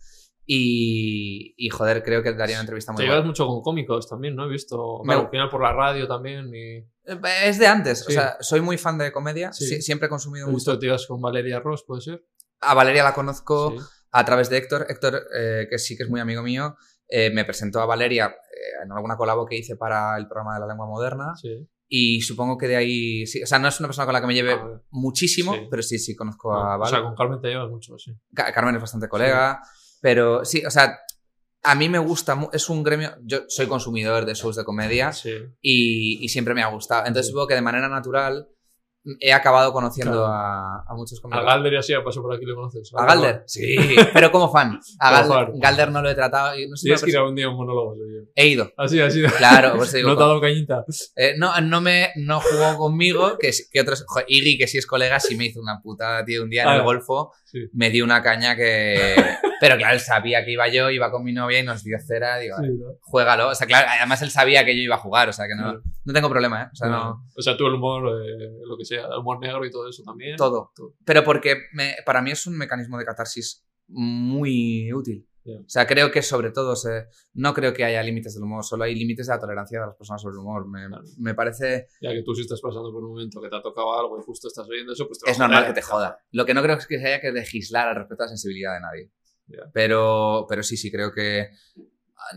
y, y, joder, creo que daría una entrevista muy Te buena. llevas mucho con cómicos también, ¿no? He visto. Me- Claro, al final por la radio también. Y Eh, Es de antes, o Sí. sea, soy muy fan de comedia, Sí. siempre he consumido mucho. visto que te ibas con Valeria Ross, ¿puede ser? A Valeria la conozco Sí. a través de Héctor. Héctor, eh, que sí que es muy amigo mío, eh, me presentó a Valeria eh, en alguna colabo que hice para el programa de la lengua moderna y supongo que de ahí, sí, o sea, no es una persona con la que me lleve A ver. muchísimo, pero sí, sí conozco No, a O Valeria. sea, con Carmen te llevas mucho, sí. Ca- Carmen es bastante colega, pero sí, o sea, a mí me gusta, es un gremio, yo soy consumidor de shows de comedia Sí. y, y siempre me ha gustado. Entonces supongo que de manera natural he acabado conociendo Claro. a, a muchos A cómicos. Galder y así ya pasó por aquí, ¿le conoces? ¿A Galder? Sí, pero como fan. <laughs> A Galder. Galder no lo he tratado. No sé, Tienes que ir a un día a un monólogo, yo. He ido. Así, así. Claro, pues te digo, <laughs> No te ha dado cañita. eh, no, no me no jugó conmigo, que, que otros. joder, Iggy, que sí es colega, sí me hizo una putada, tío. Un día en Ah, el golfo sí. me dio una caña que. Pero claro, él sabía que iba yo, iba con mi novia y nos dio cera. Digo, Sí, ¿no? juégalo. O sea, claro, además él sabía que yo iba a jugar, o sea que no, Claro. no tengo problema, ¿eh? O sea, no. O sea, tú el humor, eh, lo que sea, el humor negro y todo eso también. Todo. Todo. Pero porque me- para mí es un mecanismo de catarsis muy útil. O sea, creo que sobre todo, se- no creo que haya límites del humor, solo hay límites de la tolerancia de las personas sobre el humor. Me, Claro. me parece... Ya que tú si estás pasando por un momento que te ha tocado algo y justo estás oyendo eso, pues te Es a normal que te joda. Lo que no creo es que haya que legislar al respecto a la sensibilidad de nadie. Pero, pero sí, sí, creo que...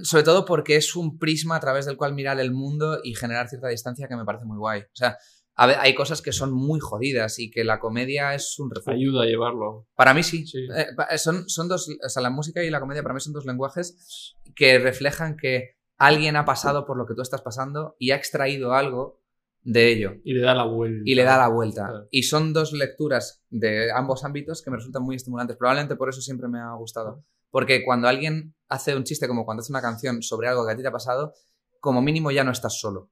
Sobre todo porque es un prisma a través del cual mirar el mundo y generar cierta distancia que me parece muy guay. O sea, a ver, hay cosas que son muy jodidas y que la comedia es un refugio. Ayuda a llevarlo. Para mí sí. Sí. Eh, pa- son, son dos, o sea, la música y la comedia para mí son dos lenguajes que reflejan que alguien ha pasado por lo que tú estás pasando y ha extraído algo de ello Y le da la vuelta. y le da la vuelta. Claro. Y son dos lecturas de ambos ámbitos que me resultan muy estimulantes. Probablemente por eso siempre me ha gustado. Porque cuando alguien hace un chiste como cuando hace una canción sobre algo que a ti te ha pasado, como mínimo ya no estás solo.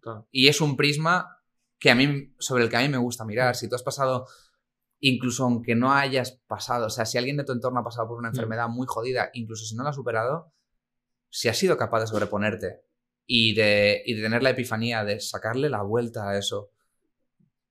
Claro. Y es un prisma que a mí, sobre el que a mí me gusta mirar. Si tú has pasado, incluso aunque no hayas pasado, o sea, si alguien de tu entorno ha pasado por una Mm. enfermedad muy jodida, incluso si no la ha superado, si has sido capaz de sobreponerte y de, y de tener la epifanía de sacarle la vuelta a eso,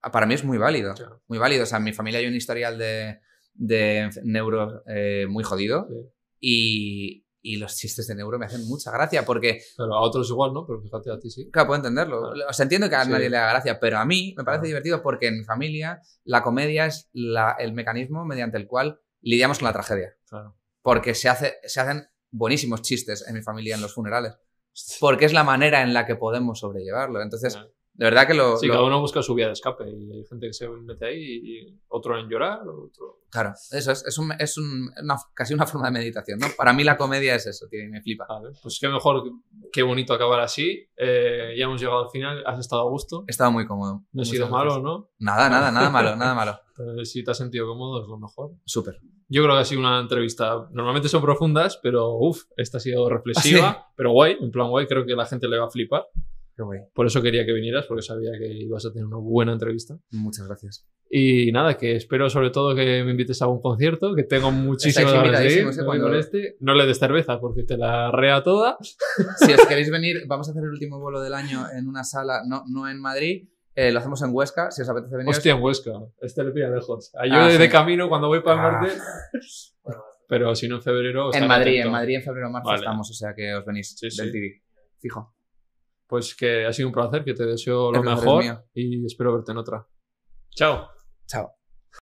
ah, para mí es muy válido. Claro. Muy válido. O sea, en mi familia hay un historial de, de neuro eh, muy jodido Sí. y, y los chistes de neuro me hacen mucha gracia porque Pero a otros igual, ¿no? Pero fíjate, a ti sí. Claro, puedo entenderlo. Claro. O sea, entiendo que a Sí. nadie le haga gracia, pero a mí me parece Claro. divertido porque en mi familia la comedia es la- el mecanismo mediante el cual lidiamos con la tragedia. Porque se, hace, se hacen buenísimos chistes en mi familia en los funerales. Porque es la manera en la que podemos sobrellevarlo. Entonces, de verdad que lo... Sí, lo- cada uno busca su vía de escape y hay gente que se mete ahí y otro en llorar, otro... Claro, eso es, es, un- es un- una- casi una forma de meditación, ¿no? Para mí la comedia es eso, tío, y me flipa. Pues qué mejor, qué bonito acabar así. Eh, ya hemos llegado al final, has estado a gusto. He estado muy cómodo. No ha sido malo, ¿no? Nada, nada, nada <laughs> malo, nada malo. Pero si te has sentido cómodo es lo mejor. Súper. Yo creo que ha sido una entrevista. Normalmente son profundas, pero uff, esta ha sido reflexiva, pero guay, en plan guay, creo que la gente le va a flipar. Qué guay. Por eso quería que vinieras, porque sabía que ibas a tener una buena entrevista. Muchas gracias. Y nada, que espero sobre todo que me invites a un concierto, que tengo muchísimas ganas de ir. ¿eh? Cuando- con este. No le des cerveza porque te la rea toda. Si os queréis venir, vamos a hacer el último vuelo del año en una sala, no, no en Madrid, eh, lo hacemos en Huesca, si os apetece venir. Hostia, en Huesca. Este le pilla lejos. A yo Ah, de, sí. camino cuando voy para el Ah. norte. <laughs> Pero si no en febrero. en Madrid, atento. en Madrid, en febrero o marzo Vale. estamos, o sea que os venís Sí, del sí. TV. Fijo. Pues que ha sido un placer, que te deseo lo El mejor y espero verte en otra. Chao. Chao.